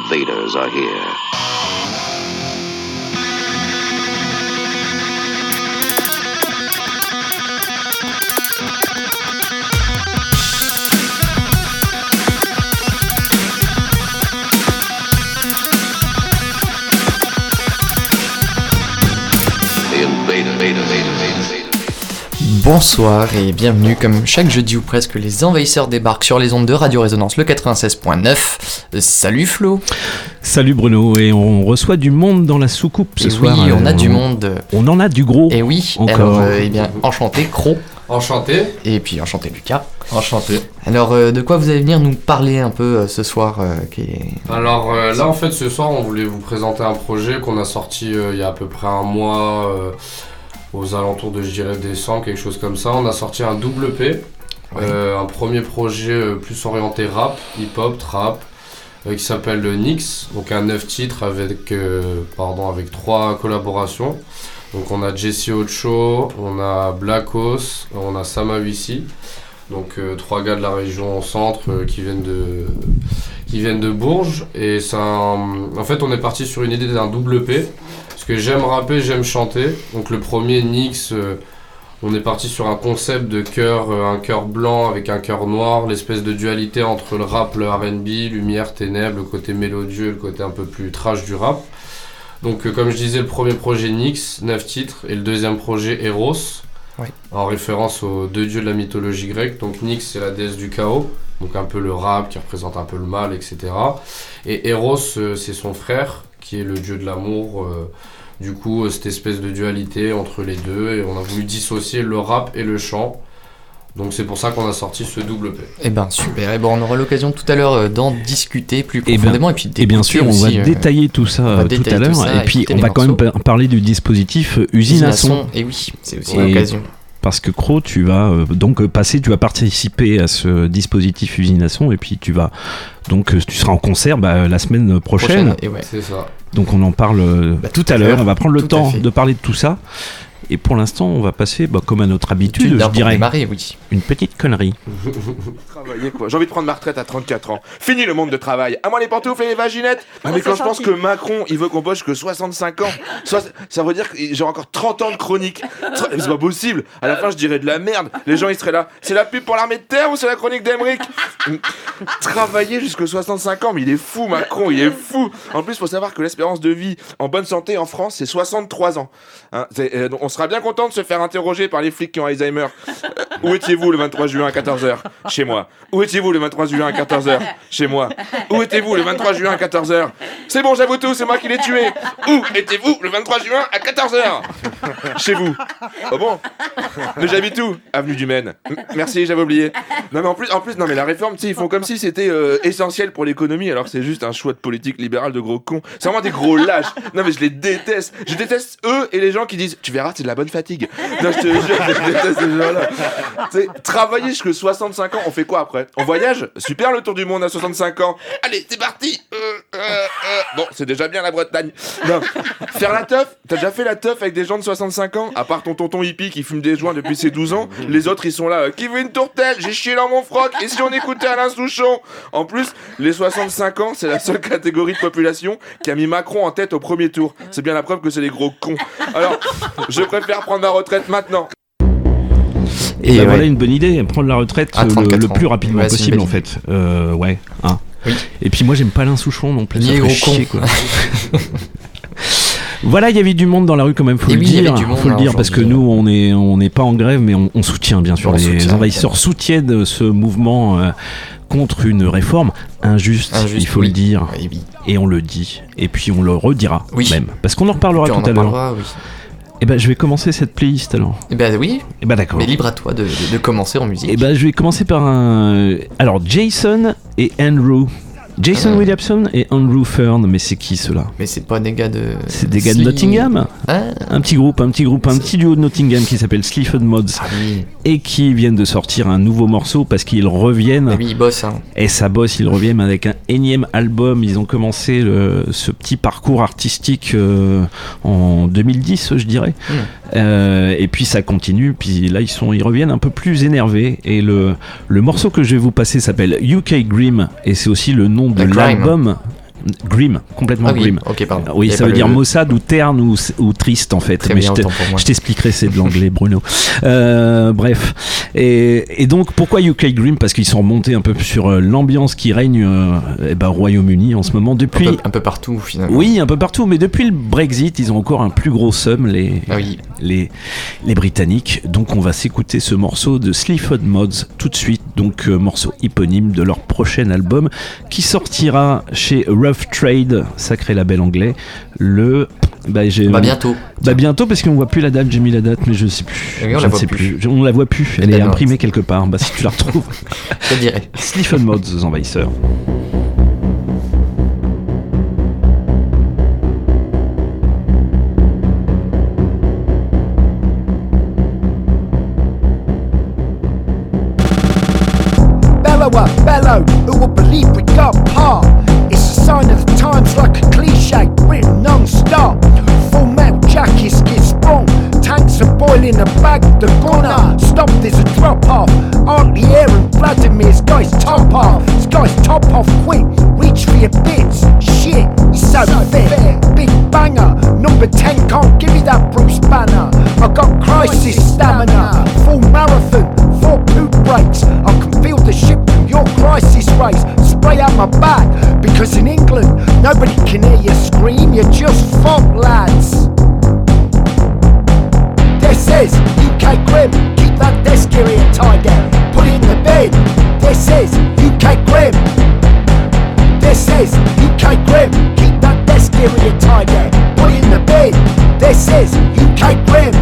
invaders are here. Bonsoir et bienvenue comme chaque jeudi ou presque les envahisseurs débarquent sur les ondes de Radio Résonance le 96.9. Euh, Salut Flo Salut Bruno, et on reçoit du monde dans la soucoupe ce Et soir. oui, on a euh, du monde. On en a du gros. Et oui, Encore. alors euh, eh bien enchanté Cro Enchanté. et puis enchanté Lucas. Enchanté. Alors euh, de quoi vous allez venir nous parler un peu euh, ce soir euh, qui est... Alors euh, là en fait ce soir on voulait vous présenter un projet qu'on a sorti euh, il y a à peu près un mois euh, aux alentours de je dirais décembre, quelque chose comme ça. On a sorti un double P, euh, un premier projet euh, plus orienté rap, hip-hop, trap, euh, qui s'appelle le Nix, donc un 9 titres avec, euh, pardon, avec trois collaborations. Donc on a Jesse Ocho, on a Blackos, on a Sama Wissi. Donc euh, trois gars de la région centre euh, qui viennent de qui viennent de Bourges et un- en fait on est parti sur une idée d'un double P parce que j'aime rapper, j'aime chanter. Donc le premier Nix euh, on est parti sur un concept de cœur euh, un cœur blanc avec un cœur noir, l'espèce de dualité entre le rap, le R&B, lumière, ténèbres, le côté mélodieux, le côté un peu plus trash du rap. Donc euh, comme je disais le premier projet Nix, 9 titres et le deuxième projet Eros en référence aux deux dieux de la mythologie grecque. Donc Nyx, c'est la déesse du chaos, donc un peu le rap qui représente un peu le mal, etc. Et Eros, c'est son frère, qui est le dieu de l'amour. euh, du coup, euh, cette espèce de dualité entre les deux, et on a voulu dissocier le rap et le chant. Donc c'est pour ça qu'on a sorti ce double P. Eh ben super, et bon, on aura l'occasion tout à l'heure euh, d'en discuter plus Eh ben, profondément et puis Et bien d'écouter sûr, on va aussi, euh, détailler tout ça tout à l'heure. Et puis, on va quand même parler du dispositif usine à son. Et oui, c'est aussi Et- l'occasion. Parce que Cro, tu vas euh, donc euh, passer, tu vas participer à ce dispositif son. Et puis, tu vas. Donc, euh, tu seras en concert bah, la semaine prochaine. Et ouais. C'est ça. Donc, on en parle Bah, tout tout à l'heure. On va prendre le Tout temps de parler de tout ça. Et pour l'instant, on va passer, bah, comme à notre habitude, je dirais, démarrer, oui. une petite connerie. Travailler quoi. J'ai envie de prendre ma retraite à 34 ans. Fini le monde de travail. À moi les pantoufles et les vaginettes. Ah, mais quand je pense que Macron, il veut qu'on bosse que 65 ans, soit, ça veut dire que j'ai encore 30 ans de chronique. C'est pas possible. À la fin, je dirais de la merde. Les gens, ils seraient là. C'est la pub pour l'armée de terre ou c'est la chronique d'Emeric? Travailler jusque 65 ans, mais il est fou, Macron, il est fou. En plus, faut savoir que l'espérance de vie en bonne santé en France, c'est 63 ans. Hein, euh, on sera bien content de se faire interroger par les flics qui ont Alzheimer. Euh, où étiez-vous le 23 juin à 14h Chez moi. Où étiez-vous le 23 juin à 14h Chez moi. Où étiez-vous le 23 juin à 14h C'est bon, j'avoue tout, c'est moi qui l'ai tué. Où étiez-vous le 23 juin à 14h Chez vous. Oh bon? Mais j'habite où? Avenue du Maine. Merci, j'avais oublié. Non mais en plus, en plus, non mais la réforme, tu sais, ils font comme si c'était euh, essentiel pour l'économie, alors c'est juste un choix de politique libérale de gros cons. C'est vraiment des gros lâches. Non mais je les déteste. Je déteste eux et les gens qui disent, tu verras, c'est de la bonne fatigue. Non, je te jure, je déteste ces gens-là. Travailler jusque 65 ans, on fait quoi après? On voyage? Super le tour du monde à 65 ans. Allez, c'est parti. Euh, euh, euh. Bon, c'est déjà bien la Bretagne. Faire la teuf? T'as déjà fait la teuf avec des gens de 65 ans? À part ton tonton hippie qui fume des joints depuis ses 12 ans, les autres ils sont là. Qui veut une tourtelle? J'ai chié dans mon froc. Et si on écoutait Alain Souchon? En plus, les 65 ans, c'est la seule catégorie de population qui a mis Macron en tête au premier tour. C'est bien la preuve que c'est des gros cons. Alors, je préfère prendre ma retraite maintenant. Et bah, ouais. voilà une bonne idée, prendre la retraite euh, le, 34 le ans. plus rapidement Ouais, possible en fait. Euh, ouais, hein. Oui. Et puis moi j'aime pas Alain Souchon non plus. Ça gros chier, quoi. voilà, il y avait du monde dans la rue quand même, faut Et le oui, il y dire. monde, faut le hein, dire parce que nous on est on n'est pas en grève mais on, on soutient bien sûr On les soutient, envahisseurs soutiennent ce mouvement euh, contre une réforme injuste, Injuste, il faut oui. le dire Oui, oui. et on le dit et puis on le redira Oui. même parce qu'on en reparlera tout en à l'heure. Et ben je vais commencer cette playlist alors. Eh ben oui, Et ben d'accord. mais libre à toi de, de- de commencer en musique. Eh ben, je vais commencer par un. Alors, Jason et Andrew. Jason. Williamson et Andrew Fern, mais c'est qui ceux-là? Mais c'est pas des gars de. C'est des gars de Nottingham Ah, Un petit groupe, un petit groupe, un petit duo de Nottingham qui s'appelle Sleaford Mods ah oui. et qui viennent de sortir un nouveau morceau parce qu'ils reviennent. Ah oui, ils bossent, hein. Et ça bosse, ils reviennent avec un énième album. Ils ont commencé le- ce petit parcours artistique euh, en 2010, je dirais. Hmm. Euh, et puis ça continue. Puis là, ils, sont, ils reviennent un peu plus énervés. Et le, le morceau que je vais vous passer s'appelle UK Grim. Et c'est aussi le nom de The Grime. l'album. Grim, complètement Ah oui, grim. pardon. Oui, ça veut dire le- maussade ou terne ou, ou triste en fait. Très Mais bien, je te- t'expliquerai, c'est de l'anglais, Bruno. Euh, bref. Et, et donc, pourquoi UK Grim Parce qu'ils sont remontés un peu sur euh, l'ambiance qui règne euh, eh ben, au Royaume-Uni en ce moment. Un Depuis. peu, un peu partout finalement. Oui, un peu partout, mais depuis le Brexit, ils ont encore un plus gros somme, les, Ah oui. les, les Britanniques. Donc, on va s'écouter ce morceau de Sleaford Mods tout de suite. Donc, euh, morceau éponyme de leur prochain album qui sortira chez Trade, sacré label anglais, le. Bah, Bah bientôt. bah bientôt parce qu'on voit plus la date, j'ai mis la date mais je sais plus. Oui, on je la ne voit sais plus. On la voit plus, elle est imprimée quelque part. Bah si tu la retrouves. Je dirais. Sleaford Mods aux envahisseurs. This is UK Grim.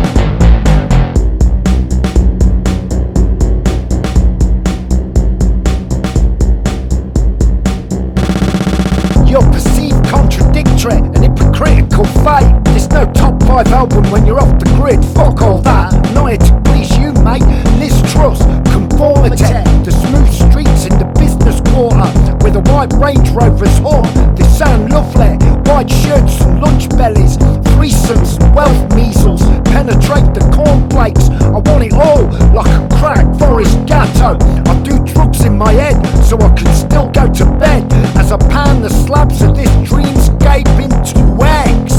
You're perceived contradictory and hypocritical fate. There's no top five album when you're off the grid. Fuck all that. Not here to please you, mate. Liz Truss, conformity. The smooth streets in the business quarter with a white Range Rover's horn. They sound lovely. White shirts and lunch bellies. Threesomes and wealth measles. Penetrate the cornflakes. I want it all like a crack forest gatto. I do drugs in my head so I can still go to bed as I pan the slabs of this dreamscape into eggs.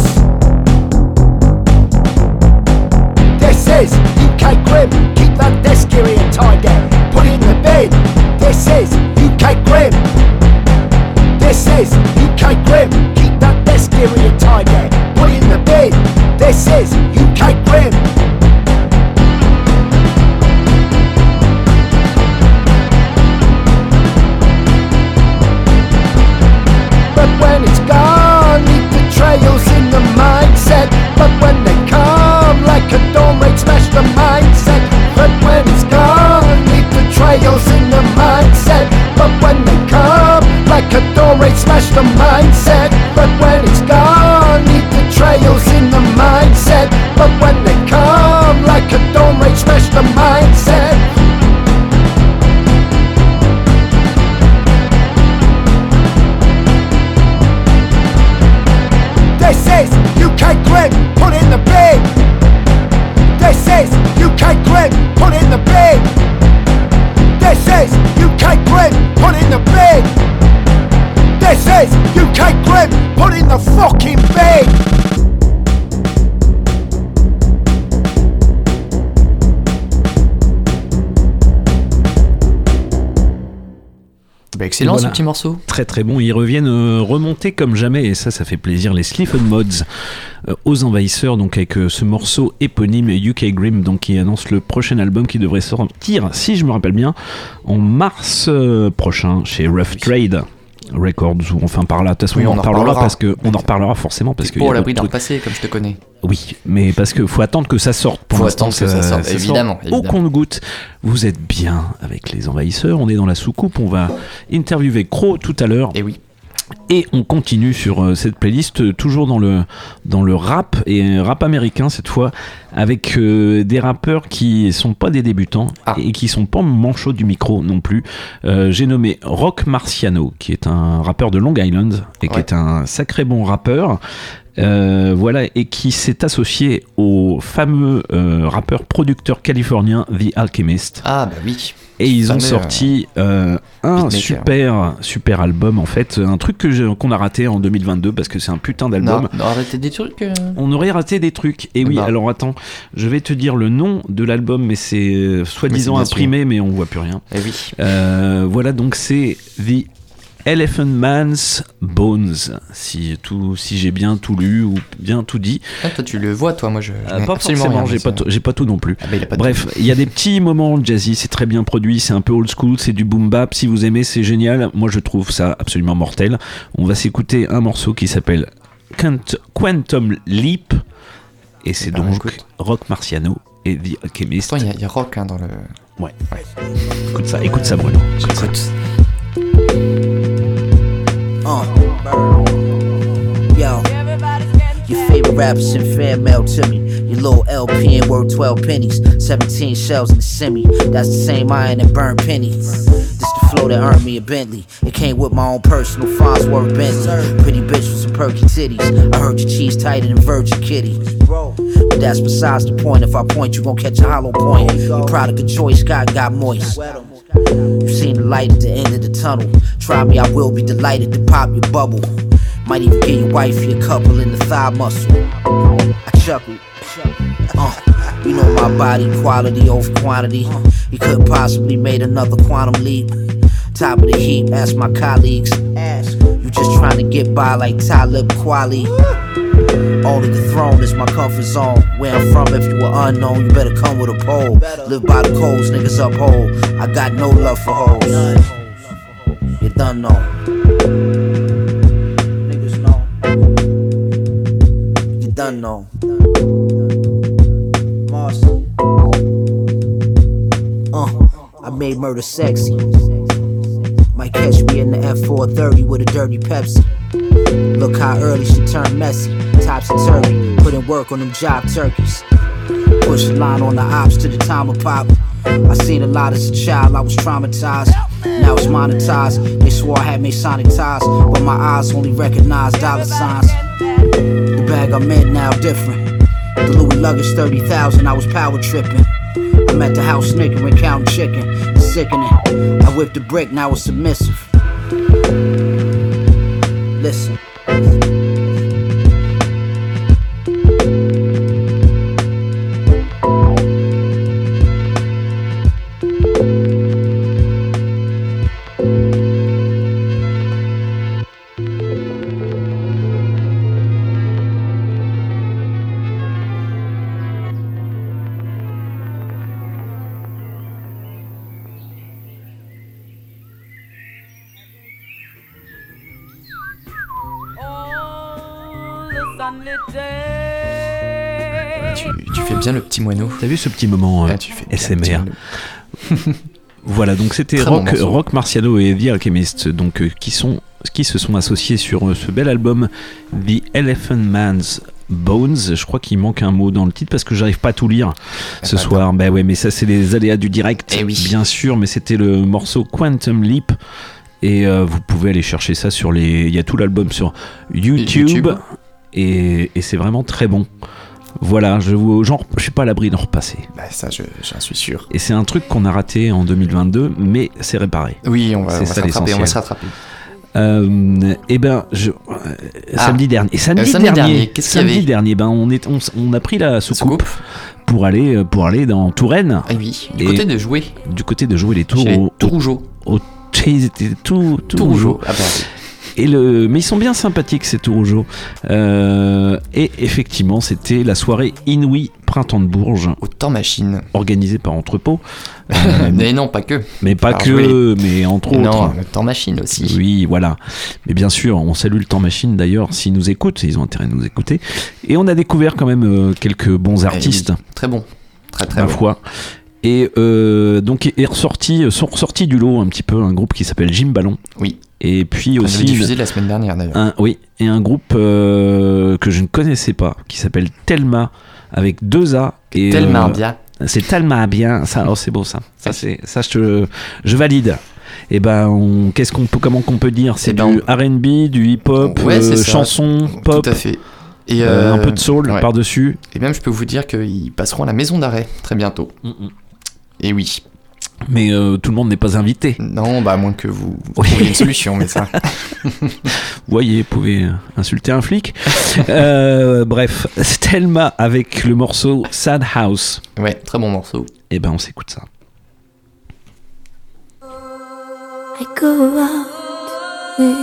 This is UK Grim. Keep that desk area tidy. Put it in the bin. This is UK Grim. This is UK Grim. Keep that desk area tidy. In the bin. This is UK Grim. But when it's gone, leave the trails in the mindset. But when they come, like a dawn raid, smash the mindset. But when it's gone, leave the trails in the mindset. But when they come, like a dawn raid, smash the mindset. But when it's gone, leave the trails in the mindset. But when they come, like a dawn raid, smash the mindset. This is UK Grid, put in the bin. This is UK Grid, put in the bin. This is UK Grid, put in the bin. This is UK Grid, put in the fucking bin. Bah, excellent Voilà. ce petit morceau. Très très bon, ils reviennent euh, remonter comme jamais. Et ça ça fait plaisir. Les Sleaford Mods euh, aux envahisseurs donc avec euh, ce morceau éponyme UK Grim donc qui annonce le prochain album qui devrait sortir si je me rappelle bien en mars prochain chez Rough Trade Records ou enfin par là de toute façon Oui, on, on en reparlera reparlera. parce que on en reparlera forcément parce que Pour l'abri d'en repasser, comme je te connais. oui mais parce que faut attendre que ça sorte pour Faut attendre que ça sorte, évidemment, au évidemment. compte-goutte vous êtes bien avec les envahisseurs on est dans la soucoupe on va interviewer Crow tout à l'heure Et oui. et on continue sur euh, cette playlist, euh, toujours dans le, dans le rap, et euh, rap américain cette fois, avec euh, des rappeurs qui sont pas des débutants Ah. et qui sont pas manchots du micro non plus. Euh, J'ai nommé Rock Marciano, qui est un rappeur de Long Island et qui est un sacré bon rappeur. Euh, voilà, et qui s'est associé au fameux rappeur producteur californien The Alchemist. Ah bah oui. Et ils ont sorti euh, un super, super album en fait, un truc que qu'on a raté en 2022 parce que c'est un putain d'album. Non, non, arrêtez des trucs. euh. On aurait raté des trucs. Et oui, Bah. alors attends, je vais te dire le nom de l'album, mais c'est euh, soi-disant imprimé, mais on voit plus rien. Eh oui. Euh, voilà, donc c'est The Elephant Man's Bones, si, tout, si j'ai bien tout lu ou bien tout dit. Ah, toi tu le vois, toi, moi je. Euh, pas forcément, j'ai tout- j'ai pas tout non plus. Ah bah, il pas Bref, il y a des petits moments jazzy, c'est très bien produit, c'est un peu old school, c'est du boom bap. Si vous aimez, c'est génial. Moi, je trouve ça absolument mortel. On va s'écouter un morceau qui s'appelle Quant- Quantum Leap, et c'est Eh ben, donc écoute. Rock Marciano et The Alchemist. Il y, a- il y a rock hein, dans le. Écoute ça, écoute ça, Bruno. J'écoute. Uh. Yo. Your favorite rappers send fan mail to me. Your little LP ain't worth 12 pennies. 17 shells in the semi. That's the same iron that burned penny. This the flow that earned me a Bentley. It came with my own personal Farnsworth Bentley. Pretty bitch with some perky titties. I heard your cheese tighter than Virgin Kitty. But that's besides the point. If I point, you gon' catch a hollow point. Your product of choice God got moist. You've seen the light at the end of the tunnel. Try me, I will be delighted to pop your bubble. Might even get your wife your couple in the thigh muscle. I chuckle. Uh, you know my body, quality over quantity. You couldn't possibly made another quantum leap. Top of the heap, ask my colleagues. Ask. You just trying to get by like Talib Kweli. Only the throne is my comfort zone. Where I'm from, if you were unknown, you better come with a pole. Live by the codes, niggas uphold. I got no love for hoes. You done know. Niggas know. You done know. Uh, I made murder sexy. Might catch me in the F430 with a dirty Pepsi. Look how early she turned messy. Topsy turvy, put in work on them job turkeys. Push the line on the ops to the time of pop. I seen a lot as a child, I was traumatized. Now it's monetized. They swore I had Masonic ties, but my eyes only recognize dollar signs. The bag I'm in now different. The Louis luggage 30,000, I was power tripping. I'm at the house snickering, counting chicken. It's sickening. I whipped the brick, now it's submissive. Listen. T'as vu ce petit moment euh, Ah, le SMR. Voilà, donc c'était bon Rock, Marciano et The Alchemist, donc euh, qui sont qui se sont associés sur euh, ce bel album The Elephant Man's Bones. Je crois qu'il manque un mot dans le titre parce que j'arrive pas à tout lire ce bah, soir. Ben ouais, mais ça c'est les aléas du direct, Eh oui. bien sûr. Mais c'était le morceau Quantum Leap. Et euh, vous pouvez aller chercher ça sur les. Il y a tout l'album sur YouTube. YouTube. Et, et c'est vraiment très bon. Voilà, je vous, genre, je suis pas à l'abri d'en repasser. Bah, ça, je- j'en suis sûr. Et c'est un truc qu'on a raté en 2022, mais c'est réparé. Oui, on va, C'est on va ça, se rattraper. On va se rattraper. Euh, eh ben, je, euh, Ah. samedi dernier. Samedi, Euh, samedi dernier. dernier, qu'est-ce qu'il y samedi avait dernier, ben on est, on, a pris la soucoupe, pour aller, euh, pour aller dans Touraine, Ah oui, du Et- côté de jouer. du côté de jouer les tours Chez les au, au, au- ils étaient tout, tout Tout rougeaux. rougeaux. Ah Et le, mais ils sont bien sympathiques ces tout rougeaux. Euh, et effectivement, c'était la soirée Inouï Printemps de Bourges, au temps machine. organisée par Entrepôt. Euh, mais non, pas que. mais pas que, mais entre Non, autres. le temps machine aussi. Oui, voilà. Mais bien sûr, on salue le temps machine d'ailleurs s'ils nous écoutent, ils ont intérêt de nous écouter. Et on a découvert quand même euh, quelques bons artistes, Très bon. Très très bon. foi. Et euh, donc est ressorti, sont ressortis du lot un petit peu un groupe qui s'appelle Jim Ballon. Oui. Et puis On aussi diffusé la semaine dernière d'ailleurs. un, oui, et un groupe euh, que je ne connaissais pas qui s'appelle Telma avec deux A et euh, bien. c'est tellement bien ça alors c'est beau ça ça c'est ça je te- je valide et ben on- qu'est-ce qu'on peut comment qu'on peut dire? C'est Eh ben, du R&B du hip hop Ouais, euh, chanson pop Tout à fait. Et Euh, un peu de soul ouais. par-dessus. Et même, je peux vous dire qu'ils passeront à la maison d'arrêt très bientôt. Et oui. Mais euh, tout le monde n'est pas invité. Non, bah, à moins que vous, vous Oui. trouviez une solution, mais ça. Vous voyez, vous pouvez euh, insulter un flic. Euh, bref, Stelma avec le morceau Sad House. Ouais, très bon morceau. Et ben on s'écoute ça. I go out with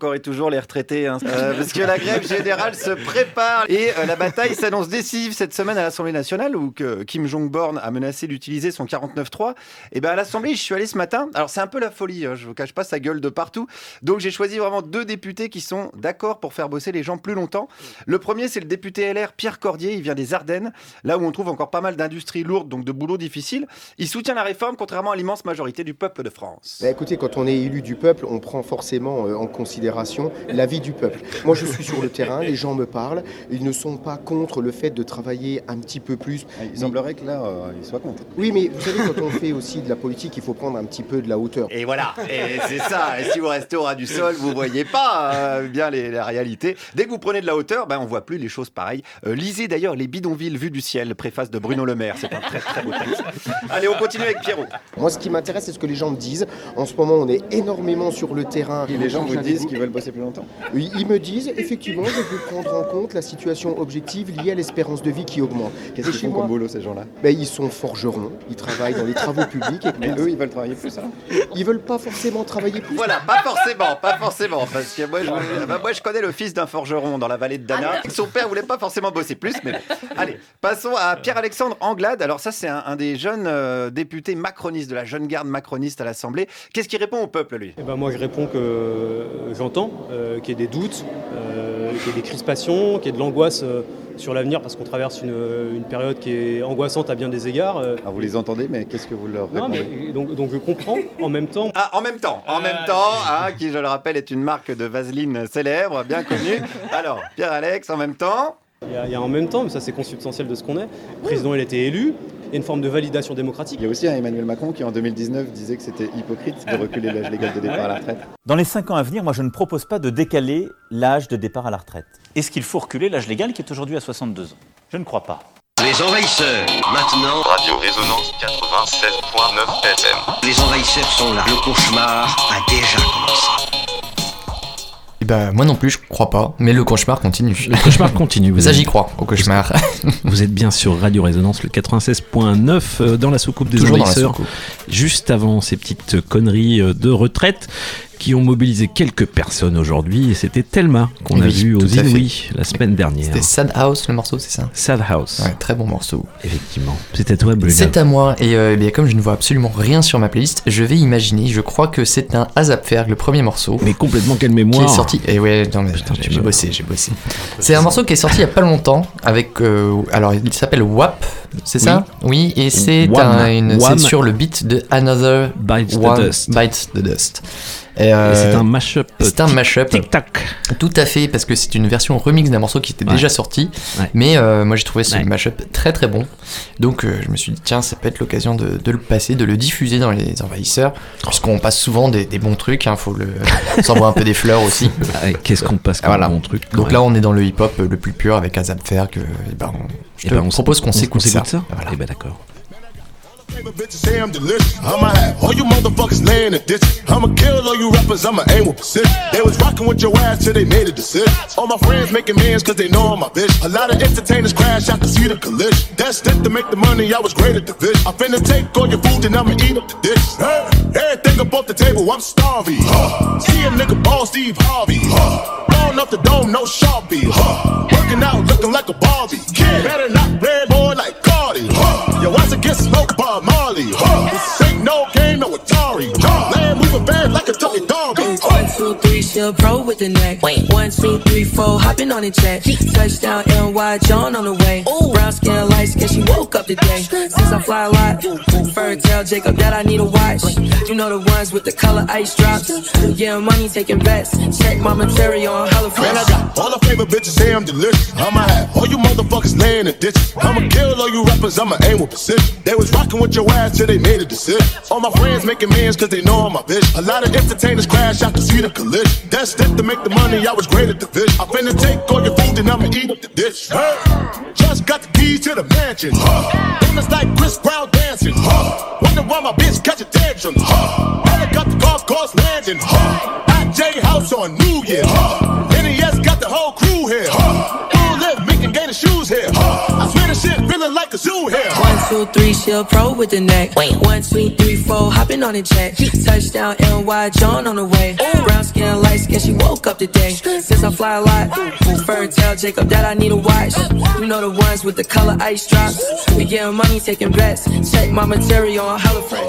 encore et toujours les retraités, hein. Euh, parce que la grève générale se prépare et euh, la bataille s'annonce décisive cette semaine à l'Assemblée nationale où que Kim Jong-born a menacé d'utiliser son 49.3. Et ben à l'Assemblée, je suis allé ce matin. Alors c'est un peu la folie, hein, je vous cache pas, ça gueule de partout. Donc j'ai choisi vraiment deux députés qui sont d'accord pour faire bosser les gens plus longtemps. Le premier, c'est le député LR Pierre Cordier, il vient des Ardennes, là où on trouve encore pas mal d'industries lourdes, donc de boulot difficile. Il soutient la réforme contrairement à l'immense majorité du peuple de France. Bah, écoutez, quand on est élu du peuple, on prend forcément euh, en considération l'avis du peuple. Moi, je suis sur le terrain, les gens me parlent, ils ne sont pas contre le fait de travailler un petit peu plus. Il semblerait que là, euh, il soit contre. Oui, mais vous savez, quand on fait aussi de la politique, il faut prendre un petit peu de la hauteur. Et voilà, et c'est ça. Et si vous restez au ras du sol, vous voyez pas euh, bien les, la réalité. Dès que vous prenez de la hauteur, ben on voit plus les choses pareilles. Euh, lisez d'ailleurs les bidonvilles vues du ciel, préface de Bruno Le Maire. C'est un très très beau texte. Allez, on continue avec Pierrot. Moi, ce qui m'intéresse, c'est ce que les gens me disent. En ce moment, on est énormément sur le terrain. Et les gens vous disent qu'ils veulent bosser plus longtemps. Oui, Ils me disent, effectivement, je peux prendre en compte la situation objective liée à l'espérance de vie qui augmente. Qu'est-ce qu'ils font moi, comme boulot ces gens-là? Ben, Ils sont forgerons, ils travaillent dans les travaux publics. Et Mais eux, ils veulent travailler plus, hein ils veulent pas forcément travailler plus. Voilà, pas forcément, pas forcément, parce que moi je, bah, moi, je connais le fils d'un forgeron dans la vallée de Dana. Son père voulait pas forcément bosser plus, mais bon. Allez, passons à Pierre-Alexandre Anglade. Alors ça, c'est un, un des jeunes euh, députés macronistes, de la jeune garde macroniste à l'Assemblée. Qu'est-ce qu'il répond au peuple, lui? Eh ben moi je réponds que euh, j'entends euh, qu'il y ait des doutes, euh, qu'il y ait des crispations, qu'il y ait de l'angoisse euh, sur l'avenir parce qu'on traverse une, une période qui est angoissante à bien des égards. euh. Alors vous les entendez, mais qu'est-ce que vous leur Non, mais, donc, donc je comprends en même temps. Ah, en même temps, en même temps, hein, qui je le rappelle est une marque de vaseline célèbre, bien connue. Alors, Pierre-Alex, en même temps. Il y, a, il y a en même temps, mais ça c'est consubstantiel de ce qu'on est. Le président il a été élu, il y a une forme de validation démocratique. Il y a aussi un Emmanuel Macron qui en 2019 disait que c'était hypocrite de reculer l'âge légal de départ à la retraite. Dans les 5 ans à venir, moi je ne propose pas de décaler l'âge de départ à la retraite. Est-ce qu'il faut reculer l'âge légal qui est aujourd'hui à 62 ans? Je ne crois pas. Les envahisseurs, maintenant. Radio Résonance 96.9 FM. Les envahisseurs sont là. Le cauchemar a déjà commencé. Bah, moi non plus, je crois pas, mais le cauchemar continue. Le cauchemar continue. Vous Ça, j'y crois, au cauchemar. Vous êtes bien sur Radio Résonance, le 96.9 euh, dans la soucoupe des Toujours dans la envahisseurs. soucoupe. Juste avant ces petites conneries euh, de retraite qui ont mobilisé quelques personnes aujourd'hui. Et c'était Thelma qu'on a Oui, vu aux. Inouïs la semaine dernière. C'était Sad House le morceau, c'est ça Sad House. Ouais, très bon morceau. Effectivement. C'est à toi, Bruna. C'est à moi, et euh, eh bien, comme je ne vois absolument rien sur ma playlist, je vais imaginer, je crois que c'est un Azapferg, le premier morceau. Mais complètement quelle Qui mémoire. est sorti. Et ouais, non, mais j'ai j'ai bossé, j'ai bossé. C'est un morceau qui est sorti il y a pas longtemps avec. euh, alors, il s'appelle WAP, c'est ça Oui, et c'est Wham. un- une- Wham. c'est sur le beat de Another Bites the One Dust. Bites the Dust. Et, Et euh, c'est un mashup. C'est un mashup. Tic-tac. Tout à fait, parce que c'est une version remix d'un morceau qui était Ouais. déjà sorti. Ouais. Mais euh, moi j'ai trouvé ce Ouais. mashup très très bon. Donc euh, je me suis dit, tiens, ça peut être l'occasion de, de le passer, de le diffuser dans les envahisseurs. Puisqu'on passe souvent des, des bons trucs, hein, faut le. on s'envoie un peu des fleurs aussi. Qu'est-ce qu'on passe comme Voilà. bon truc Donc là on est dans le hip-hop le plus pur avec Azapferg. que, eh ben, on- je te ben, on propose qu'on on- s'écoute ça. ça Voilà. Eh ben d'accord. Bitches say I'm delicious. I'ma have all you motherfuckers laying in ditches. I'ma kill all you rappers, I'ma aim with precision. They was rocking with your ass till they made a decision. All my friends making mans cause they know I'm a bitch. A lot of entertainers crash, I can see the collision. Destined to make the money, I was great at the division. I finna take all your food and I'ma eat up the dish. Hey, everything up off the table, I'm starving. Huh. See a nigga ball Steve Harvey. Huh. Blowing up the dome, no Sharpie. Huh. Working out, looking like a Barbie. Kid, better not play boy like party. Huh? Yo, once again, smoke by Molly. Huh? This ain't no game, no Atari. Huh. Land moving bad like a Tony Doggy. One, two, three, shield pro with the neck. Wait. One, two, three, four, hopping on the jet. Touchdown, NY, John on the way. Brown skin, light skin, she woke up today. Since I fly a lot, fur tell Jacob that I need a watch. You know the ones with the color ice drops. Yeah, money taking bets. Check my material on hella Man, I got all the favorite bitches say I'm delicious. I'ma have all you motherfuckers laying in ditches. I'ma kill all you rappers, I'ma aim with precision. They was rocking with your ass till they made a decision. All my friends making mans cause they know I'm a bitch. A lot of entertainers crash, I can see the collision. Destined to make the money, I was great at the division. I finna take all your food and I'ma eat up the dish. Hey, just got the keys to the mansion. Huh. Famous like Chris Brown dancing. Huh. Wonder why my bitch catch a tantrum. Huh. All got the golf course landing. Huh. At J House on New Year. Huh. NES got the whole crew here. Huh. Full lip, making gator shoes here. Huh. I swear the shit feeling like a zoo here. One, two, three, shield pro with the neck. Wait. One, two, three, four, hopping on the jet. Touchdown, NY, John on the way. Brown skin, light skin, she woke up today. Since I fly a lot, fur tell Jacob that I need a watch. You know the ones with the color ice drops. We getting money, taking bets. Check my material on hella fresh.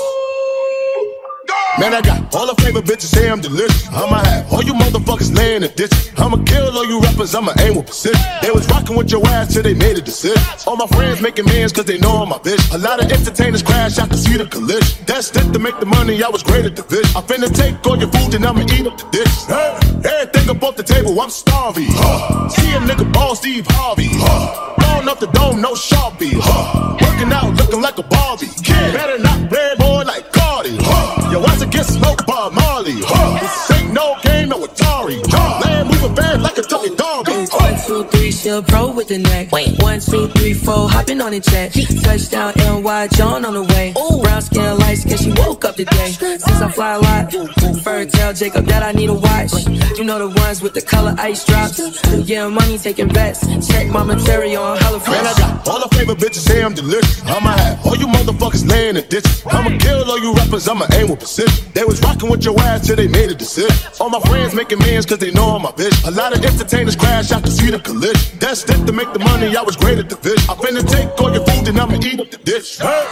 Man, I got all the favorite bitches say I'm delicious. I'ma have all you motherfuckers laying in ditches. I'ma kill all you rappers, I'ma aim with precision. They was rocking with your ass till they made a decision. All my friends making mans cause they know I'm a bitch. A lot of entertainers crash, I can see the collision. Destined to make the money, I was great at the division. I finna take all your food and I'ma eat up the dish. Hey, everything up off the table, I'm starving. Huh. See a nigga ball Steve Harvey. Huh. Blowing up the dome, no Sharpie. Huh. Working out, looking like a Barbie. Kid, better not red boy like Cardi. Huh. Your ass get smoked by Marley. Huh. This ain't no game, no Atari. Huh. Land moving bad like a Tony Doggy. One, two, three, shield pro with the neck. Wait. One, two, three, four, hopping on the jet. Touchdown, NY, John on the way. Brown skin, light skin, she woke up today. Since I fly a lot, fur tell Jacob that I need a watch. You know the ones with the color ice drops. Yeah, money taking bets. Check my material on hella Man, I got all the favorite bitches say I'm delicious. I'ma have all you motherfuckers laying in ditches. I'ma kill all you rappers, I'ma aim with precision. They was rocking with your ass till they made a decision. All my friends making mans cause they know I'm a bitch. A lot of entertainers crash, I can see the collision. Destined to make the money, I was great at the division. I finna take all your food and I'ma eat up the dish. Hey,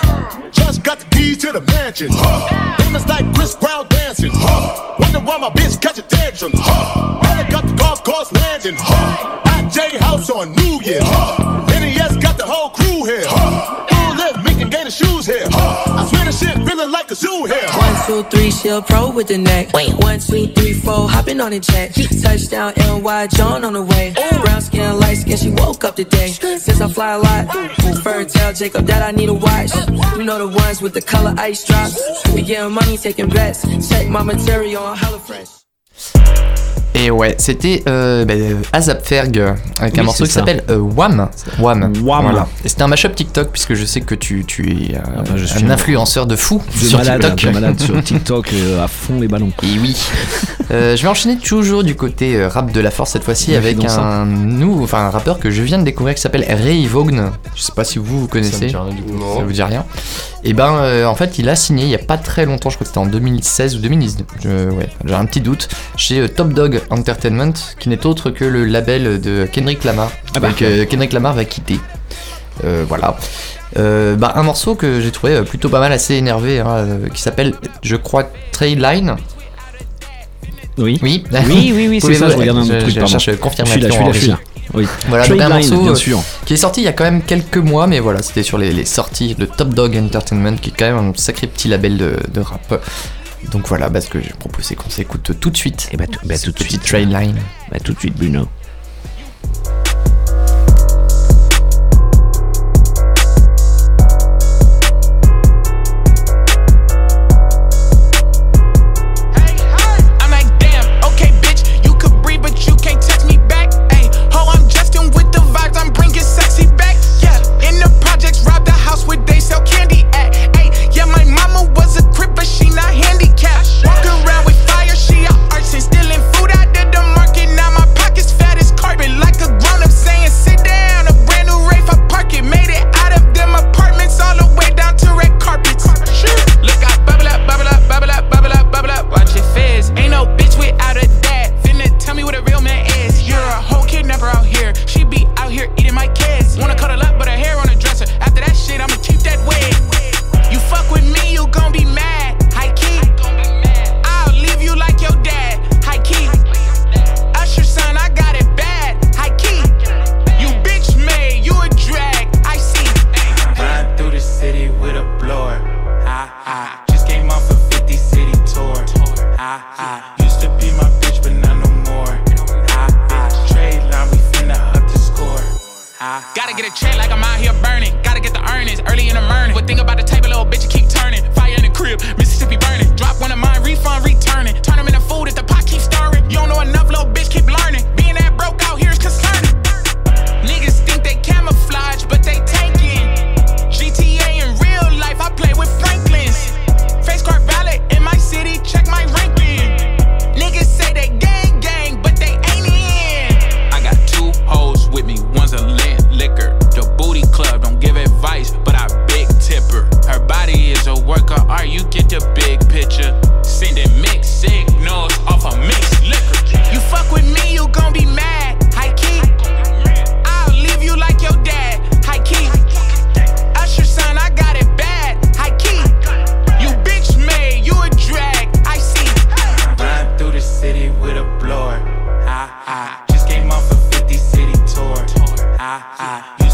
just got the keys to the mansion. Huh. Famous like Chris Brown dancing. Huh. Wonder why my bitch catch a tantrum. Huh. All got the golf course landing. Huh. At J House on New Year. Huh. Shit feeling like a zoo here. One, two, three, shield pro with the neck. Wait. One, two, three, four, hopping on the jet. Touchdown, NY, John on the way. Brown skin, light skin, she woke up today. Since I fly a lot, fur tell Jacob that I need a watch. You know the ones with the color ice drops. We getting money, taking bets. Check my material on hella fresh. Et ouais, c'était euh, bah, euh, Azap Ferg euh, avec un morceau qui ça. s'appelle euh, Wham. Wham. Wham. Voilà. Et c'était un mashup TikTok puisque je sais que tu, tu es euh, bah, je suis un influenceur de fou De sur malade, TikTok. de malade sur TikTok à fond les ballons. Et oui. Je vais enchaîner toujours du côté rap de la force cette fois-ci Ouais, avec ça. un nouveau, enfin un rappeur que je viens de découvrir qui s'appelle Ray Vaughn. Je sais pas si vous vous connaissez. dit rien du tout. Ça vous dit rien. Et ben euh, en fait il a signé il y a pas très longtemps, je crois que c'était en 2016 ou 2019. Je, ouais, j'ai un petit doute chez Top Dog Entertainment qui n'est autre que le label de Kendrick Lamar. Ah bah. Donc, euh, Kendrick Lamar va quitter. Euh, voilà. Euh, bah, un morceau que j'ai trouvé plutôt pas mal, assez énervé, hein, qui s'appelle, je crois, Trail Line. Oui. Oui, Oui, oui, oui, c'est ça, je regarde un autre truc, Je pardon. cherche confirmation. Celui-là, celui-là, en celui-là. régie. Oui. Voilà, donc un morceau bien sûr. qui est sorti il y a quand même quelques mois, mais voilà, c'était sur les, les sorties de Top Dog Entertainment, qui est quand même un sacré petit label de, de rap. Donc voilà, bah, ce que j'ai proposé qu'on s'écoute tout de suite. Et bah, tout, bah, tout de suite. Trail Line. Bah, tout de suite, Bruno.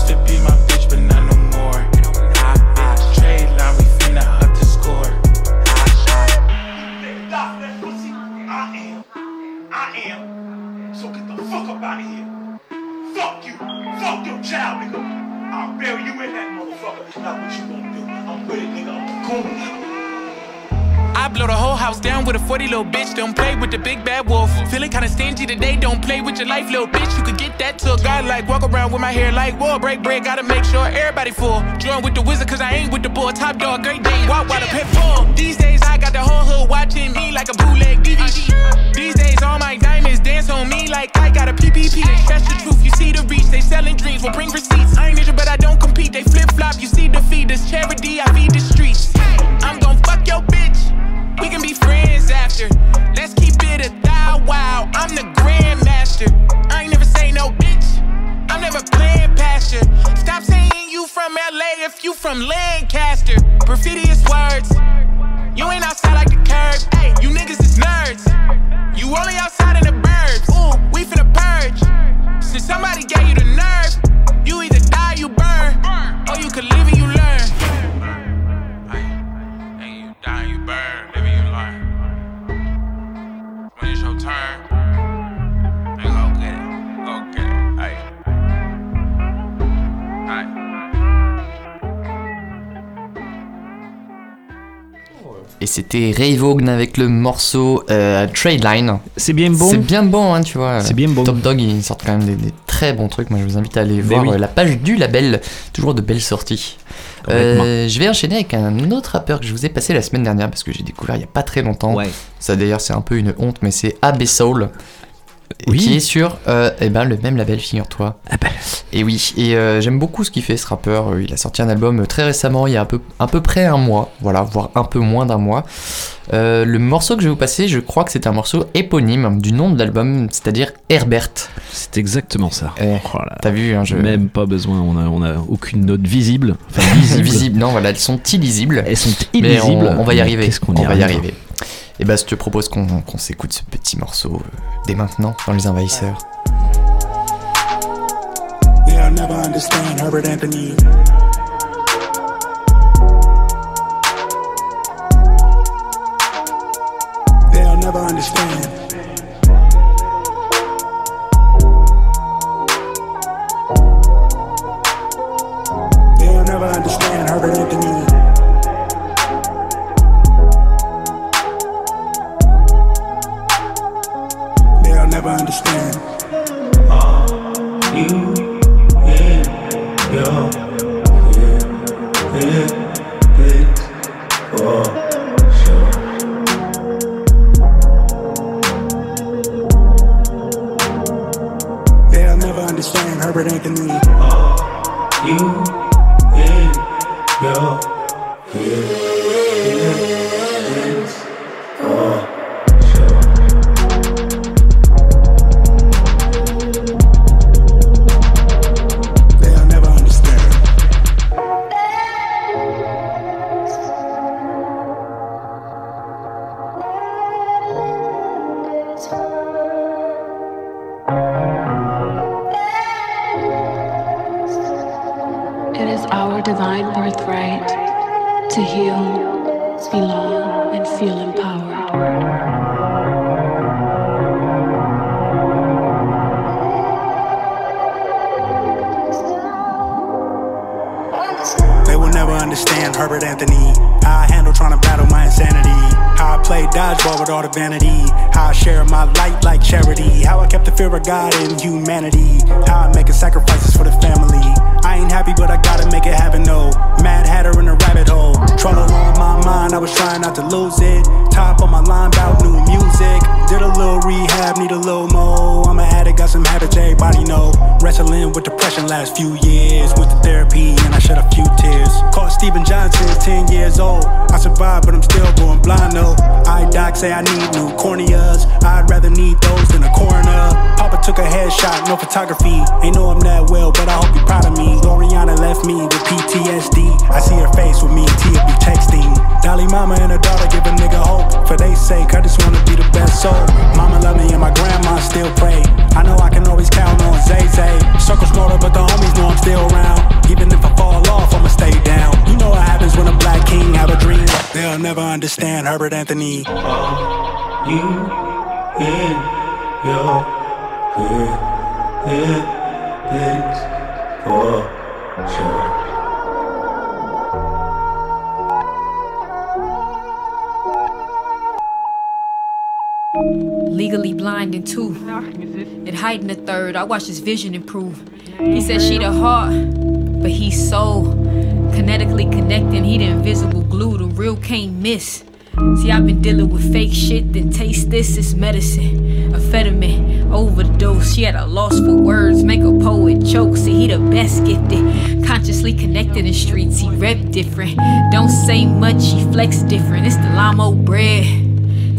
Used to be my bitch, but not no more. Ha ha. Trade line, we finna up the score. Ha. Stop that pussy. I am. I am. So get the fuck up out of here. Fuck you. Fuck your child, nigga. I'll bury you in that motherfucker. Now what you gonna do? I'm with it, nigga. I'm cool. I blow the whole house down with a 40 little bitch. Don't play with the big bad wolf. Feeling kinda stingy today. Don't play with your life, little bitch. You could get that to a guy like walk around with my hair like war. Break bread, gotta make sure everybody full. Join with the wizard, cause I ain't with the bull. Top dog, great day. Walk while the pit. These days I got the whole hood watching me like a bootleg DVD. These days all my diamonds dance on me like I got a PPP. That's the truth. You see the reach. They selling dreams. Will bring receipts. I ain't ninja, but I don't compete. They flip flop. You see the feed. This charity. I feed the streets. I'm gon' fuck your bitch. We can be friends after. Let's keep it a thou wow. I'm the grandmaster. I ain't never say no bitch. I'm never playing past you. Stop saying you from LA if you from Lancaster. Perfidious words. You ain't outside like the curb. Hey, you niggas is nerds. You only outside in the burbs. Ooh, we finna purge. Since somebody gave you the nerve, you either die, you burn, or you could live and you learn. Hey, you die, you burn, When it's your turn, then go get it, go get it. Hey, hey. et c'était Ray Vaughan avec le morceau euh, Trade Line. C'est bien bon. C'est bien bon, hein, tu vois. C'est bien bon. Top Dog, ils sortent quand même des, des très bons trucs. Moi, je vous invite à aller Mais voir oui. euh, la page du label. Toujours de belles sorties. Euh, je vais enchaîner avec un autre rappeur que je vous ai passé la semaine dernière parce que j'ai découvert il y a pas très longtemps. Ça d'ailleurs c'est un peu une honte, mais c'est AB Soul. Oui. Qui est sur euh, eh ben, le même label, figure-toi. Ah bah. Et oui, et euh, j'aime beaucoup ce qu'il fait ce rappeur. Euh, Il a sorti un album très récemment, il y a un peu, à peu près un mois, voilà, voire un peu moins d'un mois. Euh, le morceau que je vais vous passer, je crois que c'est un morceau éponyme du nom de l'album, c'est-à-dire Herbert. C'est exactement ça. Eh, Oh. T'as vu, hein, je... Même pas besoin, on a, on a aucune note visible. Enfin, visible. Visible, non, voilà, elles sont illisibles. Elles sont Mais illisibles. on, on va y arriver. qu'est-ce qu'on on y va y arrive arriver. Et bah, je te propose qu'on s'écoute ce petit morceau euh, dès maintenant dans Les Envahisseurs. Need new corneas. I'd rather need those than a coroner. Took a headshot, no photography. Ain't know him that well, but I hope you're proud of me. Gloriana left me with PTSD. I see her face with me and Tia be texting. Dolly mama and her daughter give a nigga hope. For they sake, I just wanna be the best soul. Mama love me and my grandma still pray. I know I can always count on Zay Zay. Circle smaller, but the homies know I'm still around. Even if I fall off, I'ma stay down. You know what happens when a black king have a dream. They'll never understand Herbert Anthony. You and your. Legally blind in two. It heightened a third. I watched his vision improve. He said she the heart, but he's soul. Kinetically connecting, he the invisible glue. The real can't miss. See, I've been dealing with fake shit, then taste this, it's medicine. Amphetamine, overdose. She had a loss for words, make a poet choke. See, he the best gifted. Consciously connected in streets, he rep different. Don't say much, he flex different. It's the Lamo bread.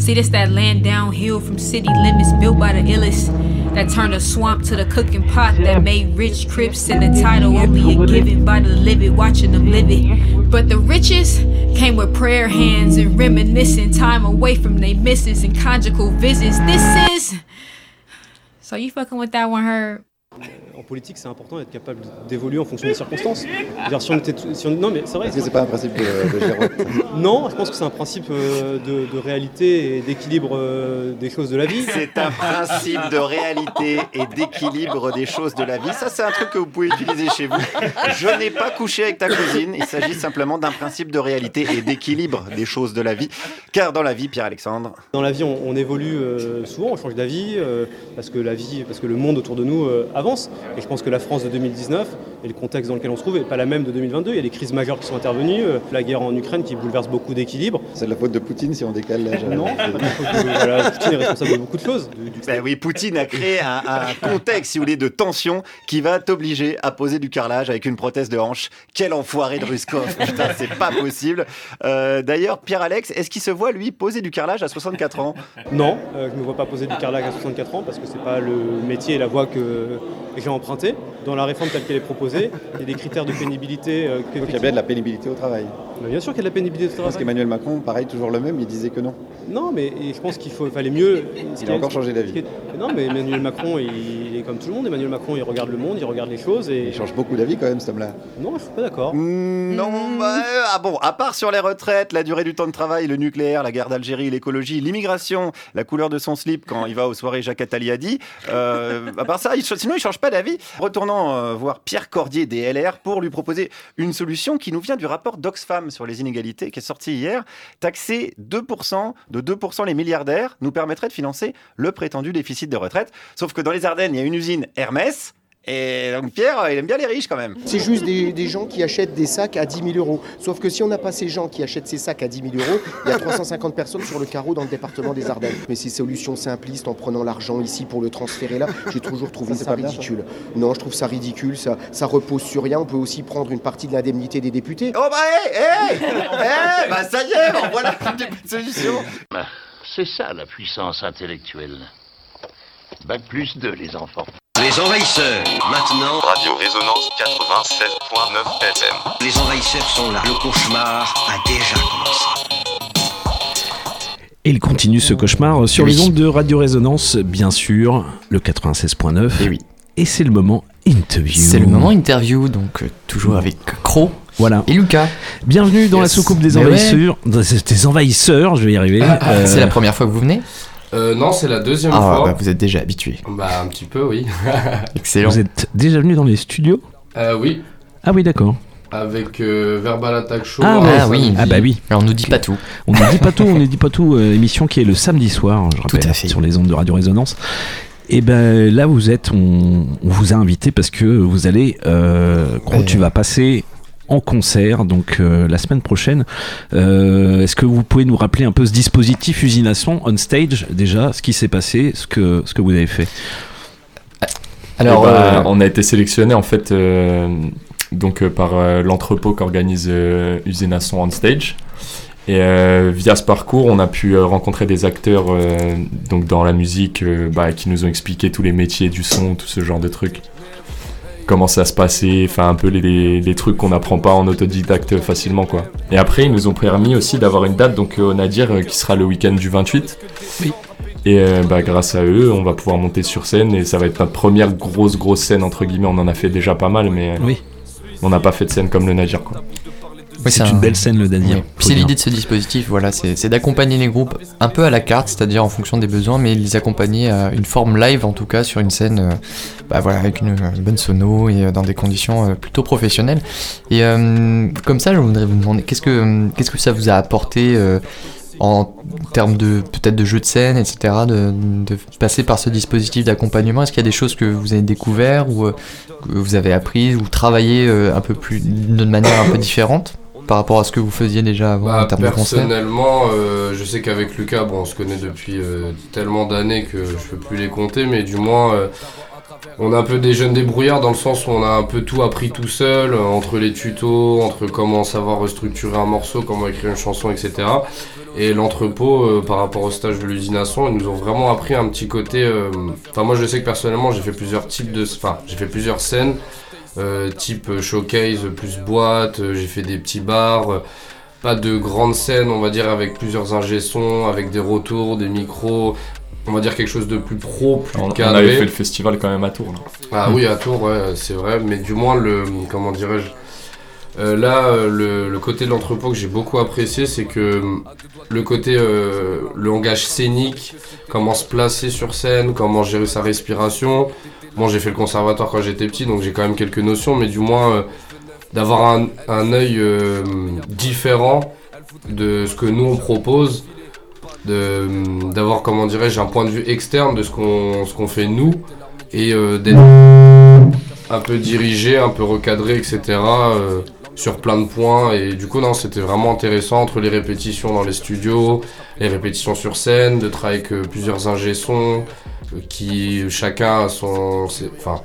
See, this that land downhill from city limits built by the illest. That turned a swamp to the cooking pot that made rich crips and the title only a given by the livid, watching them live it. But the riches came with prayer hands and reminiscing time away from they misses and conjugal visits. This is. So you fucking with that one, her? En politique, c'est important d'être capable d'évoluer en fonction des circonstances. C'est-à-dire, si on était tout- si on- Non, mais c'est vrai. Est-ce que c'est pas un principe de, de Géraud? Non, je pense que c'est un principe euh, de, de réalité et d'équilibre euh, des choses de la vie. C'est un principe de réalité et d'équilibre des choses de la vie. Ça, c'est un truc que vous pouvez utiliser chez vous. Je n'ai pas couché avec ta cousine. Il s'agit simplement d'un principe de réalité et d'équilibre des choses de la vie. Car dans la vie, Pierre-Alexandre, Dans la vie, on, on évolue euh, souvent, on change d'avis euh, parce que la vie, parce que le monde autour de nous euh, avance. Et je pense que la France de 2019 et le contexte dans lequel on se trouve n'est pas la même de 2022. Il y a des crises majeures qui sont intervenues, euh, la guerre en Ukraine qui bouleverse beaucoup d'équilibres. c'est de la faute de Poutine si on décale l'âge. Non, c'est de la faute de- voilà, Poutine est responsable de beaucoup de choses. Du- du- Ben oui, Poutine a créé un, un contexte, si vous voulez, de tension qui va t'obliger à poser du carrelage avec une prothèse de hanche. Quel enfoiré de Ruskov Putain, c'est pas possible. Euh, D'ailleurs, Pierre-Alex, est-ce qu'il se voit, lui, poser du carrelage à 64 ans? Non, euh, je ne me vois pas poser du carrelage à 64 ans parce que c'est pas le métier et la voie que j'ai emprunté. Dans la réforme telle qu'elle est proposée, il y a des critères de pénibilité. euh, que- Il y a bien de la pénibilité au travail. Mais bien sûr qu'il y a de la pénibilité pense travail. qu'Emmanuel Macron, pareil, toujours le même, il disait que non. Non, mais je pense qu'il fallait mieux. Il a encore changé d'avis. Non, mais Emmanuel Macron, il est comme tout le monde. Emmanuel Macron, il regarde le monde, il regarde les choses et. Il change beaucoup d'avis quand même, cet homme-là. Non, je suis pas d'accord. Non, bah, euh, ah bon, à part sur les retraites, la durée du temps de travail, le nucléaire, la guerre d'Algérie, l'écologie, l'immigration, la couleur de son slip quand il va aux soirées Jacques Attali a dit, euh, à part ça, il, sinon il change pas d'avis. Retournant euh, voir Pierre Cordier des LR pour lui proposer une solution qui nous vient du rapport d'Oxfam sur les inégalités qui est sorti hier. Taxer 2%, de 2% les milliardaires nous permettrait de financer le prétendu déficit de retraite. Sauf que dans les Ardennes, il y a une usine Hermès. Et donc Pierre, il aime bien les riches quand même. C'est juste des, des gens qui achètent des sacs à 10 000 euros. Sauf que si on n'a pas ces gens qui achètent ces sacs à 10 000 euros, il y a 350 personnes sur le carreau dans le département des Ardennes. Mais ces solutions simplistes en prenant l'argent ici pour le transférer là, j'ai toujours trouvé Ça, bien, ridicule. Non, je trouve ça ridicule. Ça, ça repose sur rien. On peut aussi prendre une partie de l'indemnité des députés. Oh bah hé, hé, hé, bah ça y est, bon, voilà une solutions. Bah, C'est ça la puissance intellectuelle. Bac plus 2, les enfants. Les envahisseurs, maintenant. Radio Résonance 96.9 FM. Les envahisseurs sont là. Le cauchemar a déjà commencé. Et il continue ce cauchemar sur Oui. les ondes de Radio Résonance, bien sûr, le 96.9. Et oui. Et c'est le moment interview. C'est le moment interview, donc euh, toujours avec Cro Voilà. et Lucas. Bienvenue dans la soucoupe des ouais. envahisseurs. Des envahisseurs, je vais y arriver. Euh, C'est la première fois que vous venez Euh, non, c'est la deuxième Ah, fois. bah, vous êtes déjà habitué. Bah, un petit peu, oui. Excellent. Vous êtes déjà venu dans les studios Euh, oui, Ah oui, d'accord. avec euh, Verbal Attack Show. Ah, ouais. Ah oui. Ah bah oui. Alors, on nous dit pas tout. On ne dit pas tout, on ne dit pas tout. euh, émission qui est le samedi soir, je rappelle, à fait. sur les ondes de Radio Résonance. Et ben là, vous êtes, on, on vous a invité parce que vous allez, euh, Ouais. tu vas passer en concert, donc euh, la semaine prochaine. Euh, Est-ce que vous pouvez nous rappeler un peu ce dispositif Usination on stage déjà, ce qui s'est passé, ce que ce que vous avez fait Alors, Eh ben, euh, on a été sélectionné en fait euh, donc euh, par euh, l'entrepôt qu'organise euh, Usinasson on stage. Et euh, via ce parcours, on a pu euh, rencontrer des acteurs euh, donc dans la musique euh, bah, qui nous ont expliqué tous les métiers du son, tout ce genre de trucs. Comment ça se passait, enfin un peu les, les- les trucs qu'on n'apprend pas en autodidacte facilement quoi. Et après, ils nous ont permis aussi d'avoir une date donc euh, au Nadir euh, qui sera le week-end du 28. Oui. Et euh, bah, grâce à eux, on va pouvoir monter sur scène et ça va être notre première grosse grosse scène entre guillemets. On en a fait déjà pas mal, mais Oui. on n'a pas fait de scène comme le Nadir quoi. Oui, C'est un- une belle scène le Daniel. Oui. Puis c'est l'idée de ce dispositif, voilà, c'est d'accompagner les groupes un peu à la carte, c'est-à-dire en fonction des besoins, mais les accompagner à une forme live en tout cas sur une scène, euh, bah voilà, avec une, une bonne sono et euh, dans des conditions euh, plutôt professionnelles. Et euh, comme ça, je voudrais vous demander, qu'est-ce que qu'est-ce que ça vous a apporté euh, en termes de peut-être de jeu de scène, etc., de, de passer par ce dispositif d'accompagnement? Est-ce qu'il y a des choses que vous avez découvert ou euh, que vous avez apprises ou travaillé euh, un peu plus d'une manière un peu différente? Par rapport à ce que vous faisiez déjà avant en Bah, termes de concert personnellement, euh, je sais qu'avec Lucas, bon, on se connaît depuis euh, tellement d'années que je peux plus les compter, mais du moins, euh, on est un peu des jeunes débrouillards dans le sens où on a un peu tout appris tout seul, entre les tutos, entre comment savoir restructurer un morceau, comment écrire une chanson, etc. Et l'entrepôt, par rapport au stage de l'usination, ils nous ont vraiment appris un petit côté. Enfin, moi, je sais que personnellement, j'ai fait plusieurs types de. Enfin, j'ai fait plusieurs scènes, type euh, showcase plus boîte. euh, j'ai fait des petits bars. euh, pas de grandes scènes, on va dire, avec plusieurs ingé sons, avec des retours, des micros. on va dire quelque chose de plus pro, plus On, on avait fait le festival quand même à Tours. Là. Ah oui, à Tours, ouais, c'est vrai, mais du moins, le, comment dirais-je, euh, là, euh, le, le côté de l'entrepôt que j'ai beaucoup apprécié, c'est que euh, le côté, euh, le langage scénique, comment se placer sur scène, comment gérer sa respiration. Bon, j'ai fait le conservatoire quand j'étais petit, donc j'ai quand même quelques notions, mais du moins, euh, d'avoir un, œil euh, différent de ce que nous on propose, d'avoir, comment dirais-je, un point de vue externe de ce qu'on fait nous, et euh, d'être un peu dirigé, un peu recadré, etc. sur plein de points. Et du coup, non, c'était vraiment intéressant entre les répétitions dans les studios, les répétitions sur scène, de travailler avec plusieurs ingé sons, euh, qui chacun a son. Enfin.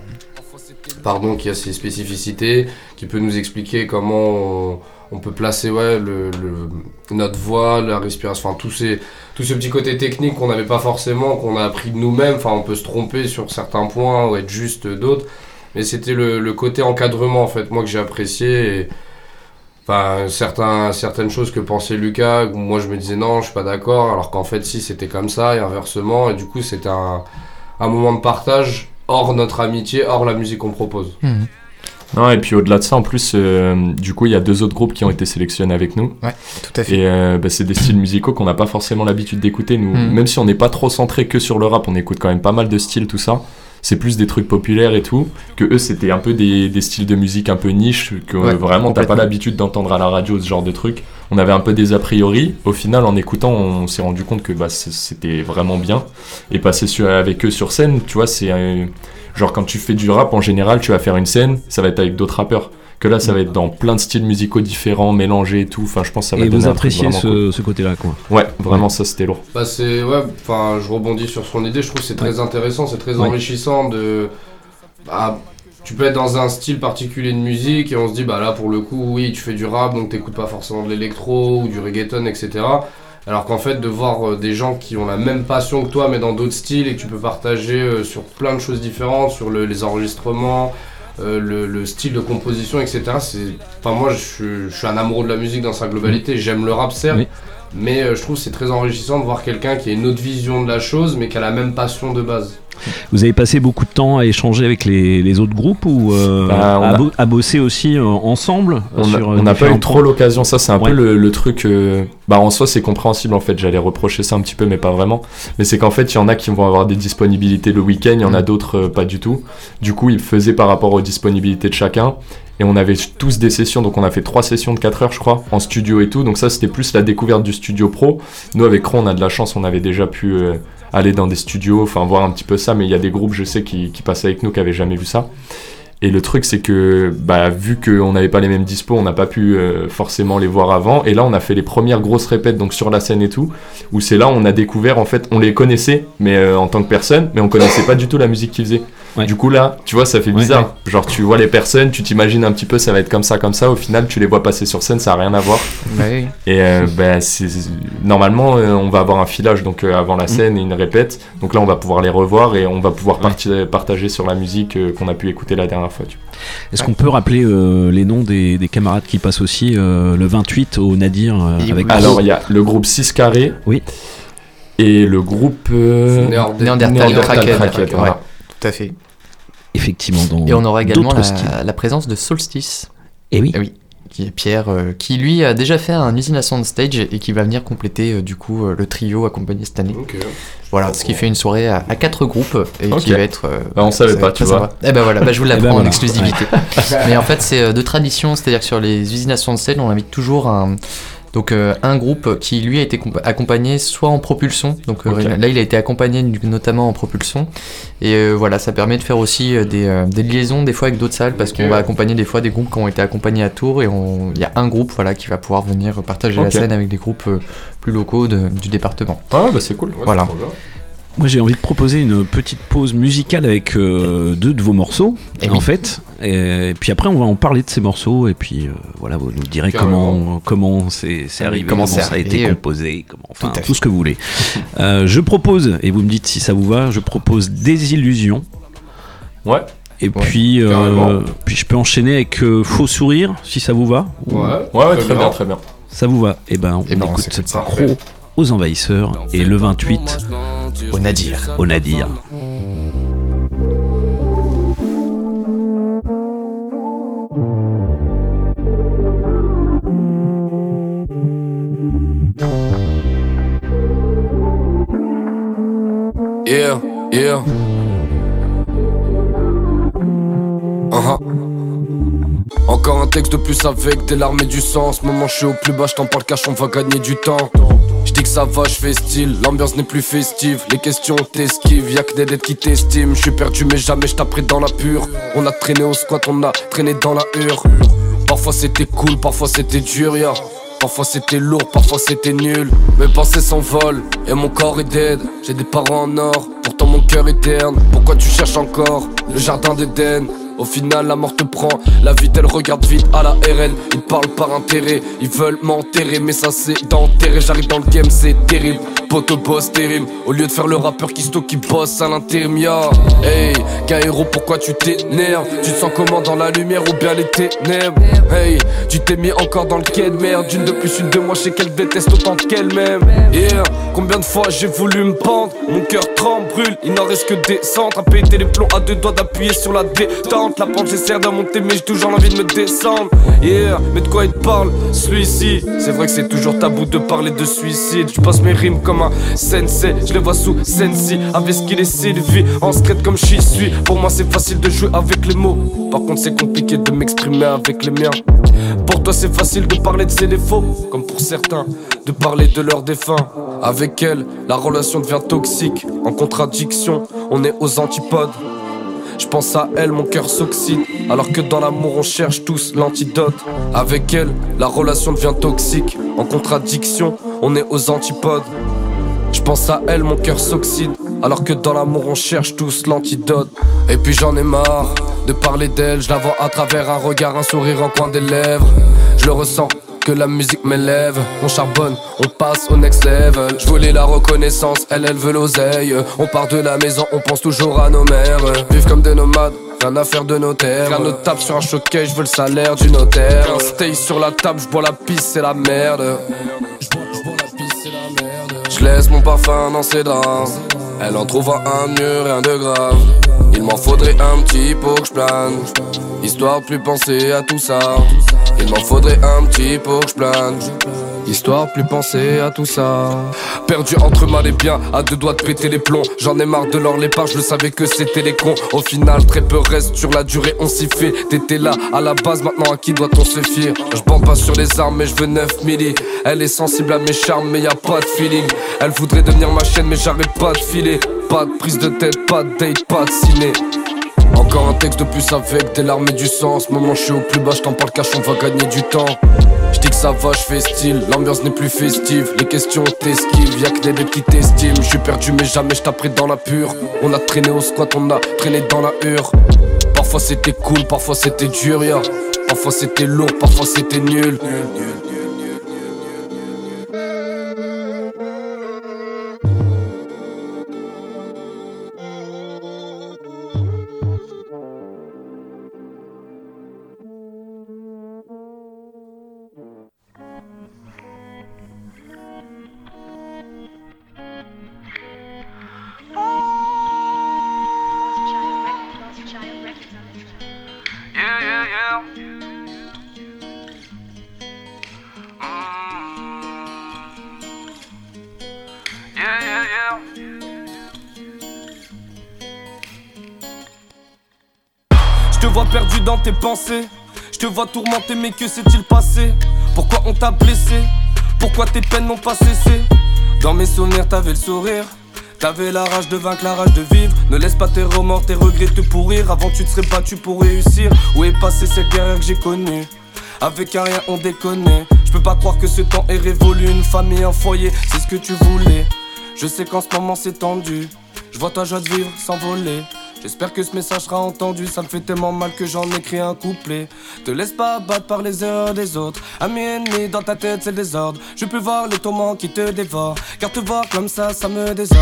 Pardon, qui a ses spécificités, qui peut nous expliquer comment on, peut placer ouais, le, le- notre voix, la respiration, enfin tout, ces, tout ce petit côté technique qu'on n'avait pas forcément, qu'on a appris de nous-mêmes. Enfin, on peut se tromper sur certains points ou être juste d'autres. Mais c'était le, le côté encadrement en fait, moi que j'ai apprécié. Enfin, certains, certaines choses que pensait Lucas, où moi je me disais non, je suis pas d'accord, alors qu'en fait si c'était comme ça et inversement. Et du coup, c'était un, un moment de partage hors notre amitié, hors la musique qu'on propose. Non, et puis au-delà de ça, en plus, euh, du coup, il y a deux autres groupes qui ont été sélectionnés avec nous. Ouais, tout à fait. Et euh, bah, c'est des styles musicaux qu'on n'a pas forcément l'habitude d'écouter. Nous, Mhm. même si on n'est pas trop centré que sur le rap, on écoute quand même pas mal de styles, tout ça. C'est plus des trucs populaires et tout. Que eux, c'était un peu des, des styles de musique un peu niche, que Ouais, vraiment t'as pas l'habitude d'entendre à la radio ce genre de trucs. On avait un peu des a priori. Au final, en écoutant, on s'est rendu compte que bah, c'était vraiment bien. Et passer sur, avec eux sur scène, tu vois, c'est euh, genre quand tu fais du rap en général, tu vas faire une scène, ça va être avec d'autres rappeurs. Que là, ça va être dans plein de styles musicaux différents, mélangés et tout. Enfin, je pense que ça va Et donner vous un truc appréciez ce, cool. ce côté-là, quoi. Ouais, vraiment, ça c'était lourd. Bah c'est ouais, enfin je rebondis sur son idée, je trouve que c'est très intéressant, c'est très Ouais. enrichissant de bah, tu peux être dans un style particulier de musique et on se dit bah là pour le coup oui tu fais du rap donc t'écoutes pas forcément de l'électro ou du reggaeton etc. Alors qu'en fait de voir euh, des gens qui ont la même passion que toi mais dans d'autres styles et que tu peux partager euh, sur plein de choses différentes, sur le- les enregistrements, euh, le, le style de composition etc. Enfin moi je, suis- un amoureux de la musique dans sa globalité, j'aime le rap certes. Mais euh, je trouve que c'est très enrichissant de voir quelqu'un qui a une autre vision de la chose, mais qui a la même passion de base. Vous avez passé beaucoup de temps à échanger avec les, les autres groupes ou euh, Bah, on à, a- bo- à bosser aussi euh, ensemble On euh, n'a pas eu trop l'occasion, ça c'est un Ouais. peu le, le truc. euh, bah en soi c'est compréhensible en fait, j'allais reprocher ça un petit peu mais pas vraiment. Mais c'est qu'en fait il y en a qui vont avoir des disponibilités le week-end, il y en a d'autres euh, pas du tout. Du coup ils faisaient par rapport aux disponibilités de chacun. Et on avait tous des sessions, donc on a fait trois sessions de 4 heures je crois, en studio et tout. Donc ça c'était plus la découverte du studio pro. Nous avec Ron on a de la chance, on avait déjà pu euh, aller dans des studios, enfin voir un petit peu ça. Mais il y a des groupes je sais qui, passaient avec nous qui avaient jamais vu ça. Et le truc, c'est que, bah, vu qu'on n'avait pas les mêmes dispos, on n'a pas pu euh, forcément les voir avant. Et là, on a fait les premières grosses répètes, donc sur la scène et tout, où c'est là on a découvert, en fait, on les connaissait, mais euh, en tant que personne, mais on connaissait pas du tout la musique qu'ils faisaient. Du coup, là, tu vois, ça fait Ouais, bizarre. Genre, tu vois les personnes, tu t'imagines un petit peu, ça va être comme ça, comme ça. Au final, tu les vois passer sur scène, ça a rien à voir. Bah. Et euh, bah, c'est normalement, euh, on va avoir un filage donc euh, avant la scène et une répète. Donc là, on va pouvoir les revoir et on va pouvoir partager sur la musique euh, qu'on a pu écouter la dernière fois. tu vois. Est-ce qu'on peut rappeler euh, les noms des, des camarades qui passent aussi euh, le 28 au Nadir euh, avec Alors, il y a le groupe 6 carré. Oui. Et le groupe. euh, Néandertal, Néandertal Kraken. Kraken, Ouais, voilà. Tout à fait. Effectivement, dans Et on aura également la, présence de Solstice. Et oui. Qui est Pierre, euh, qui lui a déjà fait un Usine à Sound Stage et qui va venir compléter euh, du coup euh, le trio accompagné cette année. Voilà, ce qui fait une soirée à, à quatre groupes et qui va être. euh, Bah, on savait pas, tu vois. sympa. Eh ben voilà, bah, je vous Eh l'apprends ben en exclusivité. Ouais. Mais en fait, c'est euh, de tradition, c'est-à-dire que sur les Usines à Sound Stage, on invite toujours un. Donc euh, un groupe qui lui a été compa- accompagné soit en propulsion, donc euh, là il a été accompagné notamment en propulsion, et euh, voilà ça permet de faire aussi des, des liaisons des fois avec d'autres salles parce qu'on va accompagner des fois des groupes qui ont été accompagnés à Tours et il y a un groupe voilà qui va pouvoir venir partager la scène avec des groupes plus locaux de- du département. Ah bah c'est cool. Voilà. Moi j'ai envie de proposer une petite pause musicale avec euh, deux de vos morceaux Eh en oui. fait. Et puis après on va en parler de ces morceaux. Et puis euh, voilà vous nous direz comment comment c'est arrivé comment ça a été composé comment enfin tout ce que vous voulez. Euh, je propose et vous me dites si ça vous va je propose des illusions. Ouais. Et puis euh, puis je peux enchaîner avec euh, faux sourire si ça vous va. Ouais. Ouais, ouais, très bien, très bien. ça vous va. Et ben on Eh ben, on écoute s'écoute ça. Croc aux envahisseurs et le 28 au Nadir. Au Nadir. Yeah, yeah. Uh-huh. Encore un texte de plus avec des larmes et du sang. En moment, je suis au plus bas, je t'en parle cache, on va gagner du temps. Je dis que ça va, je fais style. L'ambiance n'est plus festive. Les questions t'esquivent, y'a que des dettes qui t'estiment. Je suis perdu, mais jamais je dans la pure. On a traîné au squat, on a traîné dans la hure. Parfois c'était cool, parfois c'était dur, ya. Parfois c'était lourd, parfois c'était nul. Mes pensées s'envolent et mon corps est dead. J'ai des parents en or, pourtant mon cœur est terne. Pourquoi tu cherches encore le jardin d'Éden? Au final, la mort te prend. La vie, elle regarde vite à la RN. Ils parlent par intérêt, ils veulent m'enterrer. Mais ça, c'est d'enterrer. J'arrive dans le game, c'est terrible. Poto boss terrible. Au lieu de faire le rappeur qui stocke, qui bosse à l'intérim. ya. Hey, Kairo, pourquoi tu t'énerves? Tu te sens comment dans la lumière ou bien les ténèbres? Hey, tu t'es mis encore dans le quai de merde. D'une de plus, une de moi, je sais qu'elle déteste autant qu'elle-même. Yeah, combien de fois j'ai voulu me pendre? Mon cœur tremble, brûle, il n'en reste que des centres. À péter les plombs à deux doigts d'appuyer sur la détente. La pente, j'essaie de monter, mais j'ai toujours envie de me descendre. Yeah, mais de quoi il parle Celui-ci, c'est vrai que c'est toujours tabou de parler de suicide. Je passe mes rimes comme un sensei, je les vois sous sensi. Avec ce qu'il est Sylvie, en secret comme j'y suis. Pour moi, c'est facile de jouer avec les mots. Par contre, c'est compliqué de m'exprimer avec les miens. Pour toi, c'est facile de parler de ses défauts, comme pour certains, de parler de leurs défunts. Avec elle, la relation devient toxique, en contradiction, on est aux antipodes. Je pense à elle, mon cœur s'oxyde. Alors que dans l'amour, on cherche tous l'antidote. Avec elle, la relation devient toxique. En contradiction, on est aux antipodes. Je pense à elle, mon cœur s'oxyde. Alors que dans l'amour, on cherche tous l'antidote. Et puis j'en ai marre de parler d'elle. Je la vois à travers un regard, un sourire en coin des lèvres. Je le ressens. Que la musique m'élève, on charbonne, on passe au next level. Je voulais la reconnaissance, elle, elle veut l'oseille. On part de la maison, on pense toujours à nos mères. Vivre comme des nomades, rien à faire de notaire. Rien ne tape sur un choquet, je veux le salaire du notaire. Un stay sur la table, je bois la pisse, c'est la merde. Je laisse mon parfum dans ses draps. Elle en trouve un mieux, rien de grave. Il m'en faudrait un petit pour que je plane. Histoire de plus penser à tout ça. Il m'en faudrait un petit pour que je. Histoire plus penser à tout ça. Perdu entre mal et bien, à deux doigts de péter les plombs. J'en ai marre de leur lépard, je savais que c'était les cons. Au final, très peu reste sur la durée, on s'y fait. T'étais là à la base, maintenant à qui doit-on se fier? Je bande pas sur les armes, mais je veux 9 milli. Elle est sensible à mes charmes, mais y a pas de feeling. Elle voudrait devenir ma chaîne, mais j'arrête pas de filer. Pas de prise de tête, pas de date, pas de ciné. Encore un texte de plus avec des larmes et du sang. En ce moment, je suis au plus bas, je t'en parle cache, on va gagner du temps. Je dis que ça va, je fais style, l'ambiance n'est plus festive. Les questions t'esquivent, y'a que des bêtes qui t'estiment. Je suis perdu, mais jamais je t'apprête dans la pure. On a traîné au squat, on a traîné dans la hure. Parfois c'était cool, parfois c'était dur, ya. Parfois c'était lourd, parfois c'était nul. Yeah, Vois tourmenté, mais que s'est-il passé? Pourquoi on t'a blessé? Pourquoi tes peines n'ont pas cessé? Dans mes souvenirs, t'avais le sourire. T'avais la rage de vaincre, la rage de vivre. Ne laisse pas tes remords, tes regrets te pourrir. Avant, tu te serais battu pour réussir. Où est passée cette guerre que j'ai connue? Avec un rien, on déconne. Je peux pas croire que ce temps est révolu. Une famille, un foyer, c'est ce que tu voulais. Je sais qu'en ce moment c'est tendu. Je vois ta joie de vivre s'envoler. J'espère que ce message sera entendu. Ça me fait tellement mal que j'en écris un couplet. Te laisse pas abattre par les erreurs des autres. Ami ennemi dans ta tête, c'est le désordre. Je peux voir les tourments qui te dévorent. Car te voir comme ça, ça me désole.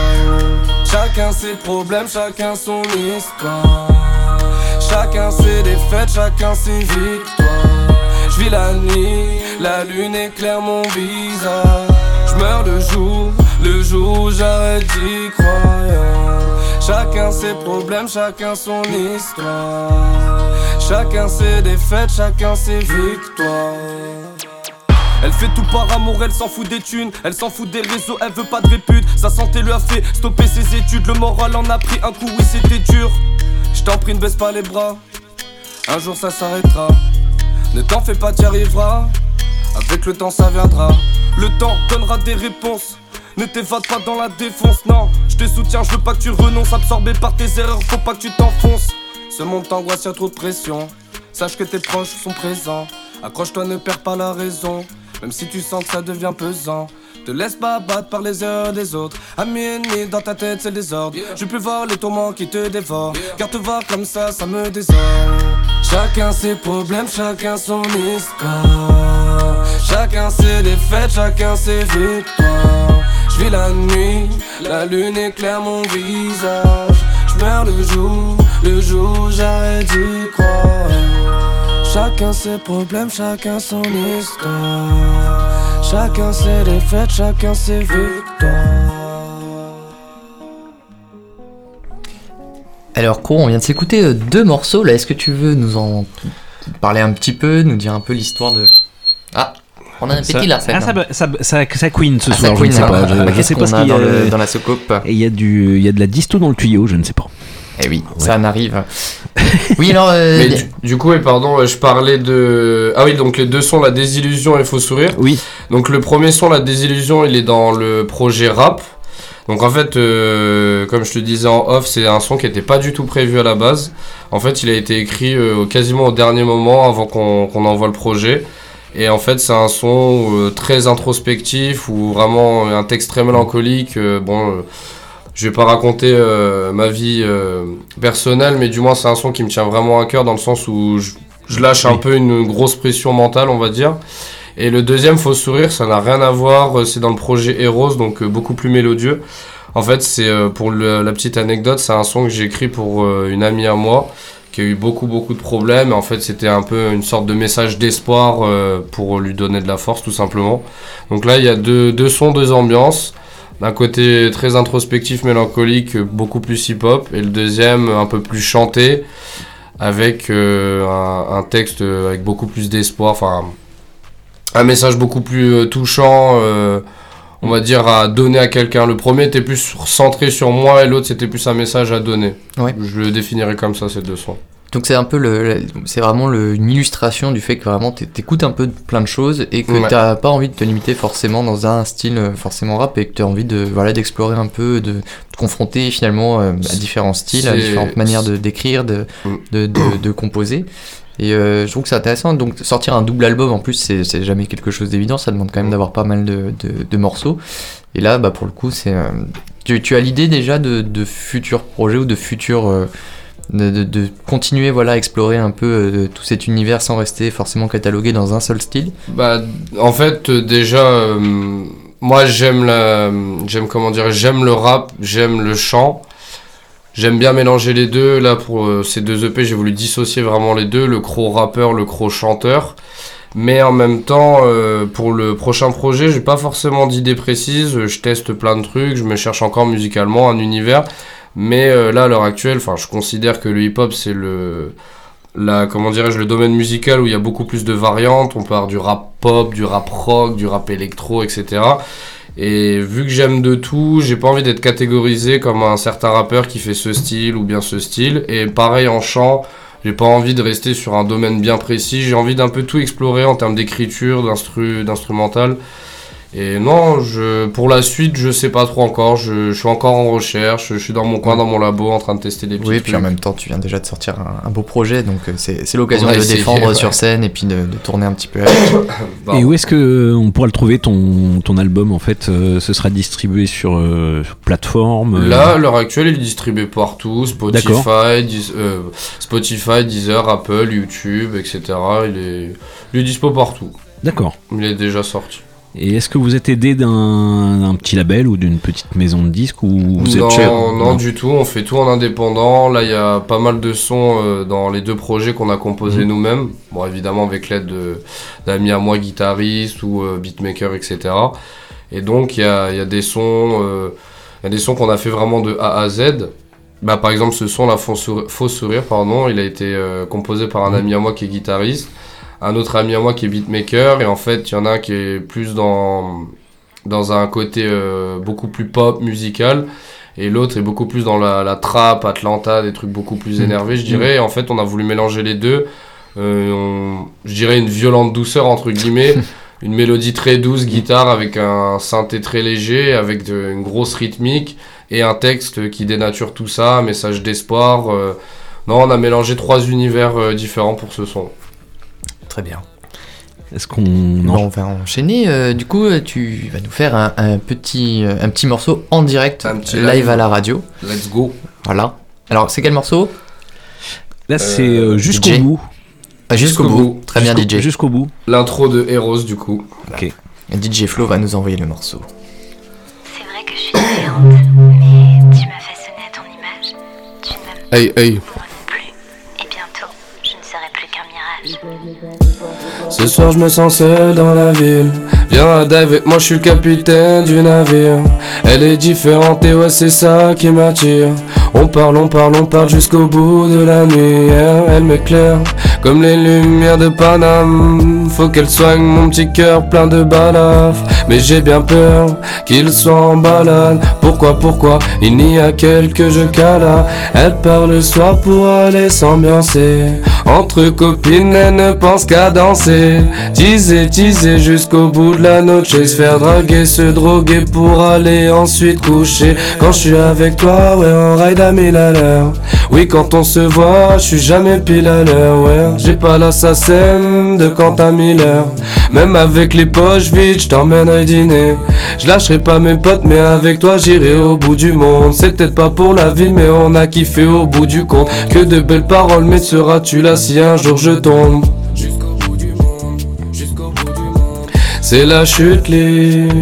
Chacun ses problèmes, chacun son histoire. Chacun ses défaites, chacun ses victoires. Je vis la nuit, la lune éclaire mon visage. Je meurs le jour Le jour où j'arrête d'y croire. Chacun ses problèmes, chacun son histoire. Chacun ses défaites, chacun ses victoires. Elle fait tout par amour, elle s'en fout des thunes, elle s'en fout des réseaux, elle veut pas de répute. Sa santé lui a fait stopper ses études, le moral en a pris un coup, oui c'était dur. Je t'en prie, ne baisse pas les bras, un jour ça s'arrêtera. Ne t'en fais pas, t'y arriveras. Avec le temps ça viendra. Le temps donnera des réponses. Ne t'évade pas dans la défonce, non. Je te soutiens, je veux pas que tu renonces. Absorbé par tes erreurs, faut pas que tu t'enfonces. Ce monde t'angoisse, y'a trop de pression. Sache que tes proches sont présents. Accroche-toi, ne perds pas la raison. Même si tu sens que ça devient pesant. Te laisse pas abattre par les erreurs des autres. Amis ennemis, dans ta tête c'est le désordre. Je peux voir les tourments qui te dévorent. Car te voir comme ça, ça me désole. Chacun ses problèmes, chacun son histoire. Chacun ses défaites, chacun ses victoires. La nuit, la lune éclaire mon visage. Je meurs le jour, le jour j'arrête d'y croire. Chacun ses problèmes, chacun son histoire. Chacun ses défaites, chacun ses victoires. Alors, Cour, on vient de s'écouter euh, deux morceaux là. Est-ce que tu veux nous en parler un petit peu, nous dire un peu l'histoire de. Ah, on a un petit là, ça. ah, ça, ça, ça, ça queen ce Ah, soir, je ne sais pas. Je, Bah, je qu'est-ce sais pas qu'on ce a qu'il y dans a le- dans la soucoupe. Et il y a du, il y a de la disto dans le tuyau, je ne sais pas. Eh oui, ça en arrive. Oui, alors. euh, Mais du, du coup, et pardon, euh, je parlais de. Ah oui, donc les deux sons, La Désillusion et Faux Sourire. Oui. Donc le premier son, La Désillusion, il est dans le projet rap. Donc en fait, euh, comme je te disais en off, c'est un son qui n'était pas du tout prévu à la base. En fait, il a été écrit euh, quasiment au dernier moment avant qu'on qu'on envoie le projet. Et en fait, c'est un son euh, très introspectif ou vraiment un texte très mélancolique. euh, bon, euh, je vais pas raconter euh, ma vie personnelle, mais du moins, c'est un son qui me tient vraiment à cœur dans le sens où je, je lâche un peu une grosse pression mentale, on va dire. Et le deuxième, Faux Sourire, ça n'a rien à voir, c'est dans le projet Eros, donc beaucoup plus mélodieux. En fait, c'est pour le- la petite anecdote, c'est un son que j'ai écrit pour une amie à moi qui a eu beaucoup beaucoup de problèmes. En fait, c'était un peu une sorte de message d'espoir euh, pour lui donner de la force, tout simplement. Donc là, il y a deux, deux sons, deux ambiances. D'un côté très introspectif, mélancolique, beaucoup plus hip-hop, et le deuxième un peu plus chanté, avec euh, un, texte avec beaucoup plus d'espoir, enfin un message beaucoup plus euh, touchant, on va dire à donner à quelqu'un. Le premier était plus centré sur moi et l'autre c'était plus un message à donner. Ouais. Je le définirais comme ça ces deux sons. Donc c'est un peu le, c'est vraiment le- une illustration du fait que vraiment t'é- t'écoutes un peu plein de choses et que Ouais. t'as pas envie de te limiter forcément dans un style euh, forcément rap et que t'as envie de voilà d'explorer un peu, de te confronter finalement euh, à différents styles, à différentes manières de d'écrire, de, de, de, de composer. Et euh, je trouve que c'est intéressant. Donc sortir un double album en plus, c'est jamais quelque chose d'évident. Ça demande quand même d'avoir pas mal de, morceaux. Et là, bah pour le coup, c'est euh, tu, as l'idée déjà de, futurs projets ou de futurs euh, de, continuer voilà à explorer un peu tout cet univers sans rester forcément catalogué dans un seul style? Bah, en fait, déjà, moi j'aime la, j'aime comment dire, j'aime le rap, j'aime le chant. J'aime bien mélanger les deux. Là, pour euh, ces deux EP, j'ai voulu dissocier vraiment les deux, le croc rappeur, le croc chanteur. Mais en même temps, euh, pour le prochain projet, j'ai pas forcément d'idée précise. Je teste plein de trucs, je me cherche encore musicalement un univers. Mais euh, là, à l'heure actuelle, enfin, je considère que le hip-hop, c'est le, la, comment dirais-je, le domaine musical où il y a beaucoup plus de variantes. On part du rap pop, du rap rock, du rap électro, etc. Et vu que j'aime de tout, j'ai pas envie d'être catégorisé comme un certain rappeur qui fait ce style ou bien ce style. Et pareil en chant, j'ai pas envie de rester sur un domaine bien précis. J'ai envie d'un peu tout explorer en termes d'écriture, d'instru, d'instrumental. Et non, je, pour la suite, je sais pas trop encore. Je, je suis encore en recherche. Je suis dans mon coin, dans mon labo, en train de tester des petits Oui, et trucs. puis en même temps, tu viens déjà de sortir un, un beau projet, donc euh, c'est l'occasion On de le défendre ouais. sur scène et puis de, de tourner un petit peu avec. Et où est-ce que euh, on pourra le trouver ton, ton album en fait euh, Ce sera distribué sur euh, plateforme euh, Là, à l'heure actuelle, il est distribué partout. Spotify, Deez- euh, Spotify, Deezer, Apple, YouTube, etc. Il est, il est dispo partout. D'accord. Il est déjà sorti. Et est-ce que vous êtes aidé d'un petit label ou d'une petite maison de disques ou vous non, êtes non, du tout. On fait tout en indépendant. Là, il y a pas mal de sons euh, dans les deux projets qu'on a composés Mhm. nous-mêmes. Bon, évidemment, avec l'aide de- d'amis à moi, guitaristes ou euh, beatmakers, etc. Et donc, il y a, y a des sons, euh, il y a des sons qu'on a fait vraiment de A à Z. Bah, par exemple, ce son, la Faux Sourire, pardon, il a été euh, composé par un ami à moi qui est guitariste, un autre ami à moi qui est beatmaker, et en fait, il y en a un qui est plus dans, dans un côté euh, beaucoup plus pop, musical, et l'autre est beaucoup plus dans la, la trap, Atlanta, des trucs beaucoup plus Mm. énervés, je dirais. Et en fait, on a voulu mélanger les deux. Euh, on- je dirais une violente douceur, entre guillemets. une mélodie très douce, guitare avec un synthé très léger, avec de- une grosse rythmique et un texte qui dénature tout ça, un message d'espoir. euh. Non, on a mélangé trois univers euh, différents pour ce son. Très bien. Est-ce qu'on Bon, on va enchaîner. euh, du coup, euh, tu vas nous faire un, un petit, euh, un petit morceau en direct, petit live, live. à la radio. Let's go. Voilà. Alors, c'est quel morceau? Là, c'est euh, jusqu'au bout. Ah, jusqu'au bout. Très bien, Jusqu'au- DJ. Jusqu'au bout. L'intro de Eros, du coup. Ok. DJ Flo va nous envoyer le morceau. C'est vrai que je suis différente, mais tu m'as façonné à ton image. Tu m'aimes Hey, hey. Ce soir je me sens seul dans la ville. Viens à dive avec moi je suis le capitaine du navire. Elle est différente et ouais c'est ça qui m'attire On parle, on parle, on parle jusqu'au bout de la nuit hein, Elle m'éclaire comme les lumières de Paname. Faut qu'elle soigne mon petit cœur plein de balafres. Mais j'ai bien peur qu'il soit en balade. Pourquoi, pourquoi il n'y a qu'elle que je cala Elle part le soir pour aller s'ambiancer. Entre copines elle ne pense qu'à danser. Teaser, teaser jusqu'au bout de la noche Se faire draguer, se droguer pour aller ensuite coucher. Quand je suis avec toi, ouais on ride Oui quand on se voit, je suis jamais pile à l'heure, ouais. J'ai pas l'assassin de Quentin Miller. Même avec les poches vides, je t'emmènerai dîner. Je lâcherai pas mes potes, mais avec toi j'irai au bout du monde. C'est peut-être pas pour la vie, mais on a kiffé au bout du compte. Que de belles paroles, mais seras-tu là si un jour je tombe? C'est la chute libre.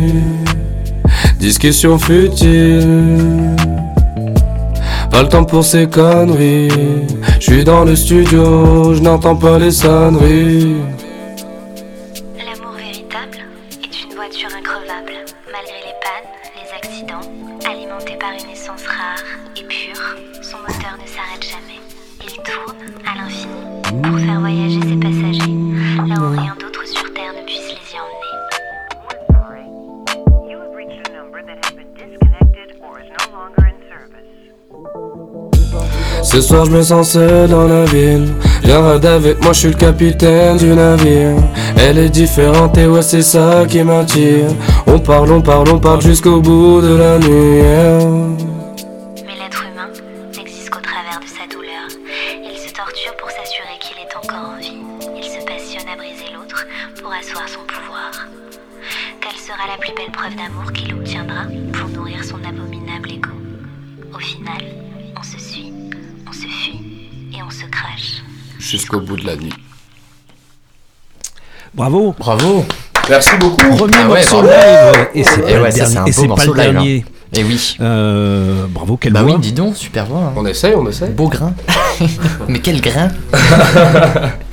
Discussion futile Pas le temps pour ces conneries Je suis dans le studio, je n'entends pas les sonneries L'amour véritable est une voiture increvable. Malgré les pannes, les accidents, alimenté par une essence rare et pure, son moteur ne s'arrête jamais. Il tourne à l'infini pour faire voyager ses passagers, soir je me sens seul dans la ville. Viens ride avec moi je suis le capitaine du navire. Elle est différente et ouais c'est ça qui m'attire. On parle, on parle, on parle jusqu'au bout de la nuit. Jusqu'au bout de la nuit. Bravo. Bravo. Merci beaucoup. Premier Ah ouais, morceau bravo. live. Et c'est pas, ouais, le ça, c'est dernier. un Et beau pas le dernier. Et oui. Euh, bravo, quelle Bah voix. oui, dis donc, super voix. hein. On essaye, on essaye. Beau grain. Mais quel grain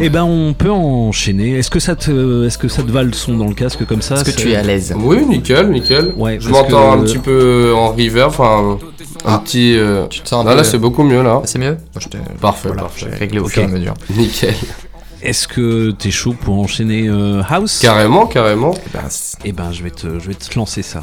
Eh ben, on peut enchaîner. Est-ce que ça te, est-ce que ça te va le son dans le casque comme ça Est-ce que tu es à l'aise Oui, nickel, nickel. Ouais, je m'entends que- un petit peu en reverb, enfin un Ah. petit. euh, Tu te sens un là, peu- là, c'est beaucoup mieux là. C'est mieux Parfait, Voilà, parfait. je vais régler au fur et à mesure. Nickel. Est-ce que t'es chaud pour enchaîner euh, House? Carrément, carrément. Eh ben, je vais te, je vais te lancer ça.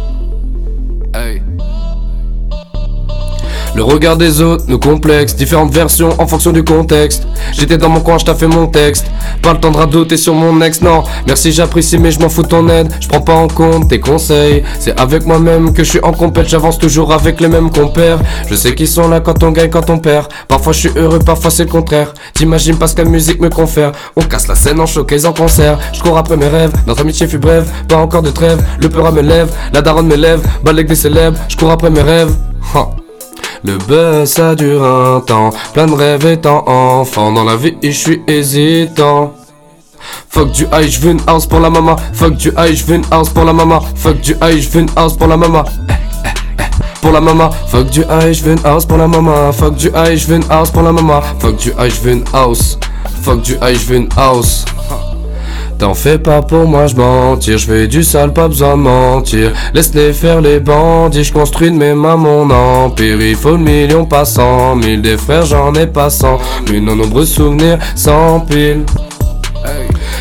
Le regard des autres nous complexe, différentes versions en fonction du contexte. J'étais dans mon coin, je fait mon texte. Pas le temps de sur mon ex, non. Merci, j'apprécie, mais je m'en fous ton aide. Je prends pas en compte tes conseils. C'est avec moi-même que je suis en compète, j'avance toujours avec les mêmes compères. Je sais qu'ils sont là quand on gagne, quand on perd. Parfois je suis heureux, parfois c'est le contraire. T'imagines pas ce que la musique me confère. On casse la scène en showcase, en concert. Je cours après mes rêves, notre amitié fut brève. Pas encore de trêve, le peur me lève, la daronne me lève. Balèque des célèbres, je cours après mes rêves. Le buzz ça dure un temps, plein de rêves étant enfant. Dans la vie, je suis hésitant. Fuck du high, j'veux une house pour la maman. Fuck du high, j'veux une house pour la maman. Fuck du high, j'veux une house pour la maman. Pour la maman. Fuck du high, je veux une house pour la maman. Fuck du high, je veux une house pour la maman. Fuck du high, je veux une house. Fuck du high, je veux une house. T'en fais pas pour moi, je mentir, je fais du sale, pas besoin de mentir. Laisse-les faire les bandits, je construis de mes mains mon empire. Il faut le million, pas cent mille. Des frères, j'en ai pas cent. Mais nos nombreux souvenirs s'empilent.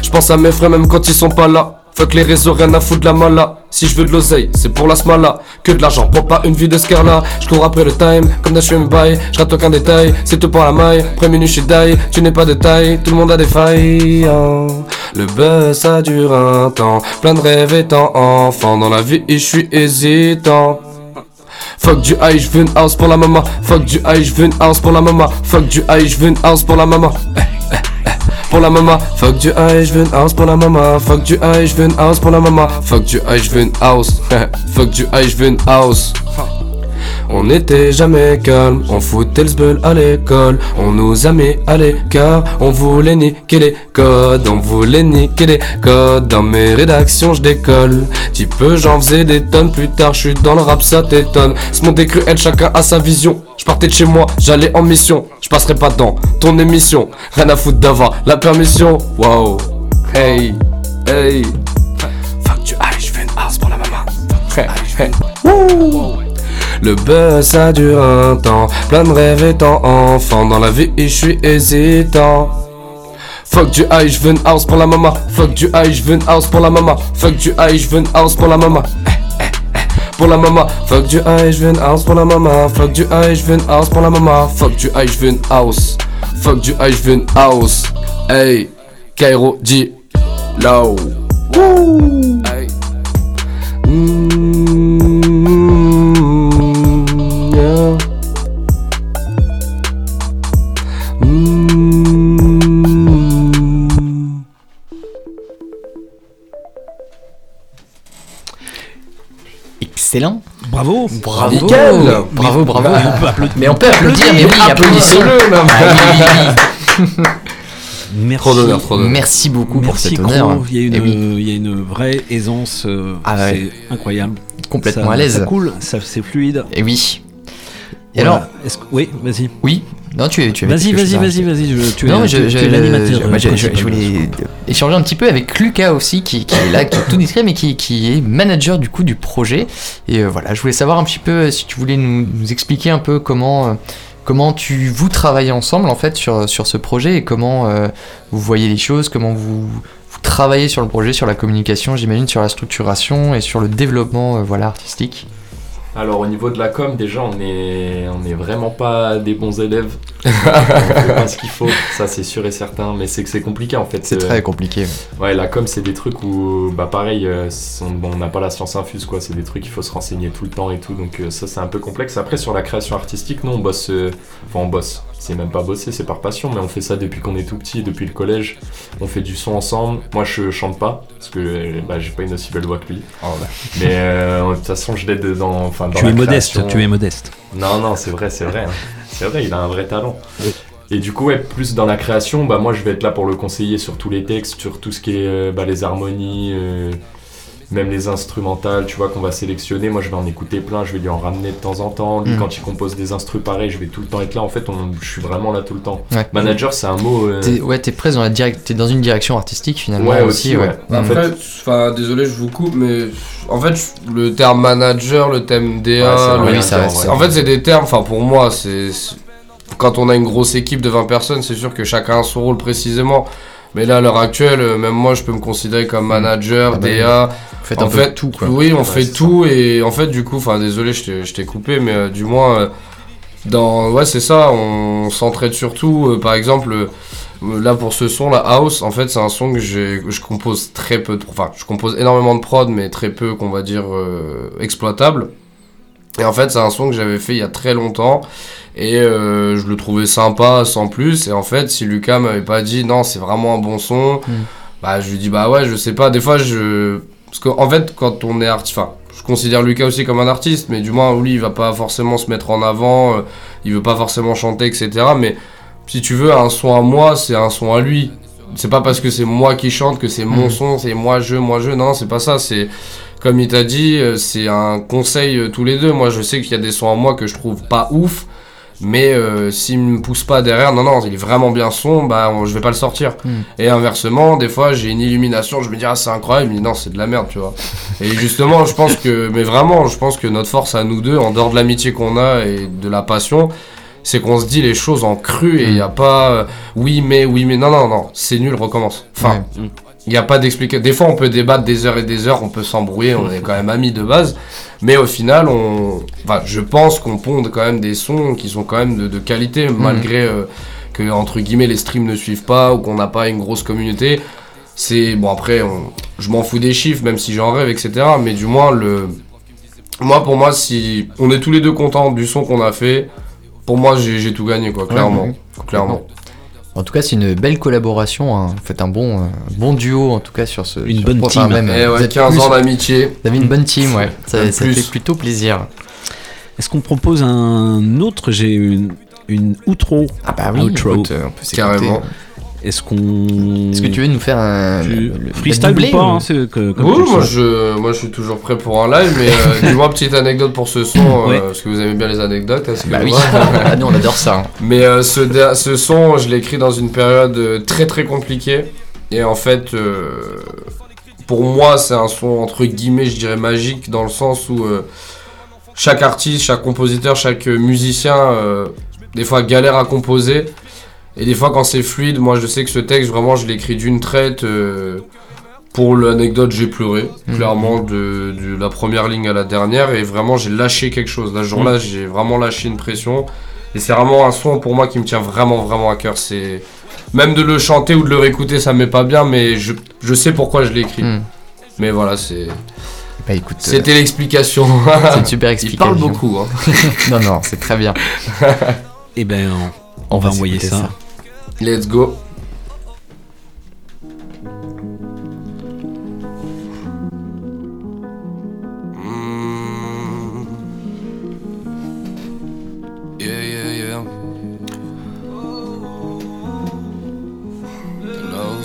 Je pense à mes frères même quand ils sont pas là. Fuck les réseaux, rien à foutre de la mala. Si je veux de l'oseille, c'est pour la smala. Que de l'argent pour pas une vie de scarla. Je cours après le time, comme des me bail. Je rate aucun détail, c'est tout pour la maille. Préminu, je suis die, tu n'es pas de taille. Tout le monde a des failles. hein. Le buzz, ça dure un temps. Plein de rêves étant enfant. Dans la vie, je suis hésitant. Fuck du high, je veux une house pour la maman. Fuck du high, je veux une house pour la maman. Fuck du high, je veux une house pour la maman. Pour la maman, fuck du high, je veux une house pour la maman. Fuck du high, je veux une house pour la maman. Fuck du high, je veux une house. fuck du high, je veux une house. On n'était jamais calme, on foutait le sbeul à l'école. On nous a mis à l'écart, on voulait niquer les codes. On voulait niquer les codes. Dans mes rédactions, je décolle. Petit peu, j'en faisais des tonnes. Plus tard, je suis dans le rap, ça t'étonne. Ce monde est cruel, chacun a sa vision. Je partais de chez moi, j'allais en mission. Je passerai pas dans ton émission. Rien à foutre d'avoir la permission. Wow, hey, hey. Fuck du high, je fais une house pour la maman. Hey, hey. Wouh. Le buzz ça dure un temps, plein de rêves étant enfant. Dans la vie, je suis hésitant. Fuck du high, je veux une house pour la maman. Fuck du high, je veux une house pour la maman. Fuck du high, je veux une house pour la maman. Eh, eh, eh, Pour la maman, fuck du high, je veux une house pour la maman. Fuck du high, je veux une house pour la maman. Fuck du high, je veux une house. Fuck du high, je veux une house. Hey, Cairo dit low. Hey. Mm, yeah. Mm. Excellent. Bravo. Bravo. Nickel. Bravo, bravo. Mais on peut applaudir, mais oui, applaudissons. Applaudissez-le, non, mais- Ah, oui, oui, oui. Merci. Trop d'honneur, trop d'honneur. Merci beaucoup pour Merci, cet honneur. Gros. Il y a une, Eh oui. il y a une vraie aisance. euh, Ah ouais. C'est incroyable. Complètement Ça- à l'aise. Ça coule, ça c'est fluide. Et oui. Et Voilà. alors Est-ce que- oui, vas-y. Oui. Non, tu es. tu Vas-y, vas-y, vas-y, vas-y, tu es- non, tu- je, tu je- es l'animateur, moi, je, je- principal. je voulais échanger un petit peu avec Lucas aussi, qui, qui est là, qui est tout discret, mais qui, qui est manager du coup du projet. Et euh, voilà, je voulais savoir un petit peu euh, si tu voulais nous, nous expliquer un peu comment. euh, Comment tu vous travaillez ensemble en fait sur, sur ce projet et comment euh, vous voyez les choses, comment vous, vous travaillez sur le projet, sur la communication, j'imagine, sur la structuration et sur le développement voilà, artistique. Alors au niveau de la com, déjà on est on est vraiment pas des bons élèves. on fait pas ce qu'il faut, ça c'est sûr et certain. Mais c'est que c'est compliqué en fait. C'est Euh, très compliqué. Ouais, la com c'est des trucs où bah pareil, euh, on n'a pas la science infuse quoi. C'est des trucs il faut se renseigner tout le temps et tout. Donc euh, ça c'est un peu complexe. Après sur la création artistique, nous on bosse, enfin on bosse. C'est même pas bosser, c'est par passion, mais on fait ça depuis qu'on est tout petit, depuis le collège. On fait du son ensemble. Moi je chante pas parce que bah, j'ai pas une aussi belle voix que lui. Mais euh, de toute façon je l'aide dans, enfin dans Tu la es modeste, création. tu es modeste. Non, non, c'est vrai, c'est vrai. hein. C'est vrai, il a un vrai talent. Et du coup, ouais, plus dans la création, bah moi je vais être là pour le conseiller sur tous les textes, sur tout ce qui est euh, bah, les harmonies, euh, même les instrumentales, tu vois, qu'on va sélectionner. Moi je vais en écouter plein, je vais lui en ramener de temps en temps. Lui, Mm. quand il compose des instrus pareils, je vais tout le temps être là. En fait, on- je suis vraiment là tout le temps. Ouais. Manager, c'est un mot. euh, T'es, ouais, t'es presque dans, la direct, t'es dans une direction artistique finalement Ouais, aussi. aussi, ouais. ouais. Mm. Après, enfin, désolé, je vous coupe, mais en fait, le terme manager, le terme DA, le- vrai, ça en fait, c'est des termes, enfin, pour moi, c'est. c'est- Quand on a une grosse équipe de 20 personnes, c'est sûr que chacun a son rôle précisément. Mais là, à l'heure actuelle, euh, même moi, je peux me considérer comme manager, Ah bah. DA. Vous faites en un fait, tout, quoi. Oui, on fait tout. Et en fait, du coup, enfin, désolé, je t'ai- je t'ai coupé, mais euh, du moins, euh, dans. Ouais, c'est ça, on s'entraide surtout. euh, par exemple, euh, là, pour ce son, la House, en fait, c'est un son que j'ai- je compose très peu de. Enfin, je compose énormément de prod, mais très peu, qu'on va dire, euh, exploitable. Et en fait, c'est un son que j'avais fait il y a très longtemps. Et euh, je le trouvais sympa sans plus. Et en fait, si Lucas m'avait pas dit non, c'est vraiment un bon son, bah je lui dis bah ouais, je sais pas. Des fois, je. Parce qu'en fait, quand on est artiste. Enfin, je considère Lucas aussi comme un artiste, mais du moins, lui, il va pas forcément se mettre en avant, euh, il veut pas forcément chanter, etc. Mais si tu veux, un son à moi, c'est un son à lui. C'est pas parce que c'est moi qui chante que c'est mon Mhm. son, c'est moi je, moi je. Non, c'est pas ça. C'est comme il t'a dit, euh, c'est un conseil euh, tous les deux. Moi, je sais qu'il y a des sons en moi que je trouve pas ouf. Mais euh, s'il me pousse pas derrière, non, non, il est vraiment bien son, bah on- je vais pas le sortir. Hmm. Et inversement, des fois j'ai une illumination, je me dis ah c'est incroyable, dit non c'est de la merde, tu vois. Et justement, je pense que, mais vraiment, je pense que notre force à nous deux, en dehors de l'amitié qu'on a et de la passion, c'est qu'on se dit les choses en cru et il y a pas euh, oui mais oui mais non non non, c'est nul, recommence. Enfin, il n'y a pas d'explication. Des fois on peut débattre des heures et des heures, on peut s'embrouiller, on est quand même amis de base. Mais au final, on, enfin, je pense qu'on ponde quand même des sons qui sont quand même de, de qualité, malgré euh, que entre guillemets les streams ne suivent pas ou qu'on n'a pas une grosse communauté. C'est bon après, on- je m'en fous des chiffres, même si j'en rêve, etc. Mais du moins le, moi pour moi, si on est tous les deux contents du son qu'on a fait, pour moi j'ai tout gagné quoi, clairement, ouais. clairement. En tout cas, c'est une belle collaboration. hein. Vous faites un bon, euh, bon duo, en tout cas, sur ce. Une sur bonne team. Même, Eh vous ouais, êtes 15 plus- ans d'amitié. Vous avez une bonne team, ouais. Ça, ça fait plutôt plaisir. Est-ce qu'on propose un autre? J'ai une, une outro. Ah bah oui, outro. écoute, euh, on peut s'écouter. Carrément. Est-ce qu'on. Est-ce que tu veux nous faire un. Tu- le- freestyle ou pas hein, c'est que- comme moi je, moi je suis toujours prêt pour un live, mais euh, dis-moi petite anecdote pour ce son, euh, parce que vous aimez bien les anecdotes. est-ce que Bah oui, Ah, nous on adore ça. hein. mais euh, ce, ce son, je l'ai écrit dans une période euh, très très compliquée, et en fait, euh, pour moi, c'est un son entre guillemets, je dirais magique, dans le sens où euh, chaque artiste, chaque compositeur, chaque musicien, euh, des fois galère à composer. Et des fois, quand c'est fluide, moi je sais que ce texte, vraiment, je l'ai écrit d'une traite. euh, pour l'anecdote, j'ai pleuré, Mhm. clairement, de, de la première ligne à la dernière. Et vraiment, j'ai lâché quelque chose. Là, ce jour-là, Mhm. j'ai vraiment lâché une pression. Et c'est vraiment un son pour moi qui me tient vraiment, vraiment à cœur. C'est Même de le chanter ou de le réécouter, ça me met pas bien, mais je, je sais pourquoi je l'ai écrit. Hmm. Mais voilà, c'est. Bah écoute. euh, C'était l'explication. C'est une super Il explication. parle beaucoup. Hein. non, non, c'est très bien. Eh ben, on, On va va envoyer ça. ça. Let's go.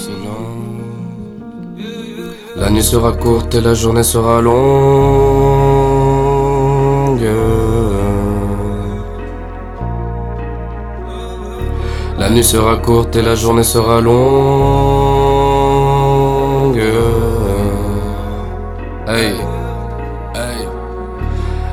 Long. La nuit sera courte et la journée sera longue. Nuit sera courte et la journée sera longue. Hey, hey.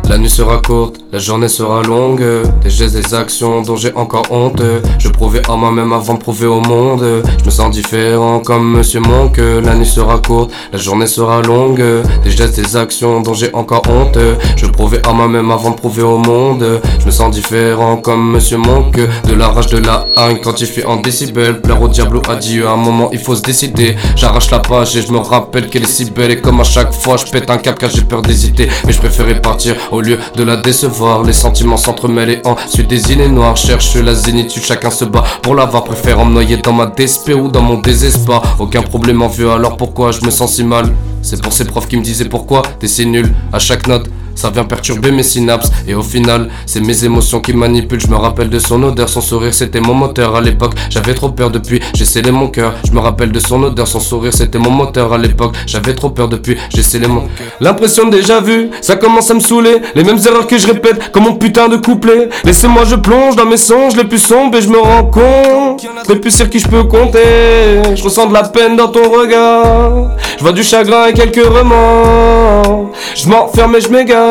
La nuit sera courte, la journée sera longue. Des gestes, des actions dont j'ai encore honte. Je prouvais en moi-même avant de prouver au monde. Je me sens différent comme Monsieur Monk. La nuit sera courte, la journée sera longue. Des gestes, des actions dont j'ai encore honte. Je prouvais en moi-même avant de prouver au monde. Je me sens différent comme Monsieur Monk. De la rage, de la haine, quantifié en décibels. Plaire au diable ou adieu, à un moment il faut se décider. J'arrache la page et je me rappelle qu'elle est si belle. Et comme à chaque fois, je pète un cap car j'ai peur d'hésiter. Mais je préférais partir au lieu de la décevoir. Les sentiments s'entremêlent et ensuite des idées noires. Cherche la zénitude, chacun se bat pour l'avoir. Préfère me noyer dans ma désespé ou dans mon désespoir. Aucun problème en vue, alors pourquoi je me sens si mal? C'est pour ces profs qui me disaient pourquoi t'es si nul à chaque note. Ça vient perturber mes synapses. Et au final c'est mes émotions qui manipulent. Je me rappelle de son odeur, son sourire c'était mon moteur à l'époque. J'avais trop peur depuis, j'ai scellé mon cœur. Je me rappelle de son odeur, son sourire c'était mon moteur à l'époque. J'avais trop peur depuis, j'ai scellé mon L'impression de déjà vu, ça commence à me saouler. Les mêmes erreurs que je répète comme mon putain de couplet. Laissez-moi je plonge dans mes songes les plus sombres Et je me rends compte des plus sur qui je peux compter. Je ressens de la peine dans ton regard. Je vois du chagrin et quelques remords. Je m'enferme et je m'égare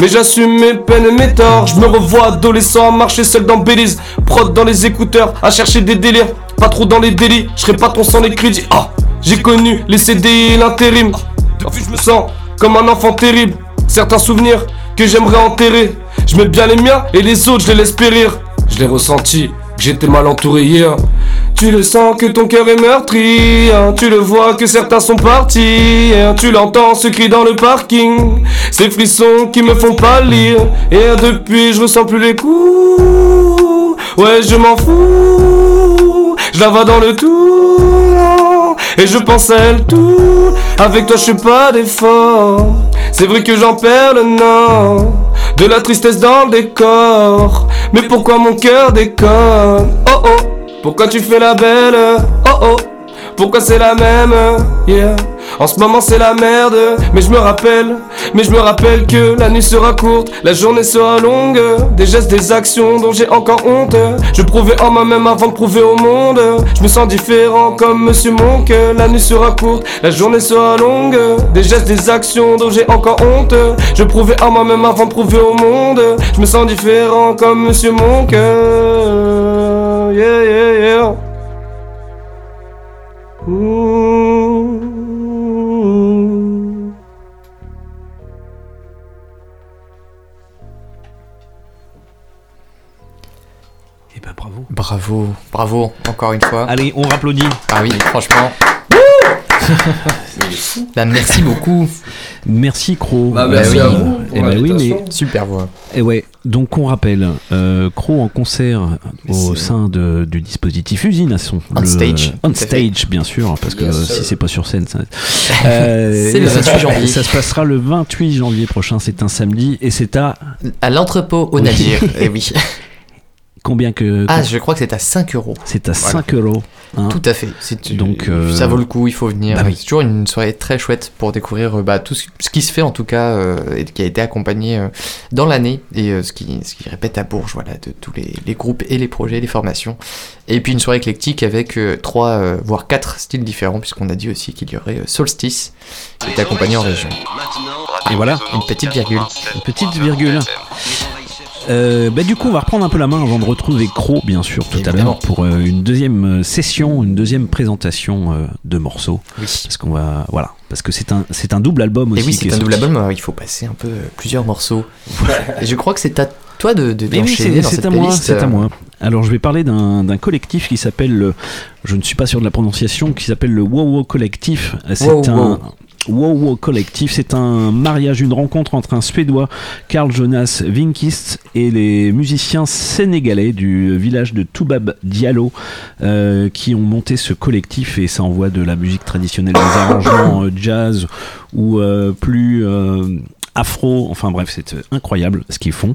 Mais j'assume mes peines et mes torts. Je me revois adolescent à marcher seul dans Belize. Prod dans les écouteurs à chercher des délires. Pas trop dans les délits, je serai pas ton sang les crédits Ah, j'ai connu les CD et l'intérim. Je me sens comme un enfant terrible. Certains souvenirs que j'aimerais enterrer. Je mets bien les miens et les autres je les laisse périr Je l'ai ressenti, j'étais mal entouré hier. Tu le sens que ton cœur est meurtri, hein. tu le vois que certains sont partis, hein. tu l'entends ce cri dans le parking, ces frissons qui me font pâlir, et depuis je ressens plus les coups, ouais je m'en fous, je la vois dans le tout, et je pense à elle tout, avec toi je fais pas d'effort, c'est vrai que j'en perds le nord, de la tristesse dans le décor, mais pourquoi mon cœur déconne, oh oh. Pourquoi tu fais la belle? Oh oh Pourquoi c'est la même Yeah. En ce moment c'est la merde, mais je me rappelle, mais je me rappelle que la nuit sera courte, la journée sera longue, des gestes, des actions dont j'ai encore honte. Je prouvais en moi-même avant de prouver au monde. Je me sens différent comme Monsieur Monk. La nuit sera courte, la journée sera longue, des gestes, des actions dont j'ai encore honte. Je prouvais en moi-même avant de prouver au monde. Je me sens différent comme Monsieur Monk. Yeah, yeah, yeah. Et ben bravo. Bravo, bravo, encore une fois. Allez, on rapplaudit. Ah oui, franchement. Bah, merci beaucoup. Merci Cro. Bah, merci à vous pour Eh ben oui, mais l'invitation. Super voix. Et ouais, donc on rappelle, euh, Cro en concert au sein de, du dispositif Usine à son. On le- stage, On stage, bien sûr, parce que Yes, si c'est pas sur scène, ça. Euh, C'est le 28 janvier. Ça se passera le 28 janvier prochain, c'est un samedi, et c'est à. À l'entrepôt au Oui. Nadir. Eh oui. Combien que. Ah, je crois que c'est à 5 euros. C'est à Voilà. 5 euros. hein. Tout à fait. Donc, euh, ça vaut le coup, il faut venir. bah oui. C'est toujours une soirée très chouette pour découvrir euh, bah, tout ce, ce qui se fait en tout cas euh, et qui a été accompagné euh, dans l'année et euh, ce, qui, ce qui répète à Bourges, voilà, de tous les, les groupes et les projets, les formations. Et puis une soirée éclectique avec euh, trois, euh, voire quatre styles différents, puisqu'on a dit aussi qu'il y aurait euh, Solstice qui était accompagné en région. Et voilà, une petite virgule. Une petite virgule. Euh, bah, du coup, on va reprendre un peu la main avant de retrouver Cro, bien sûr, tout à l'heure, pour euh, une deuxième euh, session, une deuxième présentation euh, de morceaux. Parce qu'on va, voilà, parce que c'est un, c'est un double album aussi. Et oui, c'est est un double album, il faut passer un peu plusieurs morceaux. et je crois que c'est à toi de, de oui, c'est dans cette à moi, c'est à moi. Alors je vais parler d'un d'un collectif qui s'appelle, le- je ne suis pas sûr de la prononciation, qui s'appelle le Wow Collectif. C'est Wow un Wow. Wow Wow Collectif, c'est un mariage, une rencontre entre un Suédois, Karl Jonas Vinkist, et les musiciens sénégalais du village de Toubab Diallo, euh, qui ont monté ce collectif et ça envoie de la musique traditionnelle, des arrangements euh, jazz ou euh, plus afro, enfin bref, c'est euh, incroyable ce qu'ils font.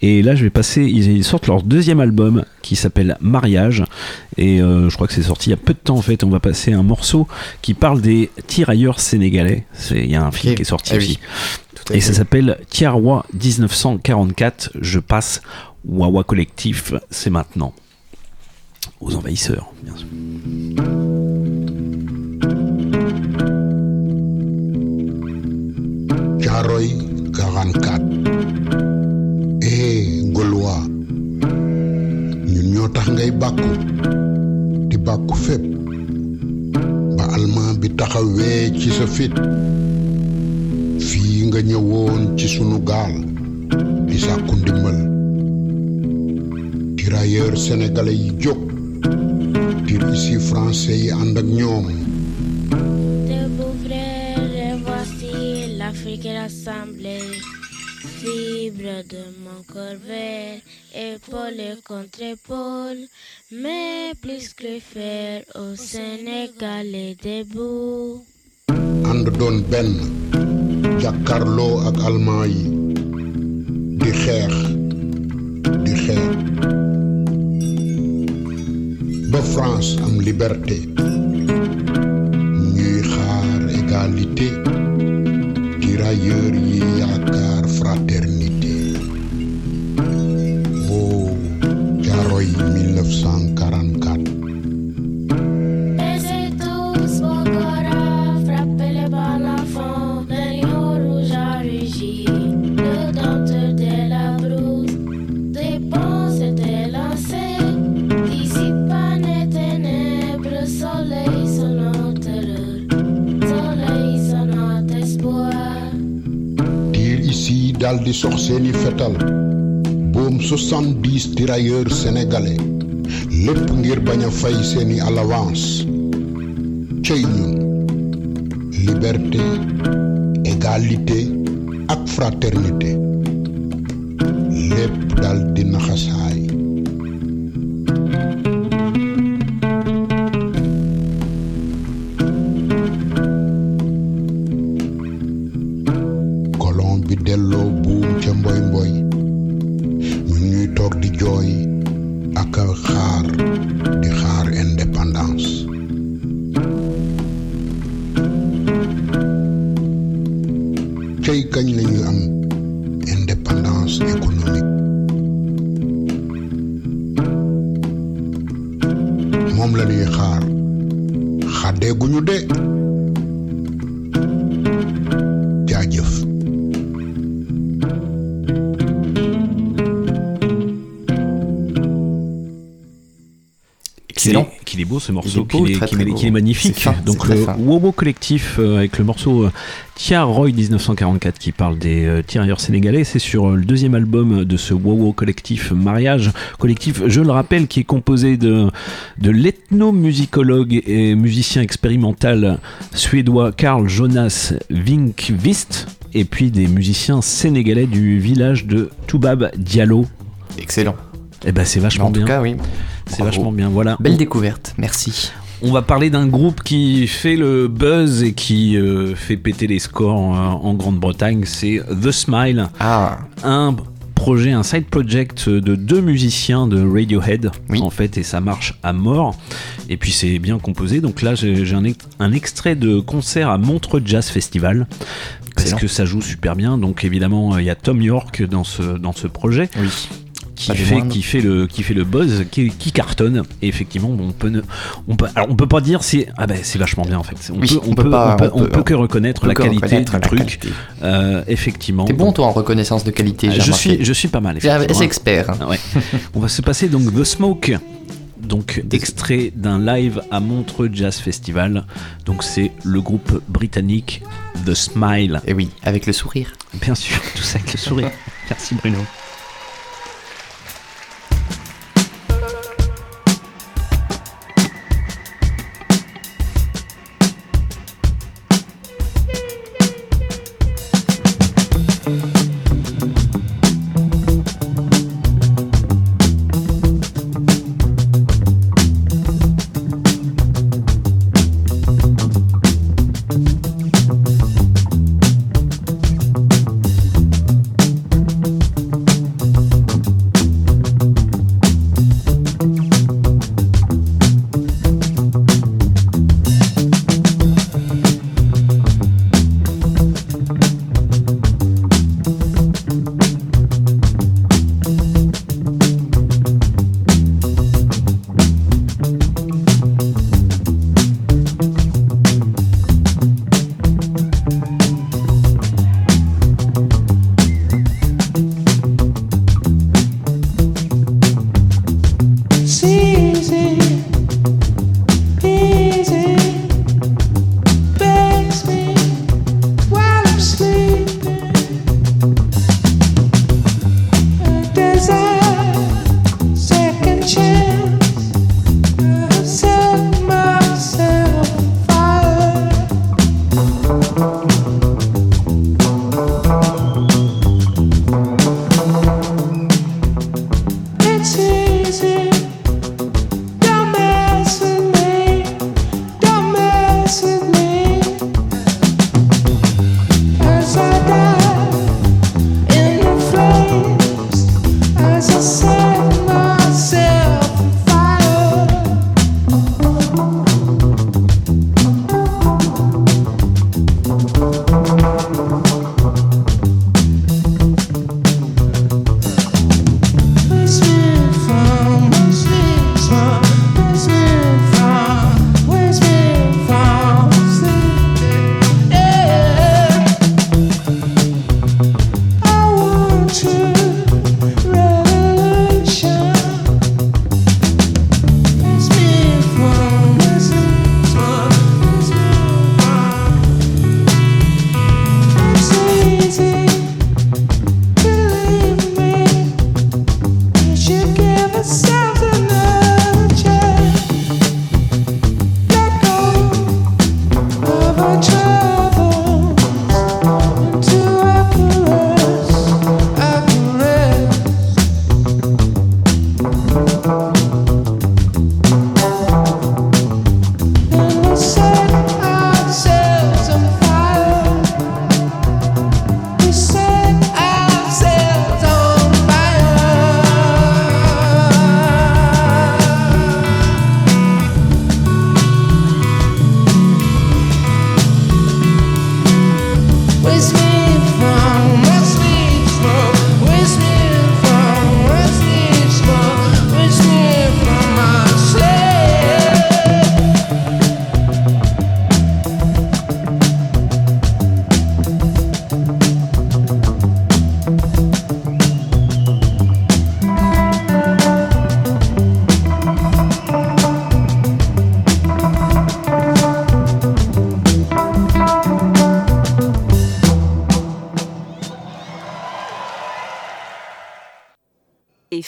Et là, je vais passer, ils sortent leur deuxième album qui s'appelle Mariage, et euh, je crois que c'est sorti il y a peu de temps en fait. On va passer un morceau qui parle des tirailleurs sénégalais. C'est- Il y a un film qui est sorti Ah aussi. oui, Et ça s'appelle Tiarois 1944. Je passe Wawa Collectif, c'est maintenant. Aux envahisseurs, bien sûr. Caaroy 44 eh Gaulois ñun ñoo tax ngay bàkku di bàkku fépp. Ba almaan bi taxawee ci sa fit. Fii nga ñëwoon ci sunu gaal di sàkku ndimbal. Tirailleurs sénégalais yi jóg tir ici français yi ànd ak ñoom l'Afrique rassemblée. Fibre de mon corps vert, épaule contre épaule, mais plus que fer au Sénégal est debout. ànd doon benn jàkkarloo ak almaa yi di xeex di xeex ba France am liberté ñuy égalité tirailleurs yi yaakaar fraternité oh Thiaroye 1944 dal di sox seeni fetal. Boom 70 tirailleurs sénégalais. Lépp ngir bañ a fay seeni alawans cëy ñun. Liberté égalité ak fraternité. Lépp dal di naxasaay Excellent. Qu'il est, qu'il est beau ce morceau, qu'il est, magnifique. Fin, Donc le. Wowo Collectif euh, avec le morceau euh, Tia Roy 1944 qui parle des euh, tirailleurs sénégalais. C'est sur le deuxième album de ce Wowo Collectif Mariage Collectif, je le rappelle, qui est composé de, de l'ethnomusicologue et musicien expérimental suédois Karl Jonas Vinkvist et puis des musiciens sénégalais du village de Toubab Diallo. Excellent. Eh ben c'est vachement En tout bien. cas, oui. C'est vachement bien, voilà. Belle découverte, merci. On va parler d'un groupe qui fait le buzz et qui euh, fait péter les scores en, en Grande-Bretagne, c'est The Smile. Ah. Un projet, un side project de deux musiciens de Radiohead, en fait, et ça marche à mort. Et puis c'est bien composé. Donc là, j'ai un, un extrait de concert à Montreux Jazz Festival. Parce que ça joue super bien. Donc évidemment, il y a Tom York dans ce, dans ce projet. Qui fait, moindres. qui, fait le, qui fait le buzz, qui, qui cartonne. Et effectivement, bon, on peut, ne- on peut, alors on peut pas dire si, ah ben c'est vachement bien en fait. On Oui, peut, on peut pas- on peut, on peut- on peut que reconnaître la qualité reconnaître du truc. qualité. Euh, effectivement. T'es bon toi en reconnaissance de qualité, j'ai je remarqué. suis, je suis pas mal. Un effectivement. expert. hein. Ah ouais. On va se passer donc The Smoke. Donc extrait d'un live à Montreux Jazz Festival. Donc c'est le groupe britannique The Smile. Et oui, avec le sourire. Bien sûr, tout ça avec le sourire. Merci Bruno.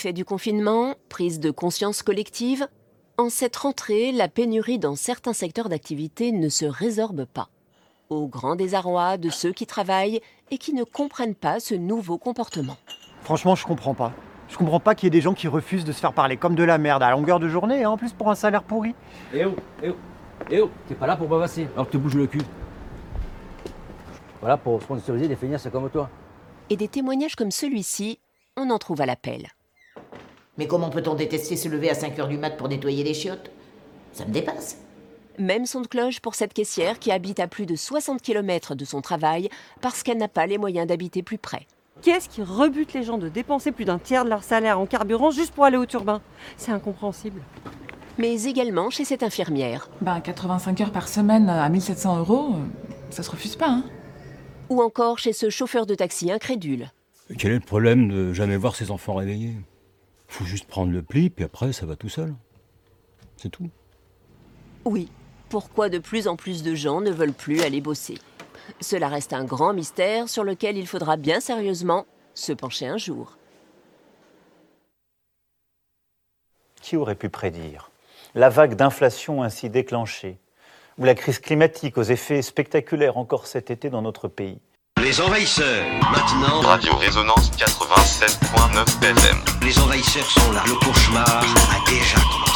Effet du confinement, prise de conscience collective. En cette rentrée, la pénurie dans certains secteurs d'activité ne se résorbe pas. Au grand désarroi de ceux qui travaillent et qui ne comprennent pas ce nouveau comportement. Franchement, je comprends pas. Je comprends pas qu'il y ait des gens qui refusent de se faire parler comme de la merde à longueur de journée, et en plus pour un salaire pourri. Eh oh, eh oh, eh oh, t'es pas là pour bavasser, alors que tu bouges le cul. Voilà pour sponsoriser des feignasses comme toi. Et des témoignages comme celui-ci, on en trouve à l'appel. Mais comment peut-on détester se lever à 5h du mat pour nettoyer les chiottes? Ça me dépasse. Même son de cloche pour cette caissière qui habite à plus de 60 km de son travail parce qu'elle n'a pas les moyens d'habiter plus près. Qu'est-ce qui rebute les gens de dépenser plus d'un tiers de leur salaire en carburant juste pour aller au turbin? C'est incompréhensible. Mais également chez cette infirmière. Ben, 85 heures par semaine à 1700 euros, ça se refuse pas, hein Ou encore chez ce chauffeur de taxi incrédule. Quel est le problème de jamais voir ses enfants réveillés? Faut juste prendre le pli, puis après ça va tout seul. C'est tout. Oui, pourquoi de plus en plus de gens ne veulent plus aller bosser? Cela reste un grand mystère sur lequel il faudra bien sérieusement se pencher un jour. Qui aurait pu prédire la vague d'inflation ainsi déclenchée, ou la crise climatique aux effets spectaculaires encore cet été dans notre pays? Les envahisseurs, maintenant. Radio Résonance 87.9 FM. Les envahisseurs sont là. Le cauchemar a déjà commencé.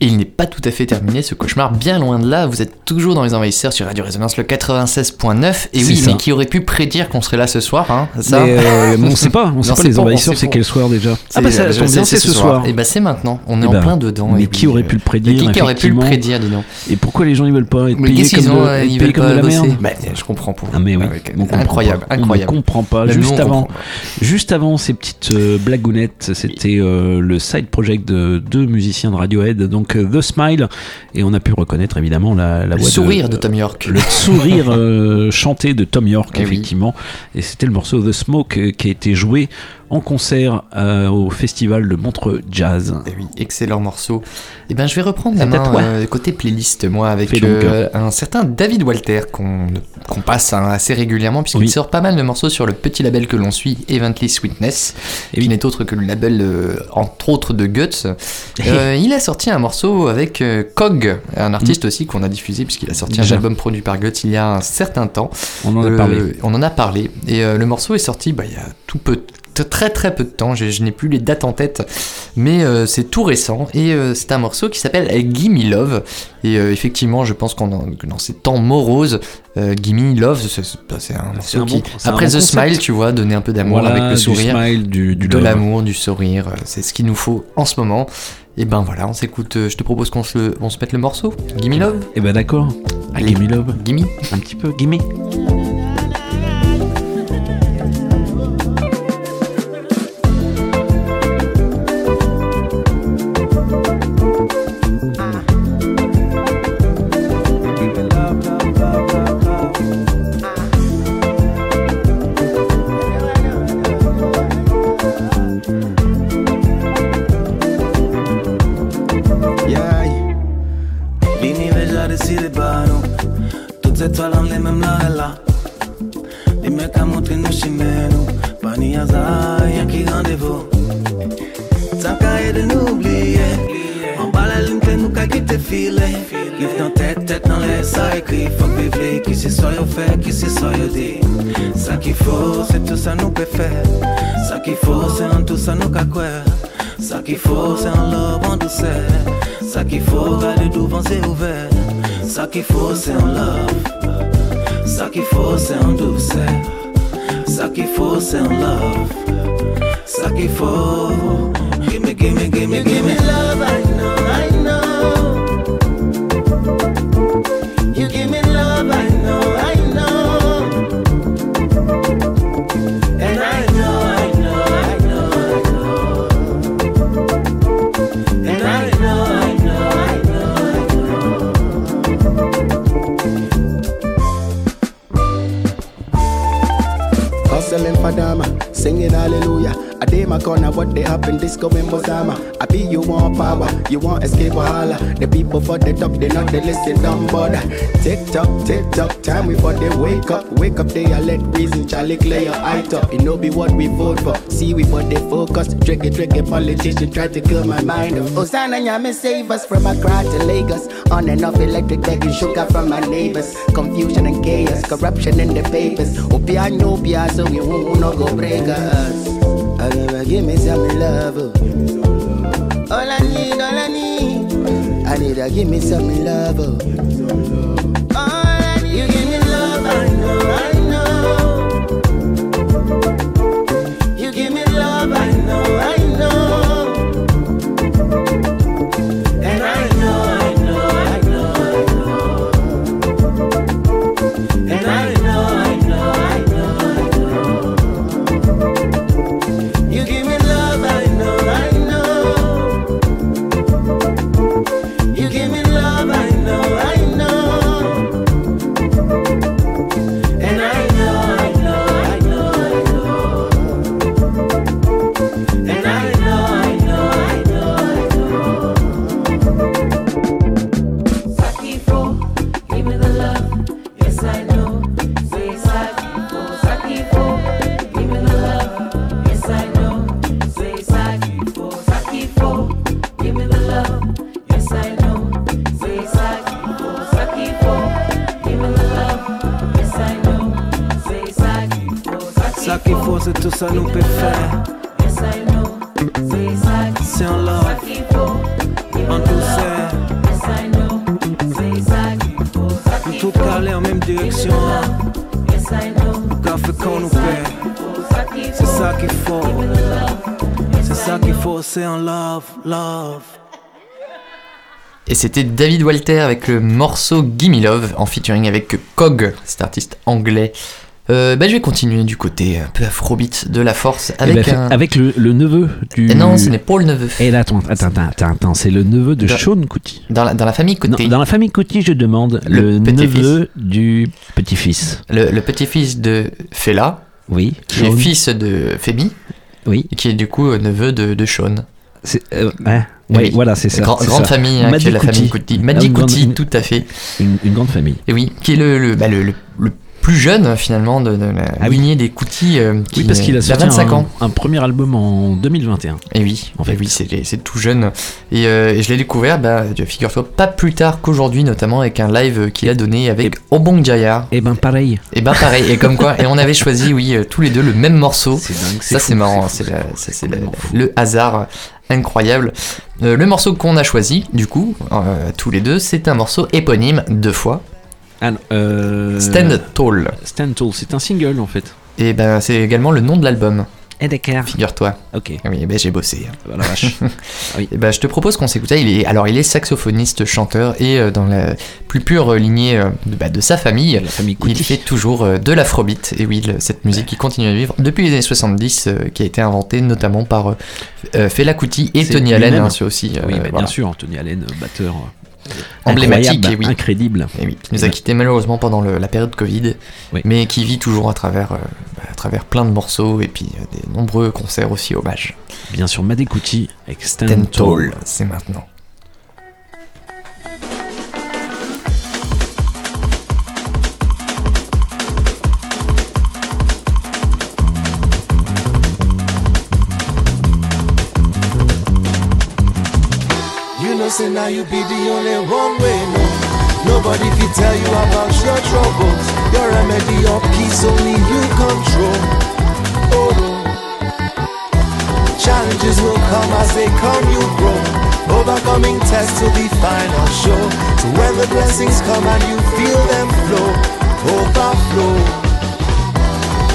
Et il n'est pas tout à fait terminé ce cauchemar, bien loin de là, vous êtes toujours dans les envahisseurs sur Radio Résonance le 96.9, et oui, ça. mais qui aurait pu prédire qu'on serait là ce soir, hein, ça Mais, euh, mais on sait pas, on sait Non, pas les pas, envahisseurs, c'est quel soir déjà Ah bah ça euh, tombe bien, c'est ce soir. Et bah c'est maintenant, on est Eh en ben, plein dedans. Mais et qui aurait euh, pu le prédire mais Qui, aurait pu le prédire, dis donc Et pourquoi les gens ils veulent pas être Mais payés comme ont euh, Ils veulent comme pas de la merde Bah, je comprends pour. Ah mais oui, incroyable, incroyable. On ne comprend pas. Juste avant, juste avant ces petites euh, blagounettes, c'était euh, le side project de deux musiciens de Radiohead, donc euh, The Smile, et on a pu reconnaître évidemment la, la Le voix sourire de Tom York. le sourire euh, chanté de Tom York Eh oui. effectivement, et c'était le morceau The Smoke euh, qui a été joué en concert euh, au festival de Montreux Jazz. Eh oui, excellent morceau. Et ben je vais reprendre la main euh, côté playlist moi avec euh, un certain David Walter qu'on passe hein, assez régulièrement puisqu'il Oui. sort pas mal de morceaux sur le petit label que l'on suit, Evently Sweetness, Eh qui n'est autre que le label entre autres de Guts. Il a sorti un morceau avec Cog, un artiste aussi qu'on a diffusé puisqu'il a sorti un album produit par Guts il y a un certain temps. On en a parlé. On en a parlé et le morceau est sorti bah, il y a tout peu très très peu de temps, je, je n'ai plus les dates en tête, mais euh, c'est tout récent et euh, c'est un morceau qui s'appelle Gimme Love et euh, effectivement je pense qu'on dans ces temps moroses, Gimme Love c'est- c'est un morceau un qui, bon- après The. Smile tu vois, donner un peu d'amour Voilà, avec le du sourire, smile, du- du de l'amour, du sourire, c'est ce qu'il nous faut en ce moment. Et ben voilà, on s'écoute, je te propose qu'on se, on se mette le morceau, Gimme Love Et ben d'accord. Gimme love. Gimme. Un petit peu, gimme. Hasard, y'a qui rendez-vous. Tant qu'à aider nous oublier. En bas la ligne, t'es nous qu'à quitter filer. Livre dans tête, tête dans les ça écrit. Faut vivre, qui c'est soit fait, qui c'est soit dit. Ça qu'il faut, c'est tout ça nous peut faire. Ça qu'il faut, c'est en tout ça nous qu'à quoi. Ça qu'il faut, c'est un love en douceur. Ça qu'il faut, garder devant c'est ouvert. Ça qu'il faut, c'est un love. Ça qu'il faut, c'est en douceur. Ça qu'il faut, c'est un love. Ça qu'il faut. Gimme, gimme, gimme, gimme love. I know, I know. My corner, what they happen, disco in Bozama. I happy, you want power, you want escape wahala. The people for the top they not they listen down, but tick tock, tick tock, time we for they wake up, wake up, they a let reason, Charlie clear your eye top. It no be what we vote for. See we for they focus, tricky, tricky politician try to kill my mind. Hosanna, Yami, save us from Accra to Lagos. On and off electric begging sugar from my neighbors. Confusion and chaos, corruption in the papers. Opia, no, so we won't no go break us. I never give me some love. All I need, all I need, I need to give me some love. Et c'était David Walter avec le morceau Gimme Love en featuring avec Cog, cet artiste anglais. Euh, bah, je vais continuer du côté un peu afrobeat de la force Eh avec ben, un. avec le, le neveu du. Et non, ce n'est pas le neveu. Et là, attends, attends, attends, attends, c'est le neveu de Dans- Sean Kuti. Dans la, dans la famille côté. Dans, dans la famille Kuti, je demande Le neveu du petit-fils. Le, le petit-fils de Fela, Oui. qui est Sean. fils de Femi, Oui. qui est du coup euh, neveu de, de Sean. C'est, euh, ouais, Oui. oui, voilà, c'est ça. Grand- grande ça. famille, hein, Madi qui est la famille Kuti. Madi Kuti, tout à fait. Une, une grande famille. Et oui, qui est le, le, bah, le, plus jeune finalement de, de la Ah oui. lignée des Kuti. euh, qui Oui, parce qu'il a a sorti 25 un, ans. un premier album en 2021. Et oui, En fait. oui, c'est c'est tout jeune. Et, euh, et je l'ai découvert, bah, figure-toi, pas plus tard qu'aujourd'hui, notamment avec un live qu'il a donné avec Obong Jaya. Et ben pareil. Et ben pareil, et comme quoi, et on avait choisi, oui, euh, tous les deux le même morceau. C'est dingue, Ça, c'est marrant, c'est le hasard incroyable. Euh, le morceau qu'on a choisi, du coup, euh, tous les deux, c'est un morceau éponyme, deux fois, Ah, euh, Stand Tall. Stand Tall, c'est un single en fait. Et ben, c'est également le nom de l'album, Et figure-toi. Ok. Ah Oui, ben j'ai bossé. Bah, la vache. Et ben, je te propose qu'on s'écoute. Il est, alors, il est saxophoniste, chanteur, et euh, dans la plus pure lignée euh, de, bah, de sa famille, La famille il fait toujours euh, de l'afrobeat. Et oui, le- cette musique qui continue à vivre depuis les années 70, euh, qui a été inventée notamment par Fela Kuti et Tony Allen, hein, aussi. Oui, voilà. bien sûr, Tony Allen, batteur. Emblématique, et oui. Incrédible. Et oui, qui nous a quitté malheureusement pendant le- la période Covid, Oui. mais qui vit toujours à travers, euh, bah, à travers plein de morceaux et puis euh, des nombreux concerts aussi hommages. Bien sûr, Madekuti avec Stand, Ten Tall. Tall, c'est maintenant. Say now you be the only one way, no. Nobody can tell you about your troubles. Your remedy or peace only you control. Oh, challenges will come as they come, you grow. Overcoming tests will be final show. So when the blessings come and you feel them flow, overflow.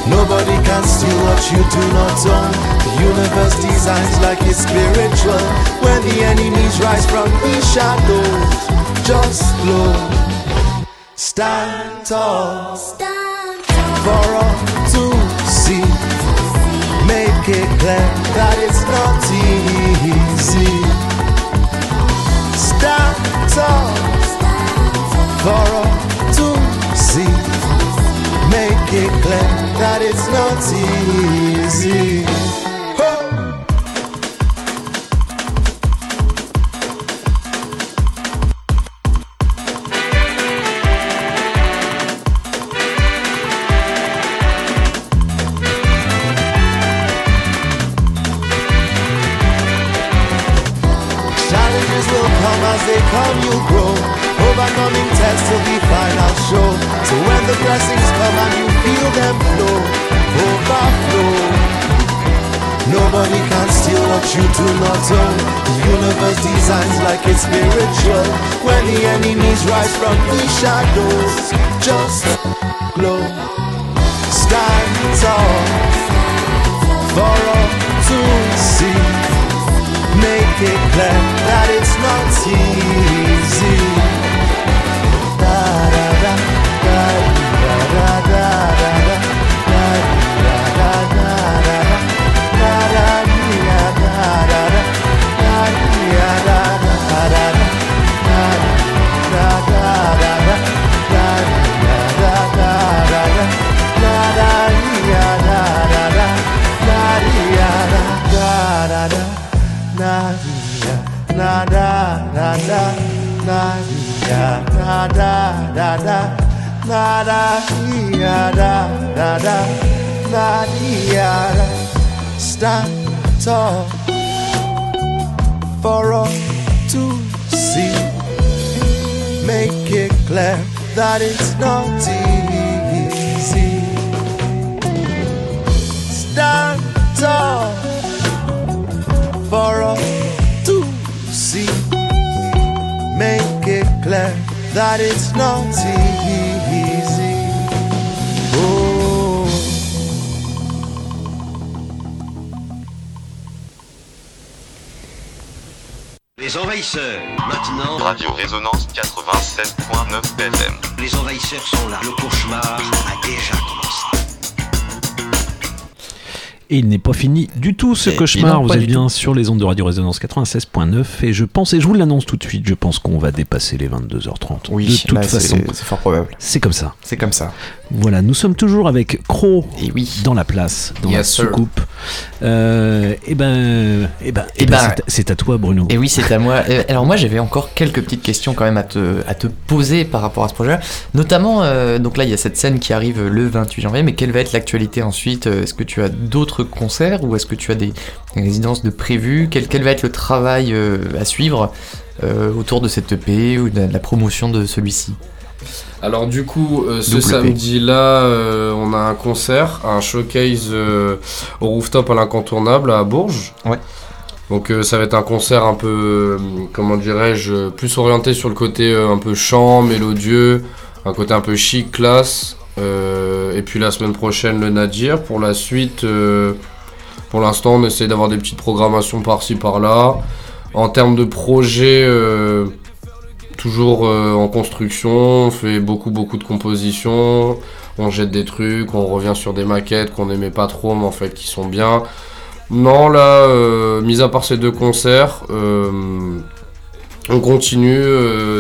Nobody can steal what you do not own. Universe designs like it's spiritual. When the enemies rise from the shadows, just flow. Stand tall for all to see. Make it clear that it's not easy. Stand tall for all to see. Make it clear that it's not easy. universe designs like it's spiritual. When the enemies rise from the shadows, just glow. Stand tall for all to see. Make it clear that it's not easy. Da da da da da da. da. Stand tall for all to see. Make it clear that it's not that it's not easy. Oh. Les envahisseurs, maintenant. Radio Résonance 87.9 FM. Les envahisseurs sont là. Le cauchemar a déjà commencé. Et il n'est pas fini du tout ce Et- cauchemar. et non, Vous êtes bien sur les ondes de Radio Résonance 96.9 et je pense, et je vous l'annonce tout de suite, je pense qu'on va dépasser les 22h30. Oui, de toute là, façon. c'est fort probable. C'est comme ça. C'est comme ça. Voilà, nous sommes toujours avec Crow dans la place, dans la Yes, sir. soucoupe. Euh, et ben, et ben, Eh eh ben, ben, c'est à- c'est à toi, Bruno. Et oui, c'est à moi. Euh, Alors moi, j'avais encore quelques petites questions quand même à te, à te poser par rapport à ce projet. Notamment, euh, donc là, il y a cette scène qui arrive le 28 janvier, mais quelle va être l'actualité ensuite? Euh, Est-ce que tu as d'autres concerts ou est-ce que tu as des résidences de prévues? Quel, quel va être le travail euh, à suivre euh, autour de cette EP ou de la promotion de celui-ci? Alors du coup, euh, ce P. samedi-là, euh, on a un concert, un showcase euh, au rooftop à l'incontournable à Bourges. Ouais. Donc ça va être un concert un peu, comment dirais-je, plus orienté sur le côté un peu chant, mélodieux, un côté un peu chic, classe. Euh, et puis la semaine prochaine, le Nadir. Pour la suite, euh, pour l'instant, on essaie d'avoir des petites programmations par-ci par-là. En termes de projets, euh, toujours en construction, on fait beaucoup beaucoup de compositions, on jette des trucs, on revient sur des maquettes qu'on n'aimait pas trop mais en fait qui sont bien. Non là, mis à part ces deux concerts, on continue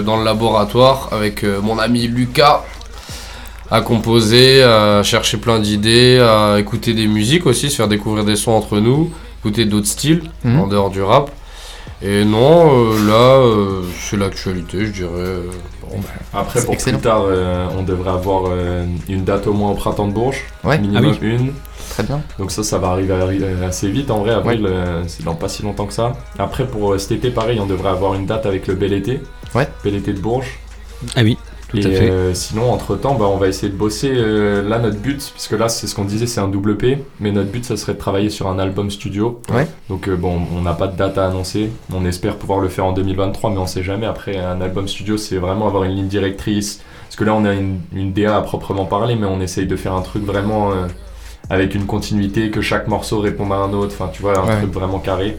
dans le laboratoire avec mon ami Lucas à composer, à chercher plein d'idées, à écouter des musiques aussi, se faire découvrir des sons entre nous, écouter d'autres styles Mhm. en dehors du rap. Et non, euh, là, euh, c'est l'actualité, je dirais. euh, Après, pour excellent. plus tard, euh, on devrait avoir euh, une date au moins au printemps de Bourges. Ouais. Minimum Ah oui. une. Très bien. Donc ça, ça va arriver arri- assez vite. En vrai, avril, Ouais. euh, c'est dans pas si longtemps que ça. Après, pour euh, cet été, pareil, on devrait avoir une date avec le Bel Été. Ouais. Bel Été de Bourges. Ah oui, tout Et à fait. euh, sinon, entre-temps, bah, on va essayer de bosser. euh, là, notre but, puisque là, c'est ce qu'on disait, c'est un double P. Mais notre but, ça serait de travailler sur un album studio. Ouais. Donc euh, bon, on n'a pas de date à annoncer. On espère pouvoir le faire en 2023, mais on sait jamais. Après, un album studio, c'est vraiment avoir une ligne directrice. Parce que là, on a une, une DA à proprement parler, mais on essaye de faire un truc vraiment euh, avec une continuité, que chaque morceau réponde à un autre. Enfin, tu vois, un Ouais. truc vraiment carré.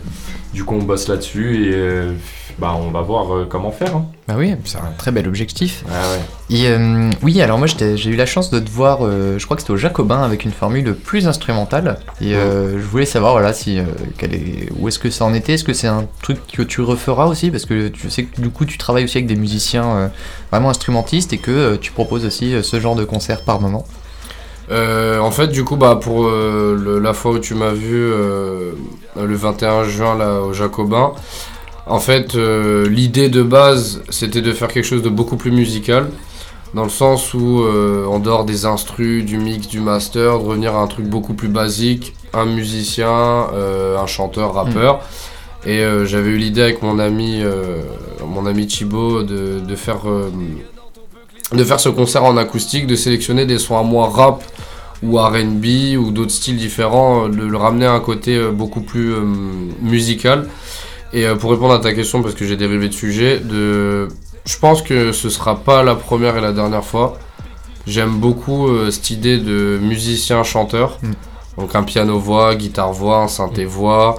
Du coup, on bosse là-dessus et euh, bah, on va voir euh, comment faire. hein. Bah oui, c'est un très bel objectif. Ouais. Et euh, oui, alors moi j'ai eu la chance de te voir, je crois que c'était au Jacobin avec une formule plus instrumentale. Et je voulais savoir voilà si quel est- où est-ce que ça en était. Est-ce que c'est un truc que tu referas aussi? Parce que tu sais que du coup tu travailles aussi avec des musiciens vraiment instrumentistes et que tu proposes aussi ce genre de concert par moment. Euh, en fait, du coup, bah, pour euh, le- la fois où tu m'as vu euh, le 21 juin là, au Jacobin, en fait, euh, l'idée de base, c'était de faire quelque chose de beaucoup plus musical, dans le sens où, euh, en dehors des instrus, du mix, du master, de revenir à un truc beaucoup plus basique, un musicien, euh, un chanteur, rappeur. Et euh, j'avais eu l'idée avec mon ami, euh, mon ami Thibaut de, de faire euh, de faire ce concert en acoustique, de sélectionner des sons à moi rap ou RB ou d'autres styles différents, euh, de le ramener à un côté euh, beaucoup plus euh, musical. Et euh, pour répondre à ta question, parce que j'ai dérivé de sujet, de... je pense que ce sera pas la première et la dernière fois. J'aime beaucoup euh, cette idée de musicien-chanteur. Donc un piano-voix, guitare-voix, un synthé-voix,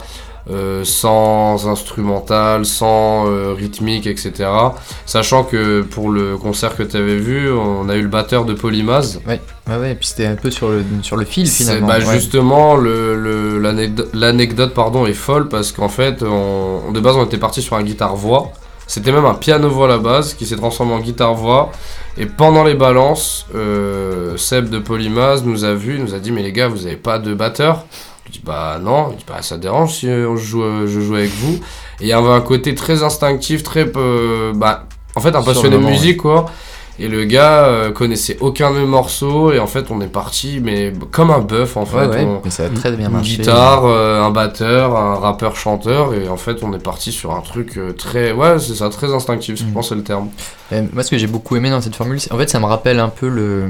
sans instrumental, sans euh, rythmique, etc. Sachant que pour le concert que tu avais vu, on a eu le batteur de Polymaz. Ouais, ouais, ouais, et puis c'était un peu sur le, sur le fil finalement. bah, ouais. Justement, le- le- l'anecdote l'anecdote, pardon, est folle parce qu'en fait, on, de base, on était parti sur un guitare-voix. C'était même un piano-voix à la base qui s'est transformé en guitare-voix. Et pendant les balances, euh, Seb de Polymaz nous a vu, nous a dit Mais les gars, vous avez pas de batteur dis Bah non, il dit Bah ça dérange si euh, on joue, euh, je joue avec vous. Et il y avait un côté très instinctif, très. peu- bah, en fait, un passionné de musique, quoi. Et le gars euh, connaissait aucun de mes morceaux et en fait on est parti mais comme un bœuf en fait. Ouais, ouais, On- mais ça a très bien une marché. guitare, euh, un batteur, un rappeur chanteur et en fait on est parti sur un truc euh, très ouais c'est ça très instinctif je pense c'est le terme. Et moi, ce que j'ai beaucoup aimé dans cette formule, c'est en fait, ça me rappelle un peu le,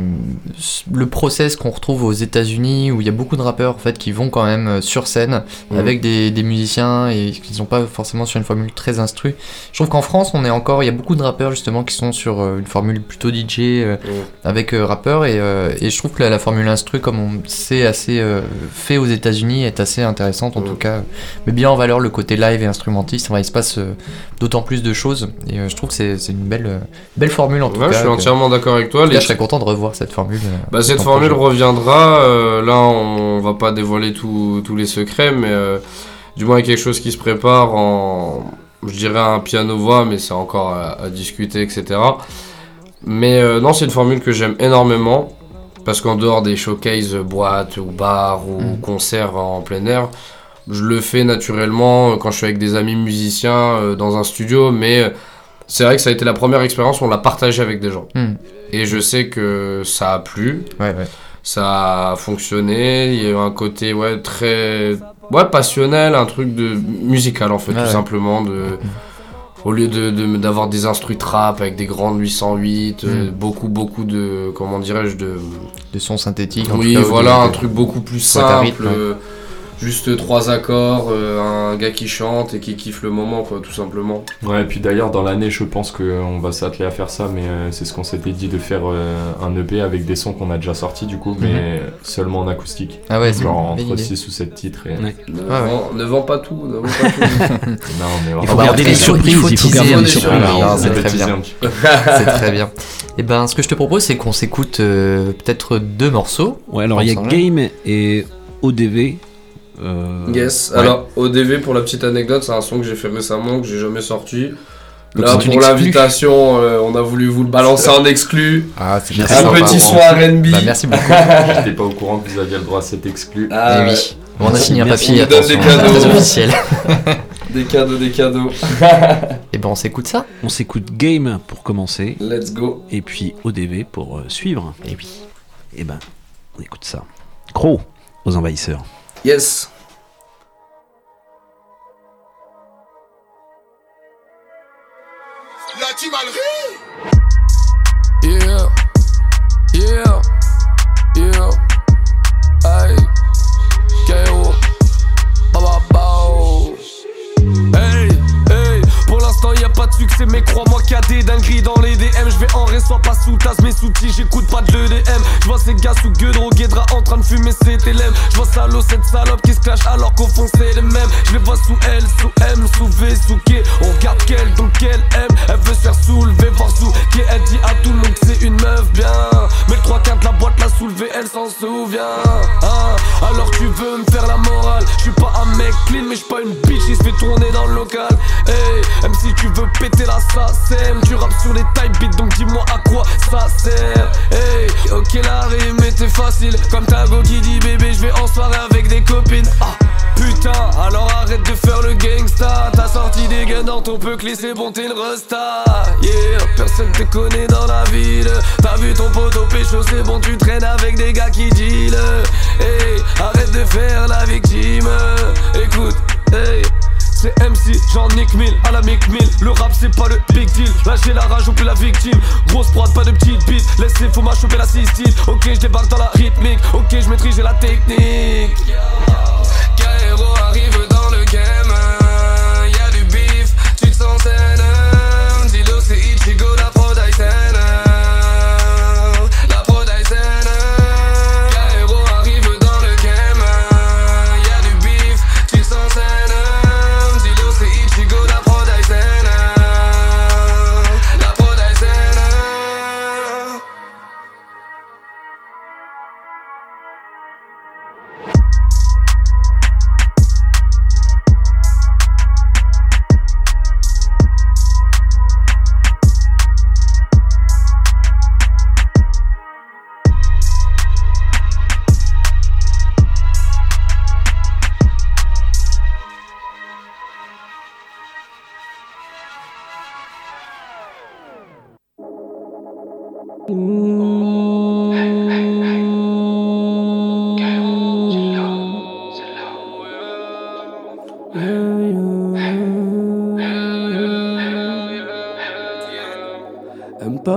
le process qu'on retrouve aux États-Unis où il y a beaucoup de rappeurs en fait qui vont quand même euh, sur scène Mhm. avec des, des musiciens et qui sont pas forcément sur une formule très instru. Je trouve qu'en France, on est encore, il y a beaucoup de rappeurs justement qui sont sur euh, une formule plutôt DJ euh, avec euh, rappeur et, euh, et je trouve que la, la formule instru, comme on sait assez fait aux États-Unis, est assez intéressante en tout cas, met bien en valeur le côté live et instrumentiste. Enfin, il se passe d'autant plus de choses et je trouve que c'est une belle, belle formule en tout Ouais, cas. je suis entièrement d'accord avec toi. En cas, Les- je serais content de revoir cette formule. Bah, cette formule projet. reviendra. là, on va pas dévoiler tous les secrets, mais du moins, il y a quelque chose qui se prépare en. Je dirais un piano-voix, mais c'est encore à, à discuter, etc. Mais euh, non, c'est une formule que j'aime énormément. Parce qu'en dehors des showcases boîtes ou bars ou Mm. concerts en plein air, je le fais naturellement euh, quand je suis avec des amis musiciens euh, dans un studio. Mais c'est vrai que ça a été la première expérience où on l'a partagé avec des gens. Mm. Et je sais que ça a plu. Ouais, ouais. Ça a fonctionné. Il y a eu un côté ouais, très ouais, passionnel, un truc de musical en fait, tout simplement. De, au lieu de, de- d'avoir des instrus trap avec des grandes 808, euh, Mm. beaucoup, beaucoup de. Comment dirais-je de, de sons synthétiques. en Oui, tout cas, ou voilà, un truc beaucoup plus simple. rythme, ouais. Euh, Juste trois accords, euh, un gars qui chante et qui kiffe le moment, quoi, tout simplement. Ouais, et puis d'ailleurs, dans l'année, je pense qu'on va s'atteler à faire ça, mais euh, c'est ce qu'on s'était dit de faire euh, un EP avec des sons qu'on a déjà sortis, du coup, mais seulement en acoustique. Ah ouais, c'est Genre entre idée. 6 ou 7 titres. Et... Ne, Ah ouais. ne vends pas tout, ne vends pas tout. non, mais Il faut garder les surprises, il faut garder les surprises. Non, c'est très bien. c'est très bien. Et ben, ce que je te propose, c'est qu'on s'écoute euh, peut-être deux morceaux. Ouais, alors il y a. Game et ODV. Euh, Yes, ouais. alors ODV pour la petite anecdote, c'est un son que j'ai fait récemment, que j'ai jamais sorti. Donc Là, pour l'invitation, euh, on a voulu vous le balancer en exclu. Ah, c'est un sympa. petit son RB. Bah, merci beaucoup. J'étais pas au courant que vous aviez le droit à cet exclu. Ah, Eh ouais. oui. On a signé un papier, On donne des attention, cadeaux. très officiel. Des cadeaux, des cadeaux. Et ben, on s'écoute ça. On s'écoute Game pour commencer. Let's go. Et puis ODV pour euh, suivre. Et oui. Et ben, on écoute ça. Crow aux envahisseurs. Yes. La timalerie Yeah, yeah, yeah. Succès, mais crois-moi qu'il y a des dingueries dans les DM. Je vais en soit pas sous tasse, mes sous-petits, j'écoute pas de l'EDM. Je vois ces gars sous gueux, droguedra en train de fumer ses télèmes. Je vois salaud, cette salope qui se clash alors qu'au fond c'est les mêmes. Je les vois sous L, sous M, sous V, sous K. On regarde quelle, donc quelle M. Elle veut se faire soulever, voir sous qui elle dit à tout le monde que c'est une meuf bien. Mais le 3 quarts de la boîte l'a soulevé, elle s'en souvient. Hein alors tu veux me faire la morale? Je suis pas un mec clean, mais je pas une bitch qui se fait tourner dans le local. Hey, même si tu veux péter la SACEM, tu rappes sur les type beats, donc dis-moi à quoi ça sert. Hey, ok la rime était facile, comme ta go qui dit bébé, je vais en soirée avec des copines. Ah, putain, alors arrête de faire le gangsta. T'as sorti des guns dans ton peu c'est bon, t'es une resta. Yeah, personne te connaît dans la ville. T'as vu ton poteau pécho, c'est bon, tu traînes avec des gars qui deal. Hey, arrête de faire la victime. Écoute, hey. C'est MC, j'en nique mille, à la mic mille Le rap c'est pas le big deal Lâchez la rage ou suis la victime. Grosse prod, pas de petite bite. Laisse les fous m'a choper la cystite. Ok, je débarque dans la rythmique. Ok, je maîtrise la technique. Arrive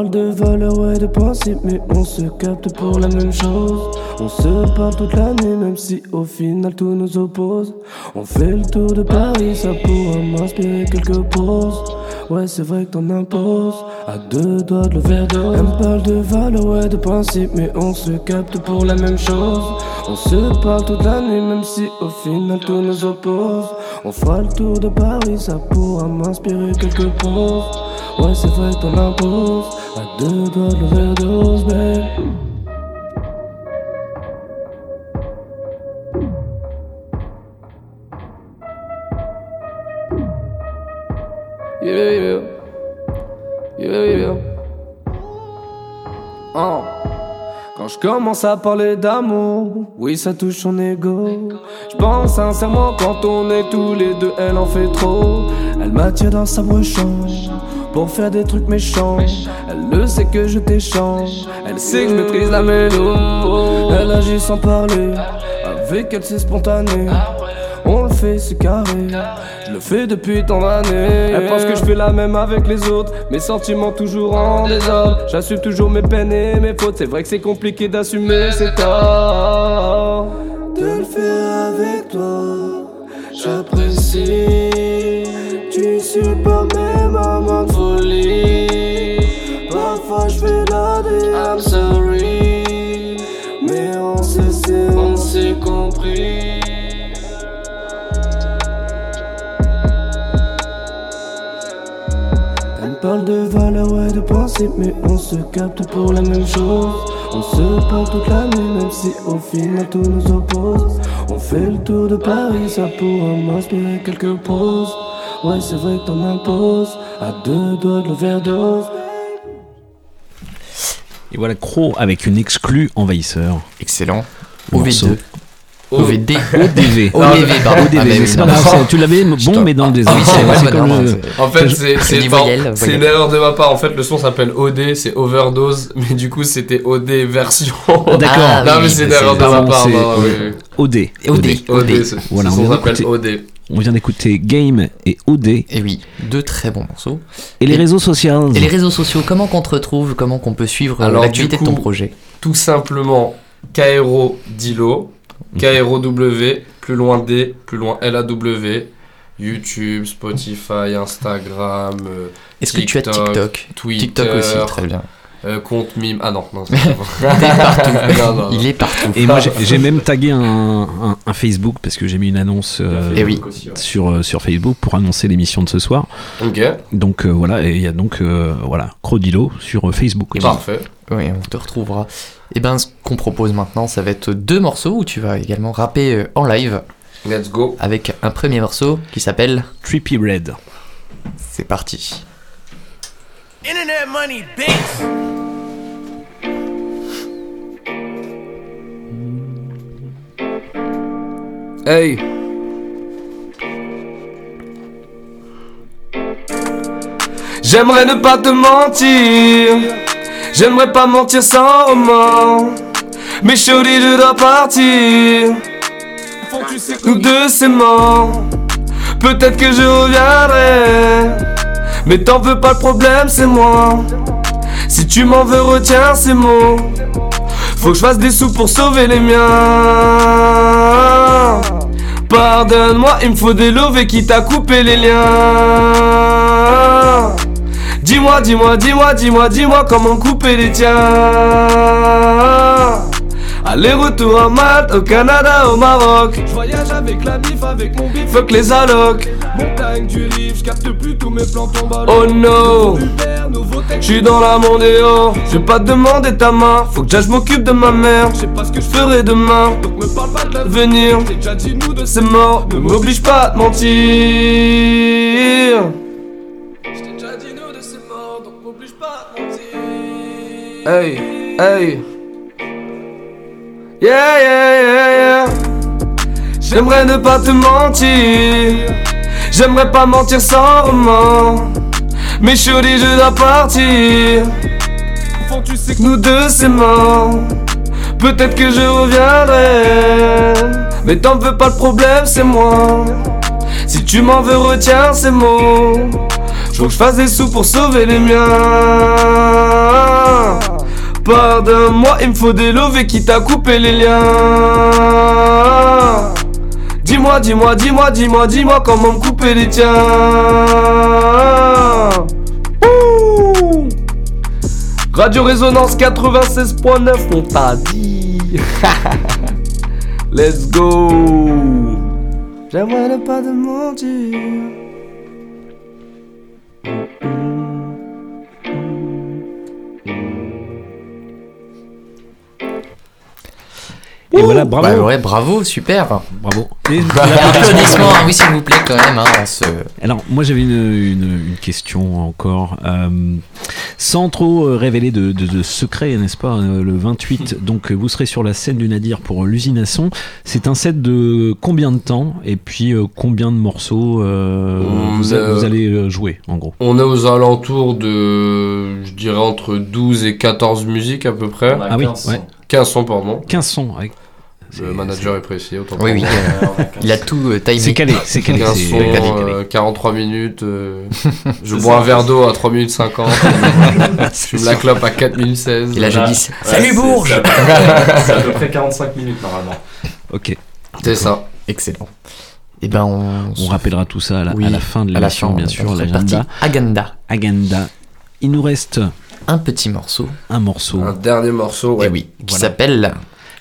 parle de valeur, ouais, de principe, mais on se capte pour la même chose. On se parle toute l'année, même si au final tout nous oppose. On fait le tour de Paris, ça pourra m'inspirer quelques poses. Ouais, c'est vrai que t'en imposes. À deux doigts de le verre d'eau. Elle me parle de valeur, ouais, de principe, mais on se capte pour la même chose. On se parle toute l'année, même si au final tout nous oppose. On fera le tour de Paris, ça pourra m'inspirer quelques poses. Ouais, c'est vrai que t'en imposes. À deux doigts de l'overdose, babe. Yeah, yeah. Yeah, yeah. Oh. Quand je commence à parler d'amour, oui, ça touche son ego. Je pense sincèrement, quand on est tous les deux, elle en fait trop. Elle m'attire dans sa brochante pour faire des trucs méchants. Elle le sait que je t'échange. Elle sait que je maîtrise la mélo. Elle agit sans parler. Avec elle, c'est spontané. On le fait, c'est carré. Je le fais depuis tant d'années. Elle pense que je fais la même avec les autres. Mes sentiments toujours en désordre. J'assume toujours mes peines et mes fautes. C'est vrai que c'est compliqué d'assumer ses torts. De le faire avec toi, j'apprécie. Tu supportes mes moments de folie. Parfois je fais la I'm sorry. Mais on se sait, on s'est compris. Parle de valeur, ouais, de principe, mais on se capte pour la même chose. On se parle toute l'année, même si au final tout nous oppose. On fait le tour de Paris, ça pourra m'inspirer quelques poses. Ouais, c'est vrai que t'en imposes, à deux doigts de l'overdose. Et voilà Crow avec une exclue envahisseur. Excellent. Morceau. OV2. OVD. ODV. ODV, pardon. ODV, Ah, c'est pas grave, tu l'avais bon, mais dans le désordre. Ah En fait, c'est une erreur de ma part. En fait, le son s'appelle OD, c'est overdose, mais du coup, c'était OD version. D'accord. non, mais c'est une erreur de ma part. OD. OD. OD, Voilà, on s'appelle d'écouter- OD. On vient d'écouter Game et OD. Et oui, deux très bons morceaux. Et les réseaux sociaux Et les réseaux sociaux, comment qu'on te retrouve Comment qu'on peut suivre euh, Alors, l'activité de ton projet? Tout simplement, Kairo Dilo, Kairo W, plus loin D, plus loin LAW, YouTube, Spotify, Instagram. Est-ce que tu as TikTok? Twitter, TikTok aussi, très bien. Euh, compte mime. Ah non, non, c'est partout. Non, non, Il est partout. Et moi, j'ai- même tagué un, un- un Facebook parce que j'ai mis une annonce euh, Eh oui. sur, euh, sur Facebook pour annoncer l'émission de ce soir. Ok. Donc euh, voilà, et il y a donc euh, voilà Crodilo sur euh, Facebook. aussi. Parfait. Oui, on te retrouvera. Et ben, ce qu'on propose maintenant, ça va être deux morceaux où tu vas également rapper euh, en live. Let's go. Avec un premier morceau qui s'appelle Trippy Red. C'est parti. Internet money, bitch. Hey. J'aimerais ne pas te mentir. J'aimerais pas mentir sans roman. Mais chérie, je dois partir. Nous deux s'aimons. Peut-être que je reviendrai. Mais t'en veux pas le problème, c'est moi. Si tu m'en veux, retiens ces mots. Faut que je fasse des sous pour sauver les miens. Pardonne-moi, il me faut des lovés qui t'a coupé les liens. Dis-moi, dis-moi, dis-moi, dis-moi, dis-moi comment couper les tiens. Aller-retour à Malte, au Canada, au Maroc. Je voyage avec la bif, avec mon bif. Fuck les allocs. Montagne du rive, je capte plus tous mes plans tombent. Oh no. J'suis dans la mondéo. Je vais pas te demander ta main. Faut que je m'occupe de ma mère. Je sais pas ce que je ferai demain. Donc me parle pas de l'avenir. J'ai déjà dit nous de c'est mort. Ne m'oblige pas à te mentir. J't'ai déjà Yeah, yeah, yeah, yeah. J'aimerais ne pas te mentir. J'aimerais pas mentir sans remords. Mais chérie, je dois partir. Nous deux c'est mort. Peut-être que je reviendrai. Mais t'en veux pas, le problème c'est moi. Si tu m'en veux, retiens ces mots. Faut que je fasse des sous pour sauver les miens. Pardonne-moi, il me faut des lovés qui t'a coupé les liens. Dis-moi, dis-moi, dis-moi, dis-moi, dis-moi comment me couper les tiens. Ouh. Radio Résonance 96.9, on t'a dit. Let's go. J'aimerais ne pas te mentir. Et voilà, bravo. Bah ouais, bravo, super. Bravo. Applaudissements, hein, oui, s'il vous plaît, quand même. hein, ce- Alors, moi j'avais une, une- une question encore. Euh, sans trop euh, révéler de, de, de secrets, n'est-ce pas euh, Le 28, donc vous serez sur la scène du Nadir pour l'usine à son. C'est un set de combien de temps Et puis euh, combien de morceaux euh, On vous, a- a- vous allez jouer, en gros? On est aux alentours de, je dirais, entre 12 et 14 musiques à peu près. Ah oui, 15 sons. ouais. 15 sons, pardon. 15 sons, avec- Le manager est précis, autant Oui, oui, euh, il a tout euh, timé. C'est calé, c'est calé, 15 c'est sons, calé, calé. euh, 43 minutes. euh, je bois ça. un verre d'eau à 3 minutes 50. je fume la clope à 4 minutes 16. Et là, je dis, Salut Bourges C'est à peu près 45 minutes normalement. Ok. C'est ça. Excellent. Et ben on, On rappellera tout ça à la, Oui, à la fin de l'émission, bien sûr, l'agenda. Agenda. Agenda. Il nous reste un petit morceau. Un morceau. Un dernier morceau, ouais. Eh oui, qui s'appelle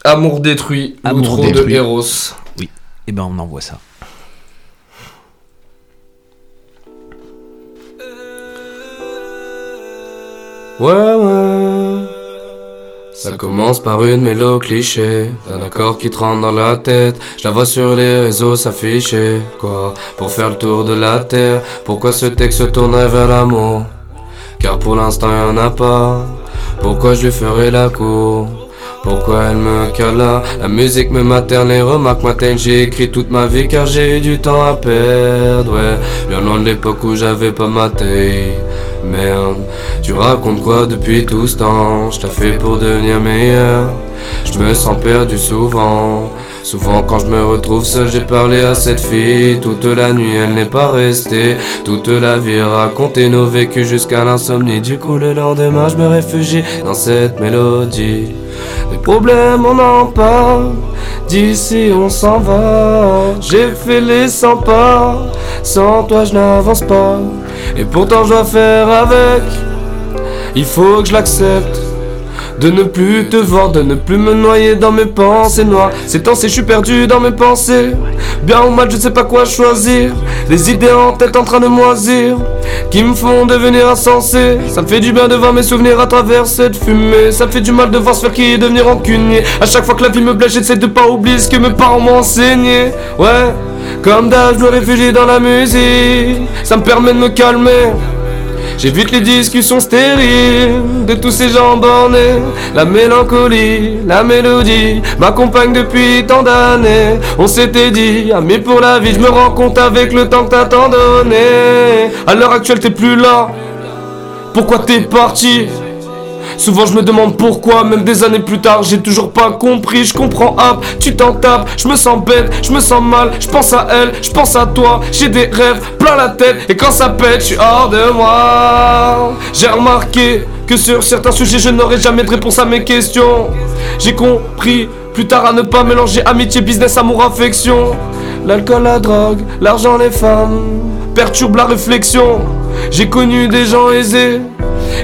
Amour détruit, Amour détruit. de Eros. Oui. Et ben on envoie ça. Ouais, ouais. Ça commence par une mélo cliché, un accord qui te rentre dans la tête. Je la vois sur les réseaux s'afficher. Quoi? Pour faire le tour de la terre. Pourquoi ce texte se tournerait vers l'amour? Car pour l'instant y en a pas. Pourquoi je lui ferai la cour? Pourquoi elle me cala La musique me materne, les remarques m'atteignent. J'ai écrit toute ma vie car j'ai eu du temps à perdre. Ouais, bien loin de l'époque où j'avais pas ma taille. Merde, tu racontes quoi depuis tout ce temps? Je fait pour devenir meilleur. Je me sens perdu souvent Souvent quand je me retrouve seul j'ai parlé à cette fille. Toute la nuit elle n'est pas restée. Toute la vie raconté nos vécus jusqu'à l'insomnie. Du coup le lendemain je me réfugie dans cette mélodie. Les problèmes on en parle. D'ici on s'en va. J'ai fait les 100 pas. Sans toi je n'avance pas. Et pourtant je dois faire avec. Il faut que je l'accepte de ne plus te voir, de ne plus me noyer dans mes pensées noires. Ces temps-ci, je suis perdu dans mes pensées. Bien ou mal, je sais pas quoi choisir. Des idées en tête en train de moisir, qui me font devenir insensé. Ça me fait du bien de voir mes souvenirs à travers cette fumée. Ça me fait du mal de voir se faire qui et devenir rancunier. À chaque fois que la vie me blesse, j'essaie de pas oublier ce que mes parents m'ont enseigné. Ouais, comme d'hab, je me réfugie dans la musique. Ça me permet de me calmer. J'évite les discussions stériles de tous ces gens bornés. La mélancolie, la mélodie m'accompagne depuis tant d'années. On s'était dit, amis pour la vie, je me rends compte avec le temps que t'as tant donné. À l'heure actuelle, t'es plus là. Pourquoi t'es parti? Souvent je me demande pourquoi, même des années plus tard, j'ai toujours pas compris. Je comprends hop, tu t'en tapes, je me sens bête, je me sens mal, je pense à elle, je pense à toi, j'ai des rêves plein la tête, et quand ça pète, je suis hors de moi. J'ai remarqué que sur certains sujets, je n'aurai jamais de réponse à mes questions. J'ai compris plus tard à ne pas mélanger amitié, business, amour, affection. L'alcool, la drogue, l'argent, les femmes perturbent la réflexion. J'ai connu des gens aisés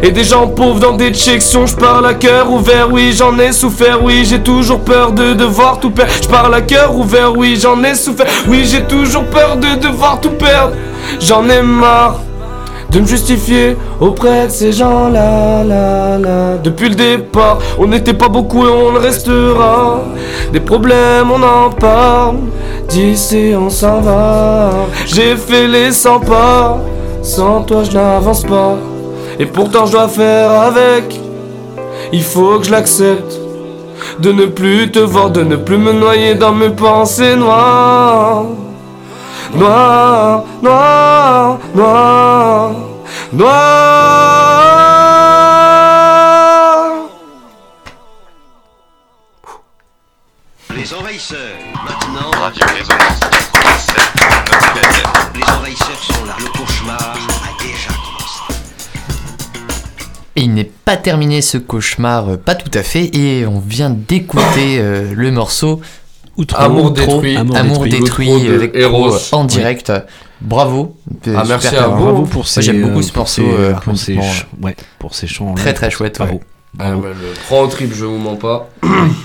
et des gens pauvres dans des sections. Je parle à cœur ouvert, oui, j'en ai souffert, oui, j'ai toujours peur de devoir tout perdre. Je parle à cœur ouvert, oui, j'en ai souffert, oui, j'ai toujours peur de devoir tout perdre. J'en ai marre de me justifier auprès de ces gens-là, là, là. Depuis le départ, on n'était pas beaucoup et on le restera. Des problèmes, on en parle. D'ici, on s'en va. J'ai fait les 100 pas. Sans toi, je n'avance pas. Et pourtant, je dois faire avec. Il faut que je l'accepte. De ne plus te voir, de ne plus me noyer dans mes pensées noires. Noir, noir, noir, noir. Les envahisseurs, maintenant. Radio Résonance 87.9 FM. Les envahisseurs sont là. Le cauchemar Et il n'est pas terminé ce cauchemar, euh, pas tout à fait, et on vient d'écouter euh, le morceau Outro. Amour Outro, détruit. Amour, Amour détruit, détruit de avec Eros. Pro, en Oui. direct. Bravo. Euh, Ah, merci super à vous. Bravo pour ces, J'aime beaucoup euh, ce pour morceau. ces, euh, pour ces ouais, pour ces chants. Très, très chouette, Bravo. ouais. Ah, bah, le prends au trip, je vous mens pas.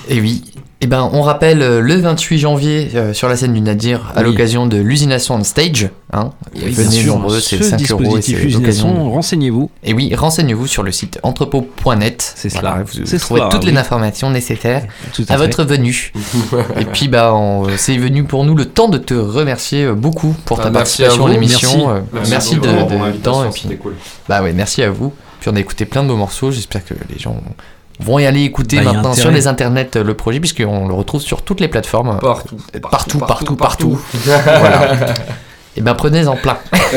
Et oui. Et ben, on rappelle euh, le 28 janvier euh, sur la scène du Nadir à Oui. l'occasion de l'usination on stage. Hein. Oui, bien Venez sûr, nombreux, c'est ce 5 euros. et dispositif c'est Usination, l'occasion. renseignez-vous. Et oui, renseignez-vous sur le site entrepôt.net. C'est Voilà, cela. Vous C'est trouverez cela, toutes oui. les informations nécessaires Tout à, votre venue. Et puis, bah, on- c'est venu pour nous le temps de te remercier euh, beaucoup pour ta Ah, merci participation à vous. l'émission. Merci. Euh, Merci Merci, beaucoup de, de- mon du temps. Et invitation, puis, c'était cool. bah ouais, merci à vous. Puis on a écouté plein de beaux morceaux. J'espère que les gens vont y aller écouter Bah, maintenant sur les internets euh, le projet, puisqu'on le retrouve sur toutes les plateformes. Partout. Partout, partout, partout. voilà. Et ben prenez-en plein.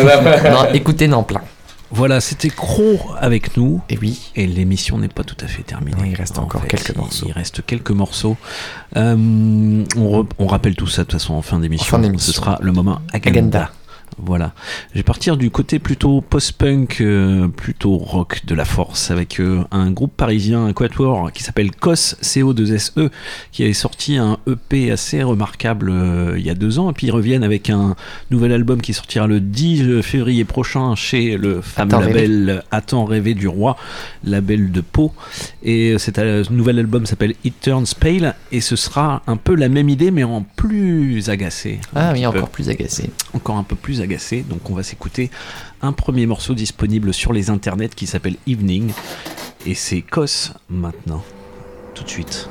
non, écoutez-en plein. Voilà, c'était Cro avec nous. Et oui. Et l'émission n'est pas tout à fait terminée. Non, il reste En encore fait, quelques il- morceaux. Il reste quelques morceaux. Euh, on, re- on rappelle tout ça de toute façon en fin d'émission. En fin d'émission. Ce sera le moment Agenda. Agenda. Voilà. Je vais partir du côté plutôt post-punk, euh, plutôt rock de la force, avec euh, un groupe parisien, un quatuor, qui s'appelle COS, CO2SE, E, qui avait sorti un EP assez remarquable euh, il y a deux ans, et puis ils reviennent avec un nouvel album qui sortira le 10 février prochain chez le fameux Attends, label Attends rêvé du roi, label de Pau. Et cet nouvel album s'appelle It Turns Pale, et ce sera un peu la même idée, mais en plus agacé. Ah oui, peu encore plus agacé. encore un peu plus agacé. Donc on va s'écouter un premier morceau disponible sur les internets qui s'appelle Evening. Et c'est Kos maintenant. Tout de suite.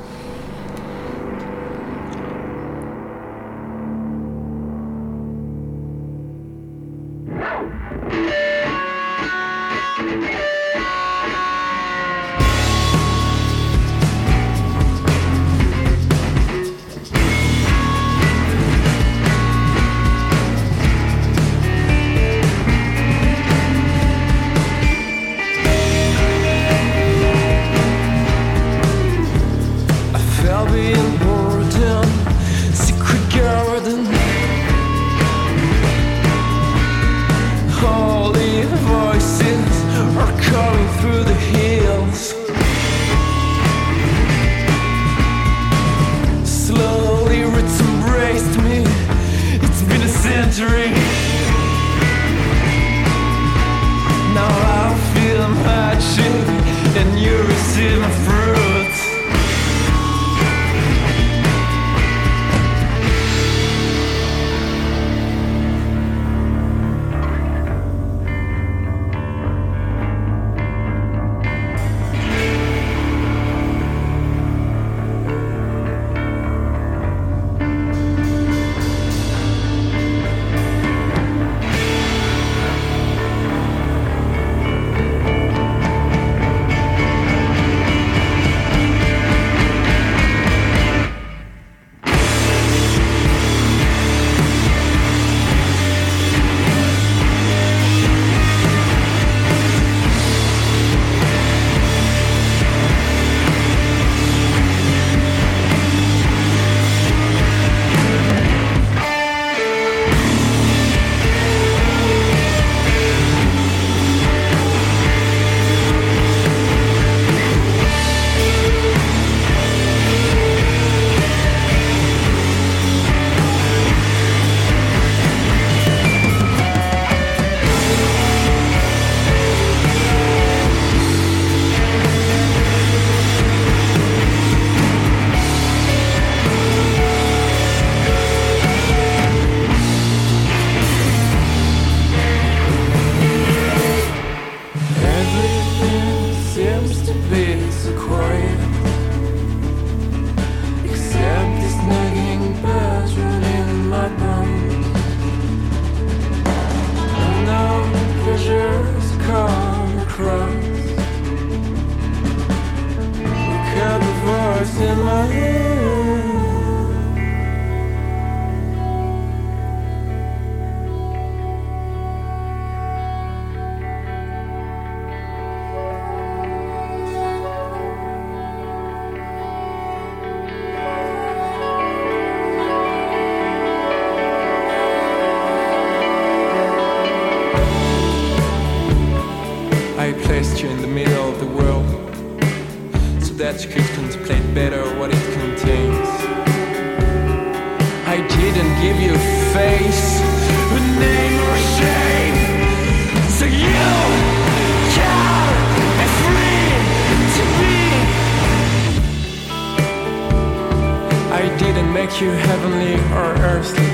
That you could contemplate better what it contains. I didn't give you a face, a name or shame. So you can be free to be. I didn't make you heavenly or earthly,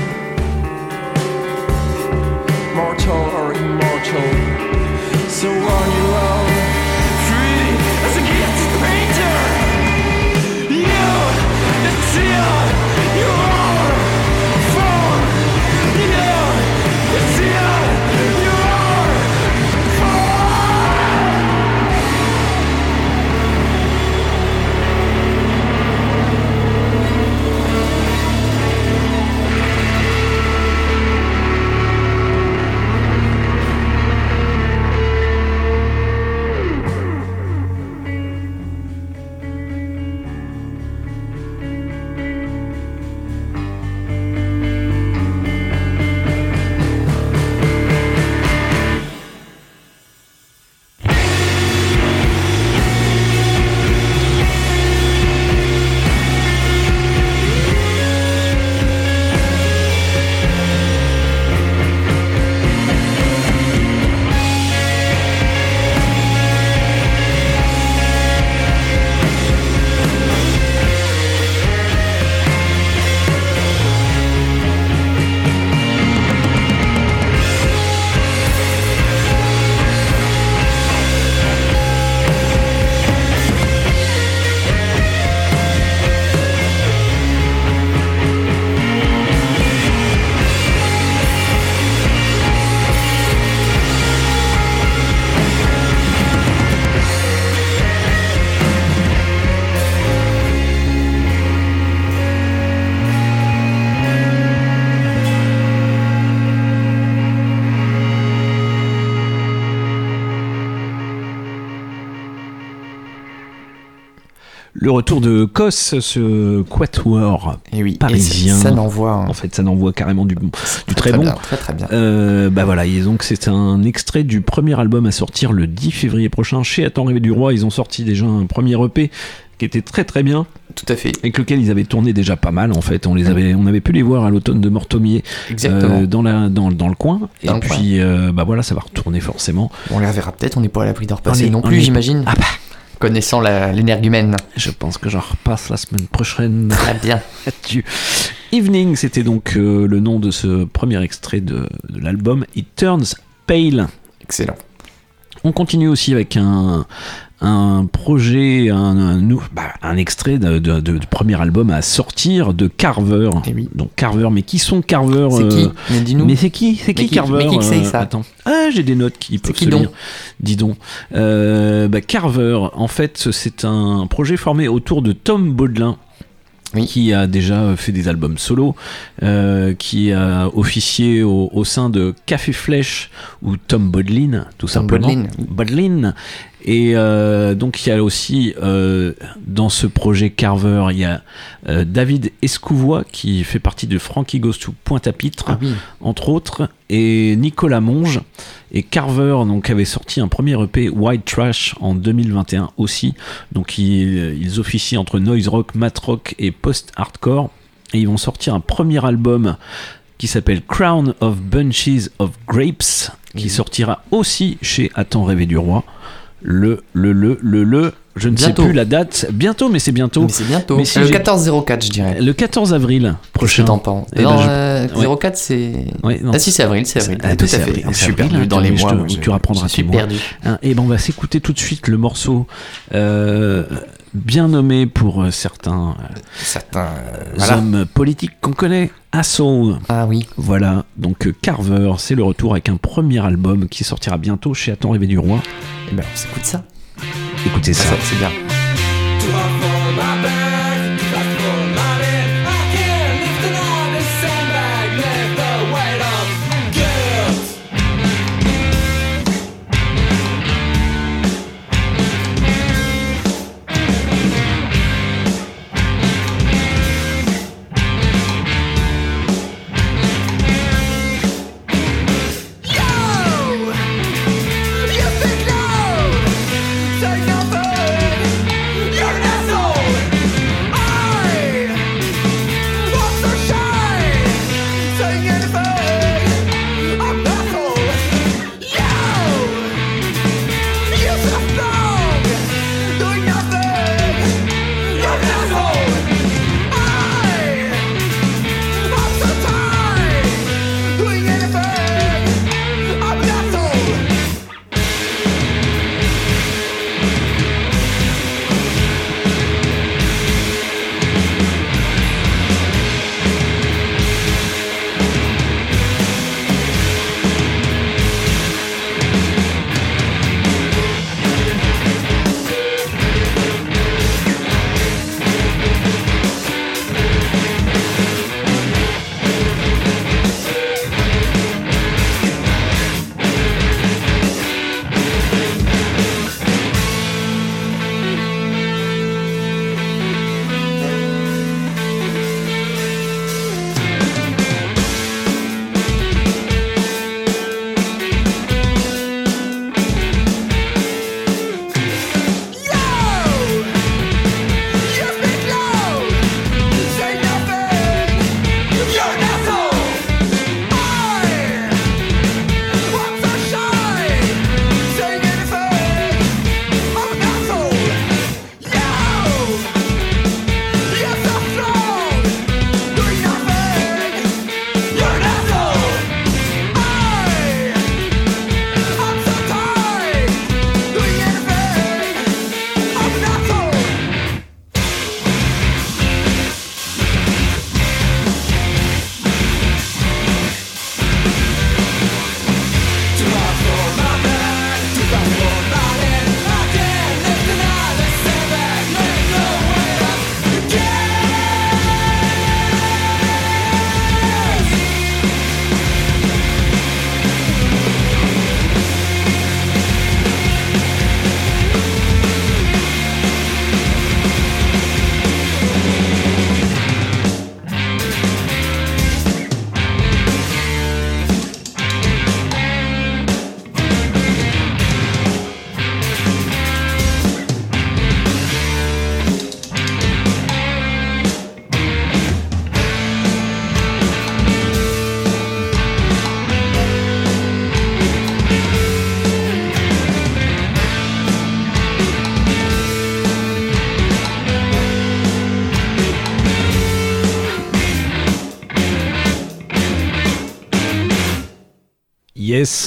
Le retour de Kos, ce quatuor parisien. ça- ça n'envoie, hein. En fait, ça n'envoie carrément du, du très, très bon. bien, très, très bien. Euh, bah voilà, et donc c'est un extrait du premier album à sortir le 10 février prochain chez Attends Rêver du Roi. Ils ont sorti déjà un premier EP qui était très très bien. Tout à fait. Avec lequel ils avaient tourné déjà pas mal en fait. On les avait, on avait pu les voir à l'automne de Mortomier. Exactement. euh, dans, la, dans, dans le coin. Dans et le puis, euh, bah voilà, ça va retourner forcément. On les reverra peut-être, on n'est pas à l'abri d'en repasser non on plus, j'imagine. Ah bah. Connaissant l'énergumène. Je pense que j'en repasse la semaine prochaine. Très bien. Là-dessus. Evening, c'était donc euh, le nom de ce premier extrait de, de l'album It Turns Pale. Excellent. On continue aussi avec un, un projet, un, bah, un extrait de, de- de- du premier album à sortir de Carver. Donc Carver, mais qui sont Carver Eh C'est qui euh, Mais dis-nous. Mais c'est qui C'est qui, qui- Carver mais qui c'est, euh, ça Attends. Ah, j'ai des notes qui peuvent qui se donc lire. Dis donc. Euh, bah, Carver, en fait, c'est un projet formé autour de Tom Baudelin. qui a déjà fait des albums solo, euh, qui a officié au, au sein de Café Flèche ou Tom Bodlin, tout simplement. Bodlin. Bodlin. Et euh, donc il y a aussi euh, dans ce projet Carver, il y a euh, David Escouvois qui fait partie de Frankie Goes to Pointe-à-Pitre, Ah oui. entre autres, et Nicolas Monge. Et Carver donc avait sorti un premier EP White Trash en 2021 aussi. Donc ils, ils officient entre noise rock, mat rock et post-hardcore. Et ils vont sortir un premier album qui s'appelle Crown of Bunches of Grapes, qui sortira aussi chez Attends rêver du roi. Le, le, le, le, le, je ne Bientôt. sais plus la date. Bientôt, mais c'est bientôt. Mais c'est bientôt. Mais si le j'ai- 14-04, je dirais. Le 14 avril prochain. Qu'est-ce que t'en penses Eh Non, ben, je- euh, ouais. 04, c'est. Ouais, non. Ah si, c'est avril, c'est avril. Ah, tout à fait. avril, je suis perdu dans les je mois. te- je- tu rapprendras je suis tes mois. perdu. Hein, et ben on va s'écouter tout de suite le morceau euh, bien nommé pour euh, certains, certains voilà. hommes politiques qu'on connaît, Assault. Ah oui. Voilà, donc euh, Carver, c'est le retour avec un premier album qui sortira bientôt chez Attends rêver du roi. Ben on s'écoute ça. Écoutez ça. c'est bien.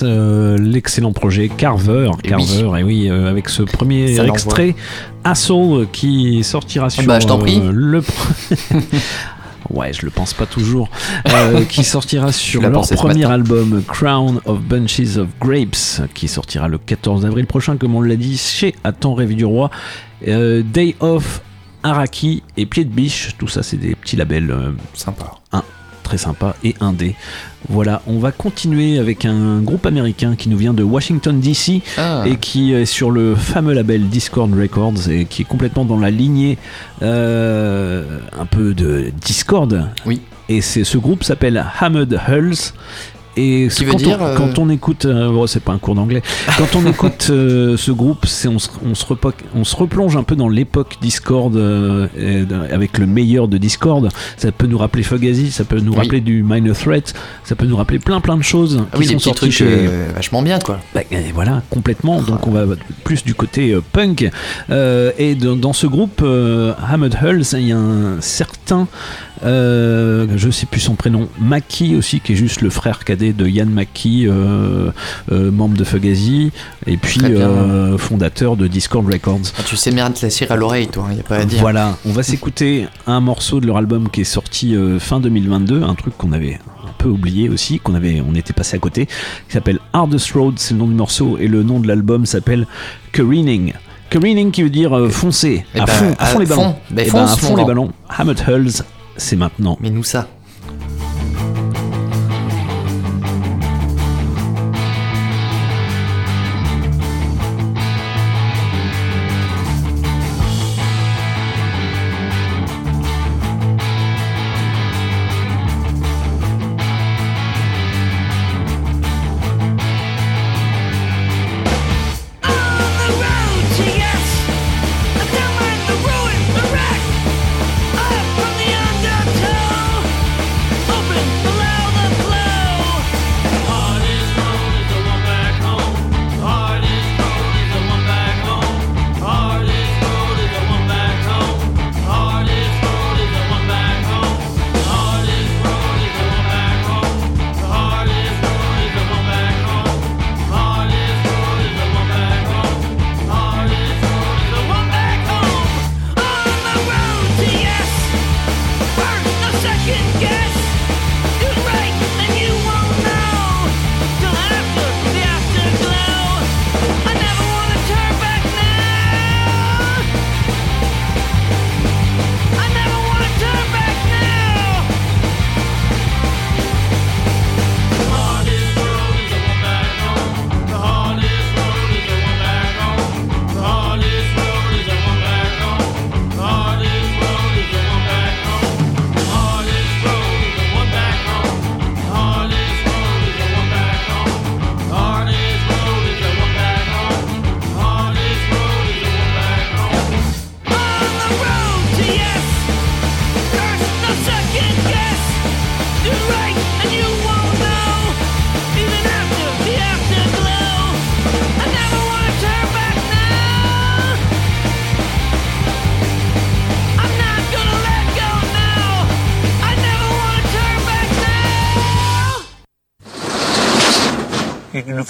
Euh, l'excellent projet Carver, Eh Carver, et oui, euh, avec ce premier Ça extrait Assault qui sortira sur bah, je t'en euh, prie. le. pro- Ouais, je le pense pas toujours. Euh, qui sortira sur leur ce premier album Crown of Bunches of Grapes, qui sortira le 14 avril prochain, comme on l'a dit, chez Attends Rêve du Roi. Euh, Day of Araki et Pied de Biche, tout ça c'est des petits labels euh, Sympa. Très sympa et indé. Voilà, on va continuer avec un groupe américain qui nous vient de Washington DC Ah. et qui est sur le fameux label Discord Records et qui est complètement dans la lignée euh, un peu de Discord. Oui. Et c'est ce groupe s'appelle Hammered Hulls. Et Qui veut quand, dire, on, euh, quand on écoute, euh, oh, c'est pas un cours d'anglais, quand on écoute euh, ce groupe, c'est on, se, on, se repo- on se replonge un peu dans l'époque Discord et avec le meilleur de Discord. Ça peut nous rappeler Fugazi, ça peut nous Oui. rappeler du Minor Threat, ça peut nous rappeler plein plein de choses Ah qui oui, sont sorties trucs chez, vachement bien, quoi. bah, et voilà, complètement. Donc on va plus du côté punk. Et dans, dans ce groupe Hammered Hulls, il y a un certain, je sais plus son prénom, Maki aussi, qui est juste le frère cadet de Yann Maki, euh, euh, membre de Fugazi, et puis euh, fondateur de Discord Records. Ah, tu sais bien te la cire à l'oreille, toi, il y a pas à dire. Voilà, on va s'écouter un morceau de leur album qui est sorti fin 2022, un truc qu'on avait un peu oublié aussi, qu'on avait, on était passé à côté, qui s'appelle Hardest Road, c'est le nom du morceau, et le nom de l'album s'appelle Careening. Careening qui veut dire euh, foncer, Eh à, ben, fond, à fond les ballons. fond. Eh ben, à fond les ballons. Hammered Hulls, c'est maintenant. Mais nous ça.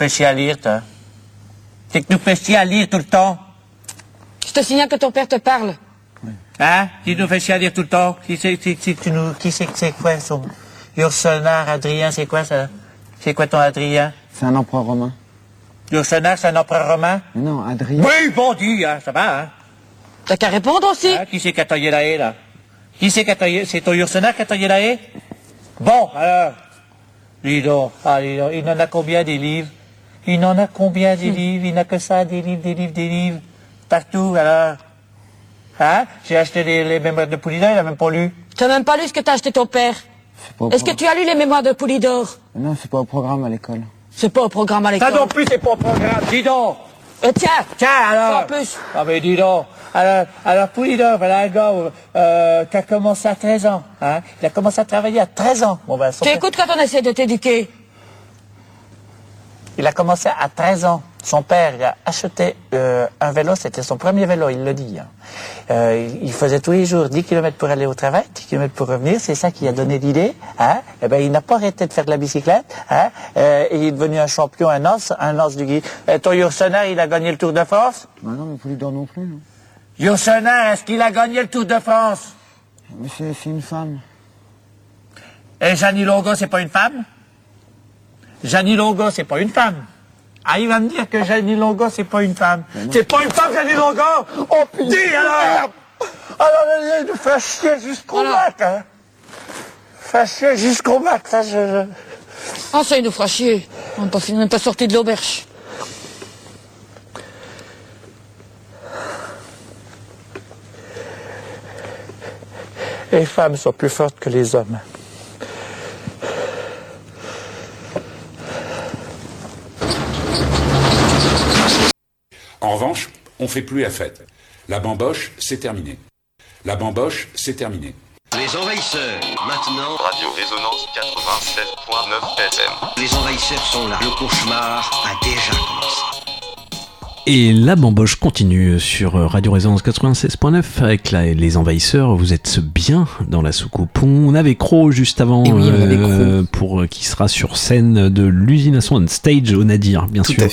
Fais chier à lire, toi. C'est que nous fais chier à lire tout le temps. Je te signale que ton père te parle. Hein? Tu nous fais chier à lire tout le temps. Qui c'est tu nous, qui c'est que c'est quoi son Ursenar, Adrien, c'est quoi ça? C'est quoi ton Adrien? C'est un empereur romain. Ursenar, c'est un empereur romain? Mais non, Adrien. Oui, bon dit, hein, ça va, hein? T'as qu'à répondre aussi. Hein, qui c'est qui a taillé la haie, là? Qui c'est qui a taillé? C'est ton Ursenar qui a taillé la haie? Bon, alors. Dis donc, ah, dis donc, il en a combien des livres? Il en a combien des livres? Il n'a que ça, des livres, des livres, des livres. Partout, alors. Hein? J'ai acheté les, les mémoires de Poulidor, il a même pas lu. T'as même pas lu ce que t'as acheté ton père? pas au Est-ce que tu as lu les mémoires de Poulidor? Non, c'est pas au programme à l'école. C'est pas au programme à l'école. Ça non plus, c'est pas au programme, dis donc! Euh, tiens Tiens, alors! En plus Ah, mais dis donc! Alors, alors Poulidor, voilà un gars euh, qui a commencé à 13 ans. Hein? Il a commencé à travailler à 13 ans. Bon, ben, Tu père- écoutes quand on essaie de t'éduquer? Il a commencé à 13 ans. Son père il a acheté euh, un vélo, c'était son premier vélo, il le dit. hein. Euh, il faisait tous les jours 10 km pour aller au travail, 10 km pour revenir, c'est ça qui a donné l'idée. Hein. Eh ben, il n'a pas arrêté de faire de la bicyclette. Hein. Euh, et il est devenu un champion, un os, un os du Guy. Euh, ton Yourcenar, il a gagné le Tour de France? Bah non, mais Poulidor non plus. Yourcenar, est-ce qu'il a gagné le Tour de France? Mais c'est c'est une femme. Et Jeannie Longo, c'est pas une femme? Jeannie Longo, c'est pas une femme. Ah, il va me dire que Jeannie Longo, c'est pas une femme. C'est pas une femme, Jeannie Longo? Oh putain Dis alors Alors, il nous fait chier jusqu'au mat, hein Fait chier jusqu'au mat, ça, je... Ah, ça, il nous fera chier. On n'est pas, fini- on n'est pas sorti de l'auberge. Les femmes sont plus fortes que les hommes. En revanche, on fait plus la fête. La bamboche, c'est terminé. La bamboche, c'est terminé. Les envahisseurs, maintenant. Radio Résonance 96.9 FM. Les envahisseurs sont là. Le cauchemar a déjà commencé. Et la bamboche continue sur Radio Résonance 96.9 avec la- les envahisseurs. Vous êtes bien dans la soucoupe. On avait Crow juste avant, oui, euh, pour qui sera sur scène de l'usine à son on stage au Nadir, bien Tout sûr. à.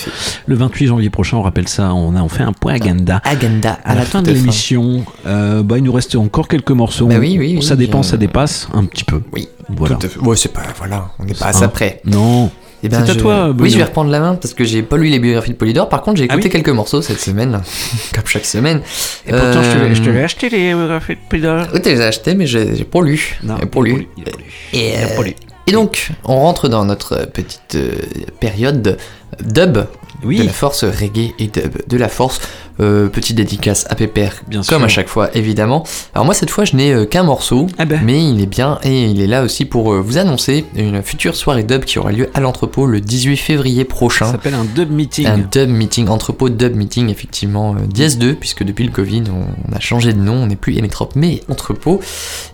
Le 28 janvier prochain, on rappelle ça. On a on fait un point agenda. Agenda À la fin de l'émission, euh, bah, il nous reste encore quelques morceaux. Bah oui, oui, ça dépend, je- ça dépasse un petit peu. Oui. Voilà. À. Ouais, c'est pas. Voilà, on n'est pas à Hein ça près. Non. Eh ben, C'est à je- toi, Oui, je vais reprendre la main parce que j'ai pas lu les biographies de Polydor. Par contre, j'ai Ah écouté oui quelques morceaux cette semaine, comme chaque semaine. Et pourtant, je te l'ai- Euh, acheté les biographies de Polydor. Oui, tu les as achetés, mais j'ai pas lu. J'ai pas. Et, euh, lu. et donc, on rentre dans notre petite euh, période dub de la force reggae et dub de la force. Euh, petite dédicace à Pépère, Bien comme sûr. à chaque fois, évidemment. Alors moi, cette fois, je n'ai euh, qu'un morceau, Ah ben. mais il est bien et il est là aussi pour euh, vous annoncer une future soirée dub qui aura lieu à l'entrepôt le 18 février prochain. Ça s'appelle un dub meeting. Un dub meeting, entrepôt dub meeting, effectivement, euh, Dièse 2, puisque depuis le Covid, on, on a changé de nom, on n'est plus Emetrop, mais entrepôt.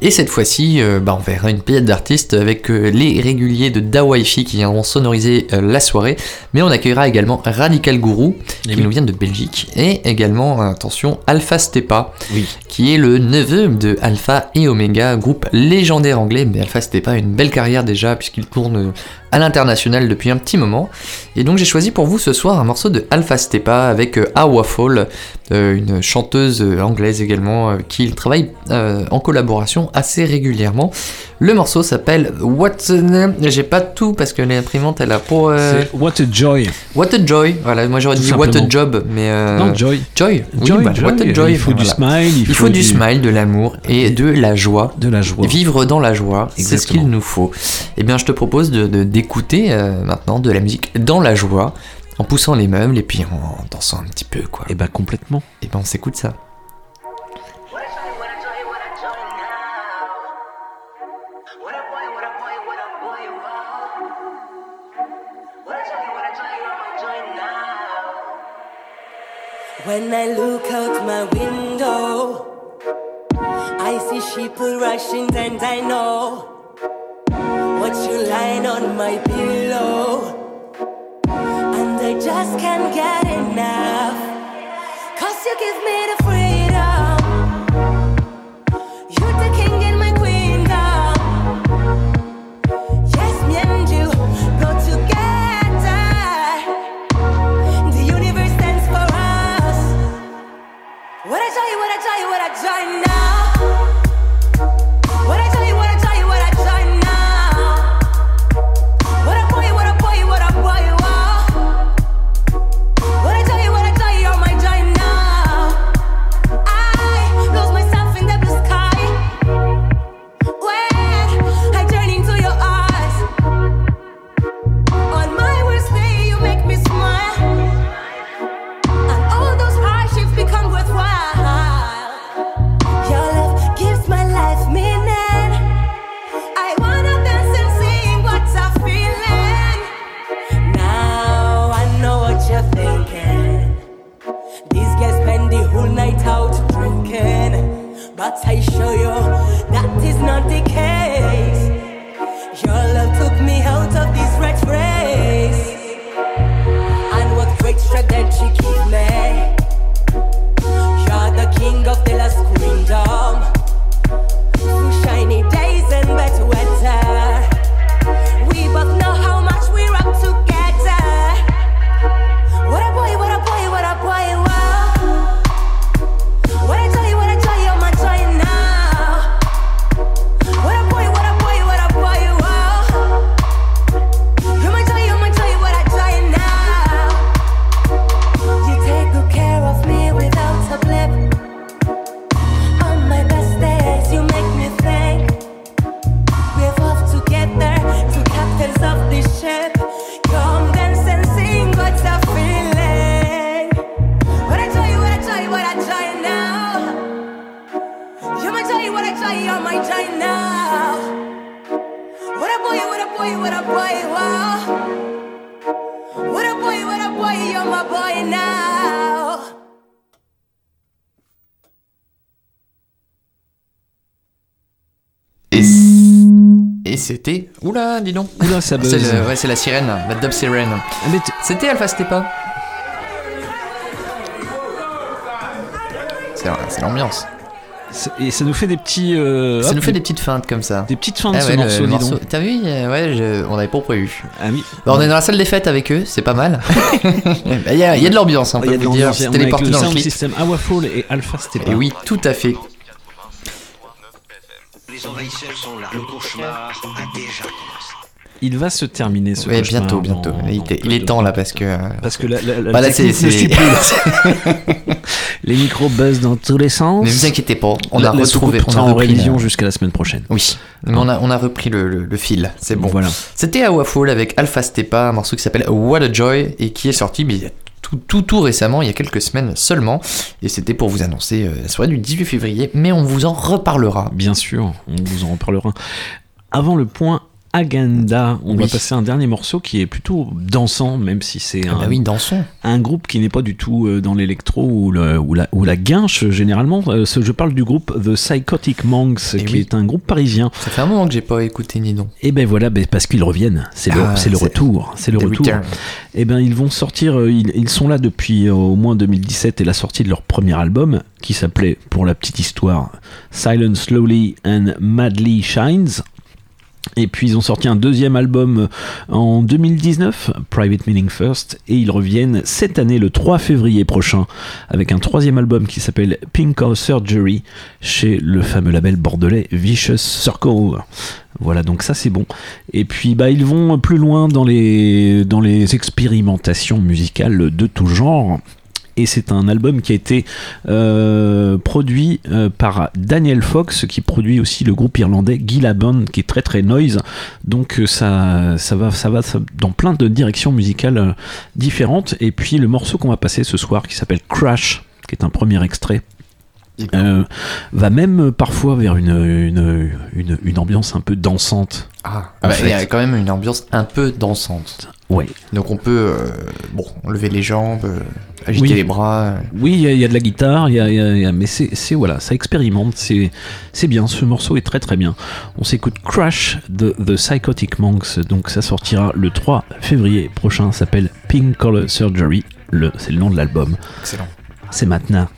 Et cette fois-ci, euh, bah, on verra une pléiade d'artistes avec euh, les réguliers de DaWiFi qui viendront sonoriser euh, la soirée, mais on accueillera également Radical Guru, Eh qui oui. nous vient de Belgique, et également, attention, Alpha Stepa, Oui. qui est le neveu de Alpha et Omega, groupe légendaire anglais, mais Alpha Stepa a une belle carrière déjà, puisqu'il tourne à l'international depuis un petit moment. Et donc j'ai choisi pour vous ce soir un morceau de Alpha Stepa avec euh, Awa Fall, euh, une chanteuse euh, anglaise également, euh, qui travaille euh, en collaboration assez régulièrement. Le morceau s'appelle What Name J'ai pas tout parce que l'imprimante elle a C'est What a Joy. What a Joy, voilà, moi j'aurais dit What a. Job, mais. Non, Joy. Joy, oui, Joy, bah, Joy. What a Joy. Il faut du smile, il Il faut du du- smile, de l'amour et de la joie. De la joie. Vivre dans la joie, c'est ce qu'il nous faut. Eh bien, je te propose de- de- d'écouter euh, maintenant de la musique dans la joie, en poussant les meubles et puis en dansant un petit peu, quoi. Et bah complètement. Et ben, on s'écoute ça. When I look out my window, I see sheep rushing, and I know what you lying on my pillow. And I just can't get enough. Cause you give me the freedom. You're the king and my queendom. Yes, me and you go together. The universe stands for us. What a joy, what a joy, what a joy now. I show you that is not the case. Your love took me out of this red race, and what great strength that you give me. You're the king of the last kingdom. Et c'était. Oula, dis donc. Oula, ça buzz. C'est ouais, c'est la sirène, la dub sirène. Ah, c'était Alpha Stepa. C'est, c'est l'ambiance. Et ça nous fait des petits. euh, Ça hop, nous fait des petites feintes comme ça. Des petites feintes Ah ouais, le- morceau, le dis morceau. donc. T'as vu Ouais, je- on n'avait pas prévu. Ah oui. Bah, on est dans la salle des fêtes avec eux, c'est pas mal. Bah, Il y, a, il y a de l'ambiance, on Il y peut a de vous dire. l'ambiance, C'est on est avec téléporté le dans le system Awafall et Alpha Stepa. Et oui, tout à fait. Les envahisseurs sont là. Le cauchemar a déjà commencé. Il va se terminer ce cauchemar bientôt, bientôt. Il, est- il est temps là parce que. euh, Parce que la, la, la Bah, là, c'est-. Les micros buzzent dans tous les sens. Ne vous inquiétez pas, on La- a retrouvé. On a en révision jusqu'à la semaine prochaine. Oui, mais on a, on a repris le, le- le fil, c'est bon. Voilà. C'était Awafall avec Alpha Stepa, un morceau qui s'appelle What a Joy et qui est sorti mais il y a tout, tout, tout récemment, il y a quelques semaines seulement. Et c'était pour vous annoncer euh, la soirée du 18 février, mais on vous en reparlera. Bien sûr, on vous en reparlera. Avant le point agenda, on va passer un dernier morceau qui est plutôt dansant, même si c'est Ah un, bah oui, dansons. un groupe qui n'est pas du tout euh, dans l'électro ou, la, ou la guinche généralement. Euh, je parle du groupe The Psychotic Monks, qui Eh oui. est un groupe parisien. Ça fait un moment que j'ai pas écouté Nidon. Et ben voilà, ben parce qu'ils reviennent. C'est le, Ah, le retour. C'est le retour. return. Et ben ils vont sortir. euh, Ils, ils sont là depuis euh, au moins 2017 et la sortie de leur premier album qui s'appelait, pour la petite histoire, Silent Slowly and Madly Shines. Et puis ils ont sorti un deuxième album euh, en 2019, Private Meaning First, et ils reviennent cette année le 3 février prochain avec un troisième album qui s'appelle Pink Eye Surgery chez le fameux label bordelais Vicious Circle. Voilà, donc ça c'est bon. Et puis bah ils vont plus loin dans les dans les expérimentations musicales de tout genre. Et c'est un album qui a été euh, produit euh, par Daniel Fox, qui produit aussi le groupe irlandais Gillabon, qui est très très noise. Donc euh, ça, va, ça va dans plein de directions musicales différentes. Et puis le morceau qu'on va passer ce soir, qui s'appelle Crash, qui est un premier extrait. Euh, va même euh, parfois vers une, une, une, une ambiance un peu dansante. Ah, bah, il y a quand même une ambiance un peu dansante. Ouais. Donc on peut, euh, bon, lever les jambes, euh, agiter Oui. les bras. Oui, il y, a- il y a de la guitare, y a, y a- y a- mais c'est c'est- voilà, ça expérimente, c'est c'est bien. Ce morceau est très très bien. On s'écoute Crash de The Psychotic Monks, donc ça sortira le 3 février prochain. ça S'appelle Pink Color Surgery. Le c'est le nom de l'album. Excellent. C'est maintenant.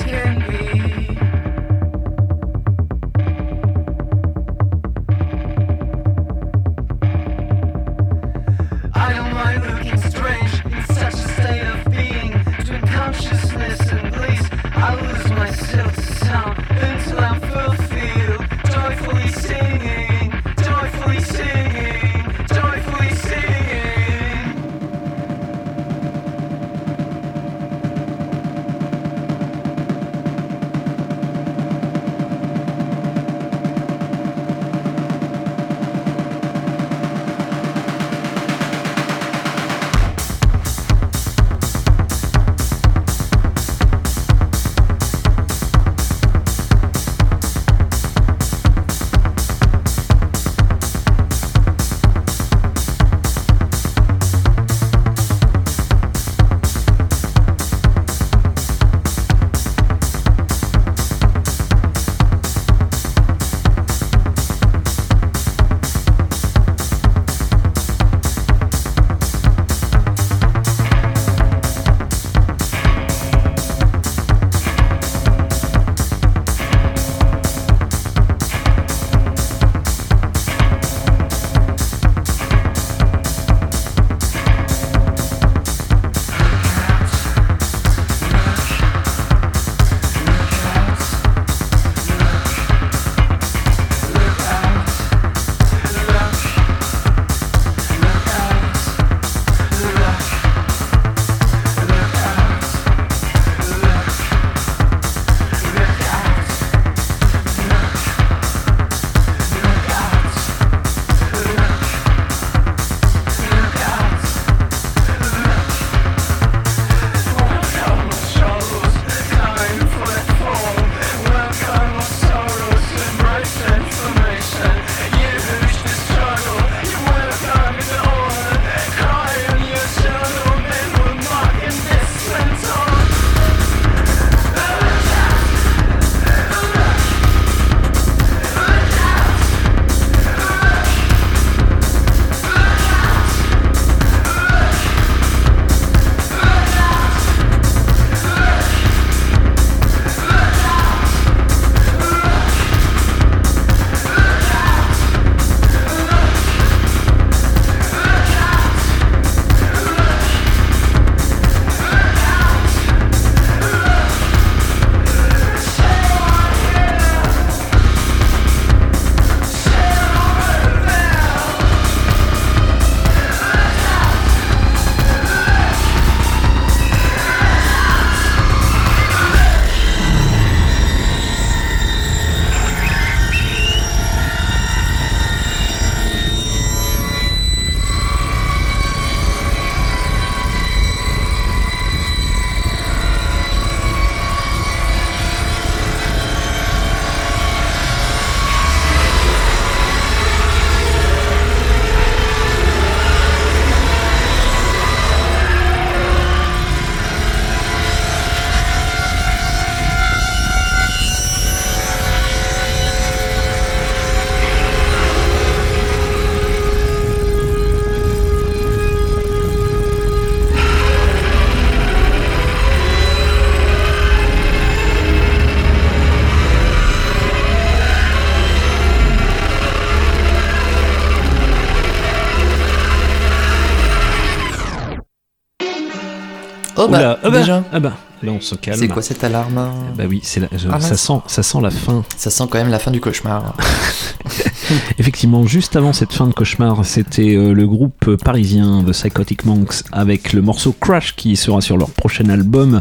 hearing me. Ah bah, déjà. Ah bah, là on se calme. C'est quoi cette alarme? Bah oui, c'est la- je- Ah, ça, sent, ça sent la fin. Ça sent quand même la fin du cauchemar. Effectivement, juste avant cette fin de cauchemar, c'était euh, le groupe parisien The Psychotic Monks avec le morceau Crash qui sera sur leur prochain album.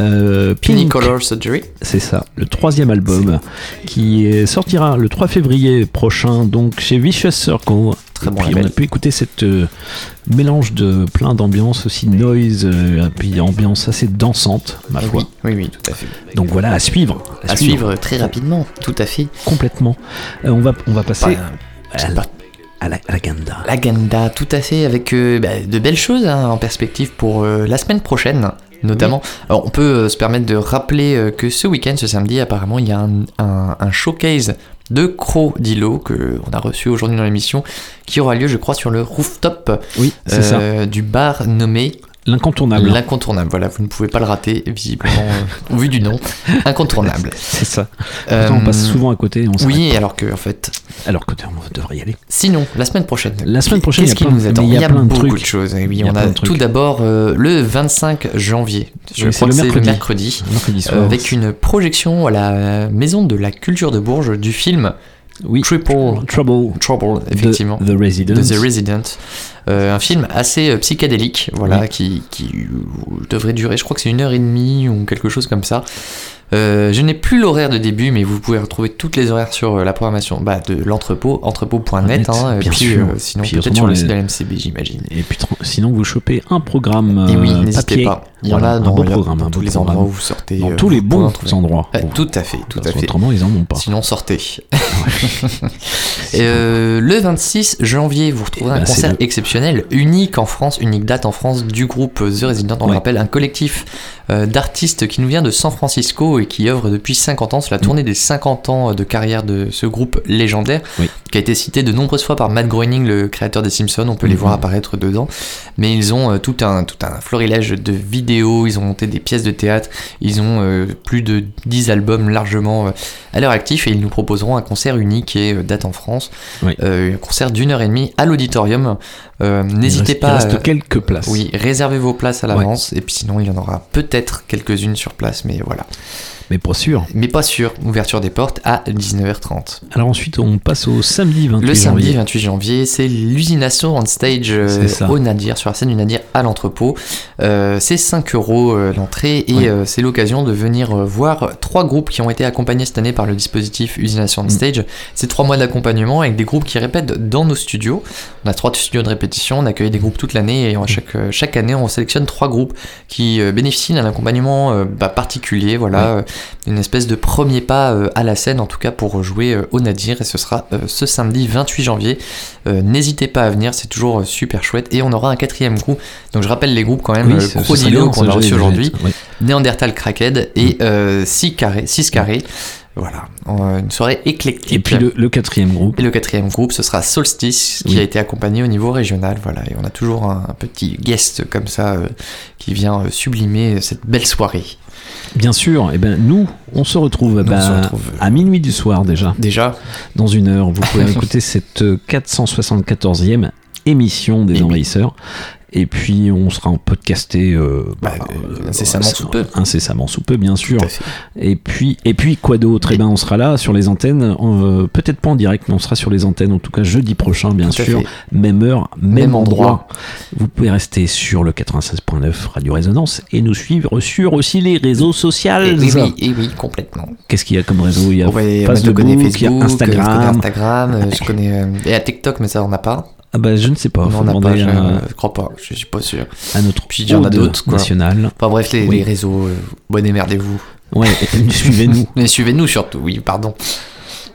Euh, Pink. Pinicolor Surgery. C'est ça, le troisième album qui sortira le 3 février prochain, donc chez Vicious Circle. Très et bon puis label. on a pu écouter cette euh, mélange de plein d'ambiances aussi noise, euh, puis ambiance assez dansante, ma foi. oui, oui, tout à fait. Donc voilà, à suivre. À suivre très rapidement, tout à fait. Complètement. Euh, on, va, on va passer à, la- à la, à l'agenda. L'agenda, tout à fait, avec euh, bah, de belles choses hein, en perspective pour la semaine prochaine, notamment. Alors, on peut euh, se permettre de rappeler euh, que ce week-end, ce samedi, apparemment, il y a un, un- un showcase de Crow Dilo que on a reçu aujourd'hui dans l'émission, qui aura lieu, je crois, sur le rooftop Oui, euh, du bar nommé L'incontournable. L'incontournable, voilà, vous ne pouvez pas le rater, visiblement, euh, au vu du nom. Incontournable. C'est ça. Euh, on passe souvent à côté. On Oui, alors que, en fait. Alors que on devrait y aller. Sinon, la semaine prochaine. La semaine prochaine, qu'est-ce qui nous attend il y a plein de beaucoup trucs. de choses. Et oui, a on a tout d'abord euh, le 25 janvier. Je Oui, crois que c'est le mercredi. mercredi. Soir. avec une projection à la Maison de la Culture de Bourges du film Oui. Triple Trouble. Trouble, effectivement. The, The Resident. de The Resident. Euh, un film assez euh, psychédélique, voilà, qui, qui euh, devrait durer, je crois que c'est une heure et demie ou quelque chose comme ça. Euh, je n'ai plus l'horaire de début, mais vous pouvez retrouver toutes les horaires sur euh, la programmation bah, de l'entrepôt, entrepôt.net, hein, puis sûr. euh, sinon peut-être sur le site de la MCB, j'imagine. Et puis sinon, vous chopez un programme Et oui, n'hésitez pas. Il y en Voilà, a un dans, programme, dans tous les programme. endroits où vous sortez. Dans tous les bons endroits. Tout à fait, tout à fait. Autrement, ils en ont pas. Sinon, sortez. Et, le 26 janvier, vous retrouverez Eh un ben, concert le- exceptionnel, unique en France, unique date en France du groupe The Resident. On le rappelle, un collectif euh, d'artistes qui nous vient de San Francisco et qui œuvre depuis 50 ans. C'est la tournée des 50 ans de carrière de ce groupe légendaire, Mm. Oui. qui a été cité de nombreuses fois par Matt Groening, le créateur des Simpsons. On peut les Mhm. voir apparaître dedans. Mais ils ont euh, tout, un, tout un florilège de vidéos, ils ont monté des pièces de théâtre, ils ont euh, plus de 10 albums largement à leur actif et ils nous proposeront un concert unique et date en France. Oui. Un concert d'une heure et demie à l'auditorium. Euh, N'hésitez pas. Il reste euh, quelques places. oui, réservez vos places à l'avance et puis sinon il y en aura peut-être quelques-unes sur place, mais voilà. Mais pas sûr. Mais pas sûr. Ouverture des portes à 19h30. Alors ensuite, on passe au samedi 28 Le samedi janvier. 28 janvier, c'est l'usination on stage euh, au Nadir, sur la scène du Nadir à l'entrepôt. Euh, c'est 5 euros euh, l'entrée et Ouais. c'est l'occasion de venir voir trois groupes qui ont été accompagnés cette année par le dispositif Usination Mm. on stage. C'est trois mois d'accompagnement avec des groupes qui répètent dans nos studios. On a trois studios de répétition, on accueille des groupes toute l'année et en chaque, chaque année on sélectionne trois groupes qui bénéficient d'un accompagnement bah, particulier. Voilà, une espèce de premier pas euh, à la scène en tout cas pour jouer euh, au Nadir et ce sera euh, ce samedi 28 janvier. N'hésitez pas à venir, c'est toujours super chouette et on aura un quatrième groupe. Donc je rappelle les groupes quand même, Oui, Crodilo qu'on a reçu aujourd'hui, ouais. Néandertal Crackhead et 6 carrés, 6 carrés. Voilà, une soirée éclectique. Et puis le, le quatrième groupe. Et le quatrième groupe, ce sera Solstice, qui Oui. a été accompagné au niveau régional. Voilà, et on a toujours un, un petit guest comme ça euh, qui vient euh, sublimer cette belle soirée. Bien sûr, et ben nous, on se retrouve, Nous, on bah, se retrouve, euh, à minuit du soir déjà. Déjà. Dans une heure, vous pouvez écouter cette euh, 474e émission des Envahisseurs. Et puis on sera en podcasté euh, bah, euh, incessamment euh, sous peu. Incessamment sous peu, bien sûr. Et puis, et puis quoi d'autre? Eh ben, on sera là sur les antennes, peut-être pas en direct, mais on sera sur les antennes, en tout cas jeudi prochain, bien Tout sûr. Même heure, même, Même endroit. endroit. Vous pouvez rester sur le 96.9 Radio Résonance et nous suivre sur aussi les réseaux sociaux. Et oui, oui, et oui, complètement. Qu'est-ce qu'il y a comme réseau? Il y a Facebook, connais il y a Facebook, Instagram. je connais Instagram, je connais et à TikTok, mais ça on n'a pas. Ah bah je ne sais pas, Non, on n'a pas, je, à, je crois pas, je suis pas sûr. à notre Puis il y en a d'autres, national. Enfin bref, les, Oui. les réseaux, euh, bon démerdez-vous. Ouais, suivez-nous. Mais suivez-nous surtout, oui, pardon.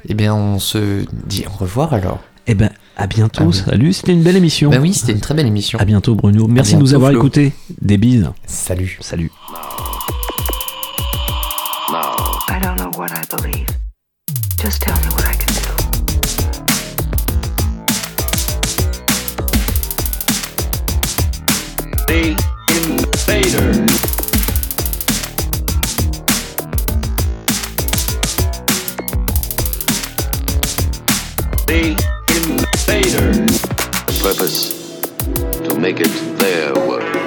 Eh bien, on se dit au revoir alors. Eh ben à bientôt, Ah oui. salut, c'était une belle émission. Bah oui, c'était une très belle émission. À bientôt Bruno, merci de nous avoir écoutés. Des bises. Salut. Salut. I don't know what I believe. Just tell me what I can The Invader. The Invader. purpose to make it their world.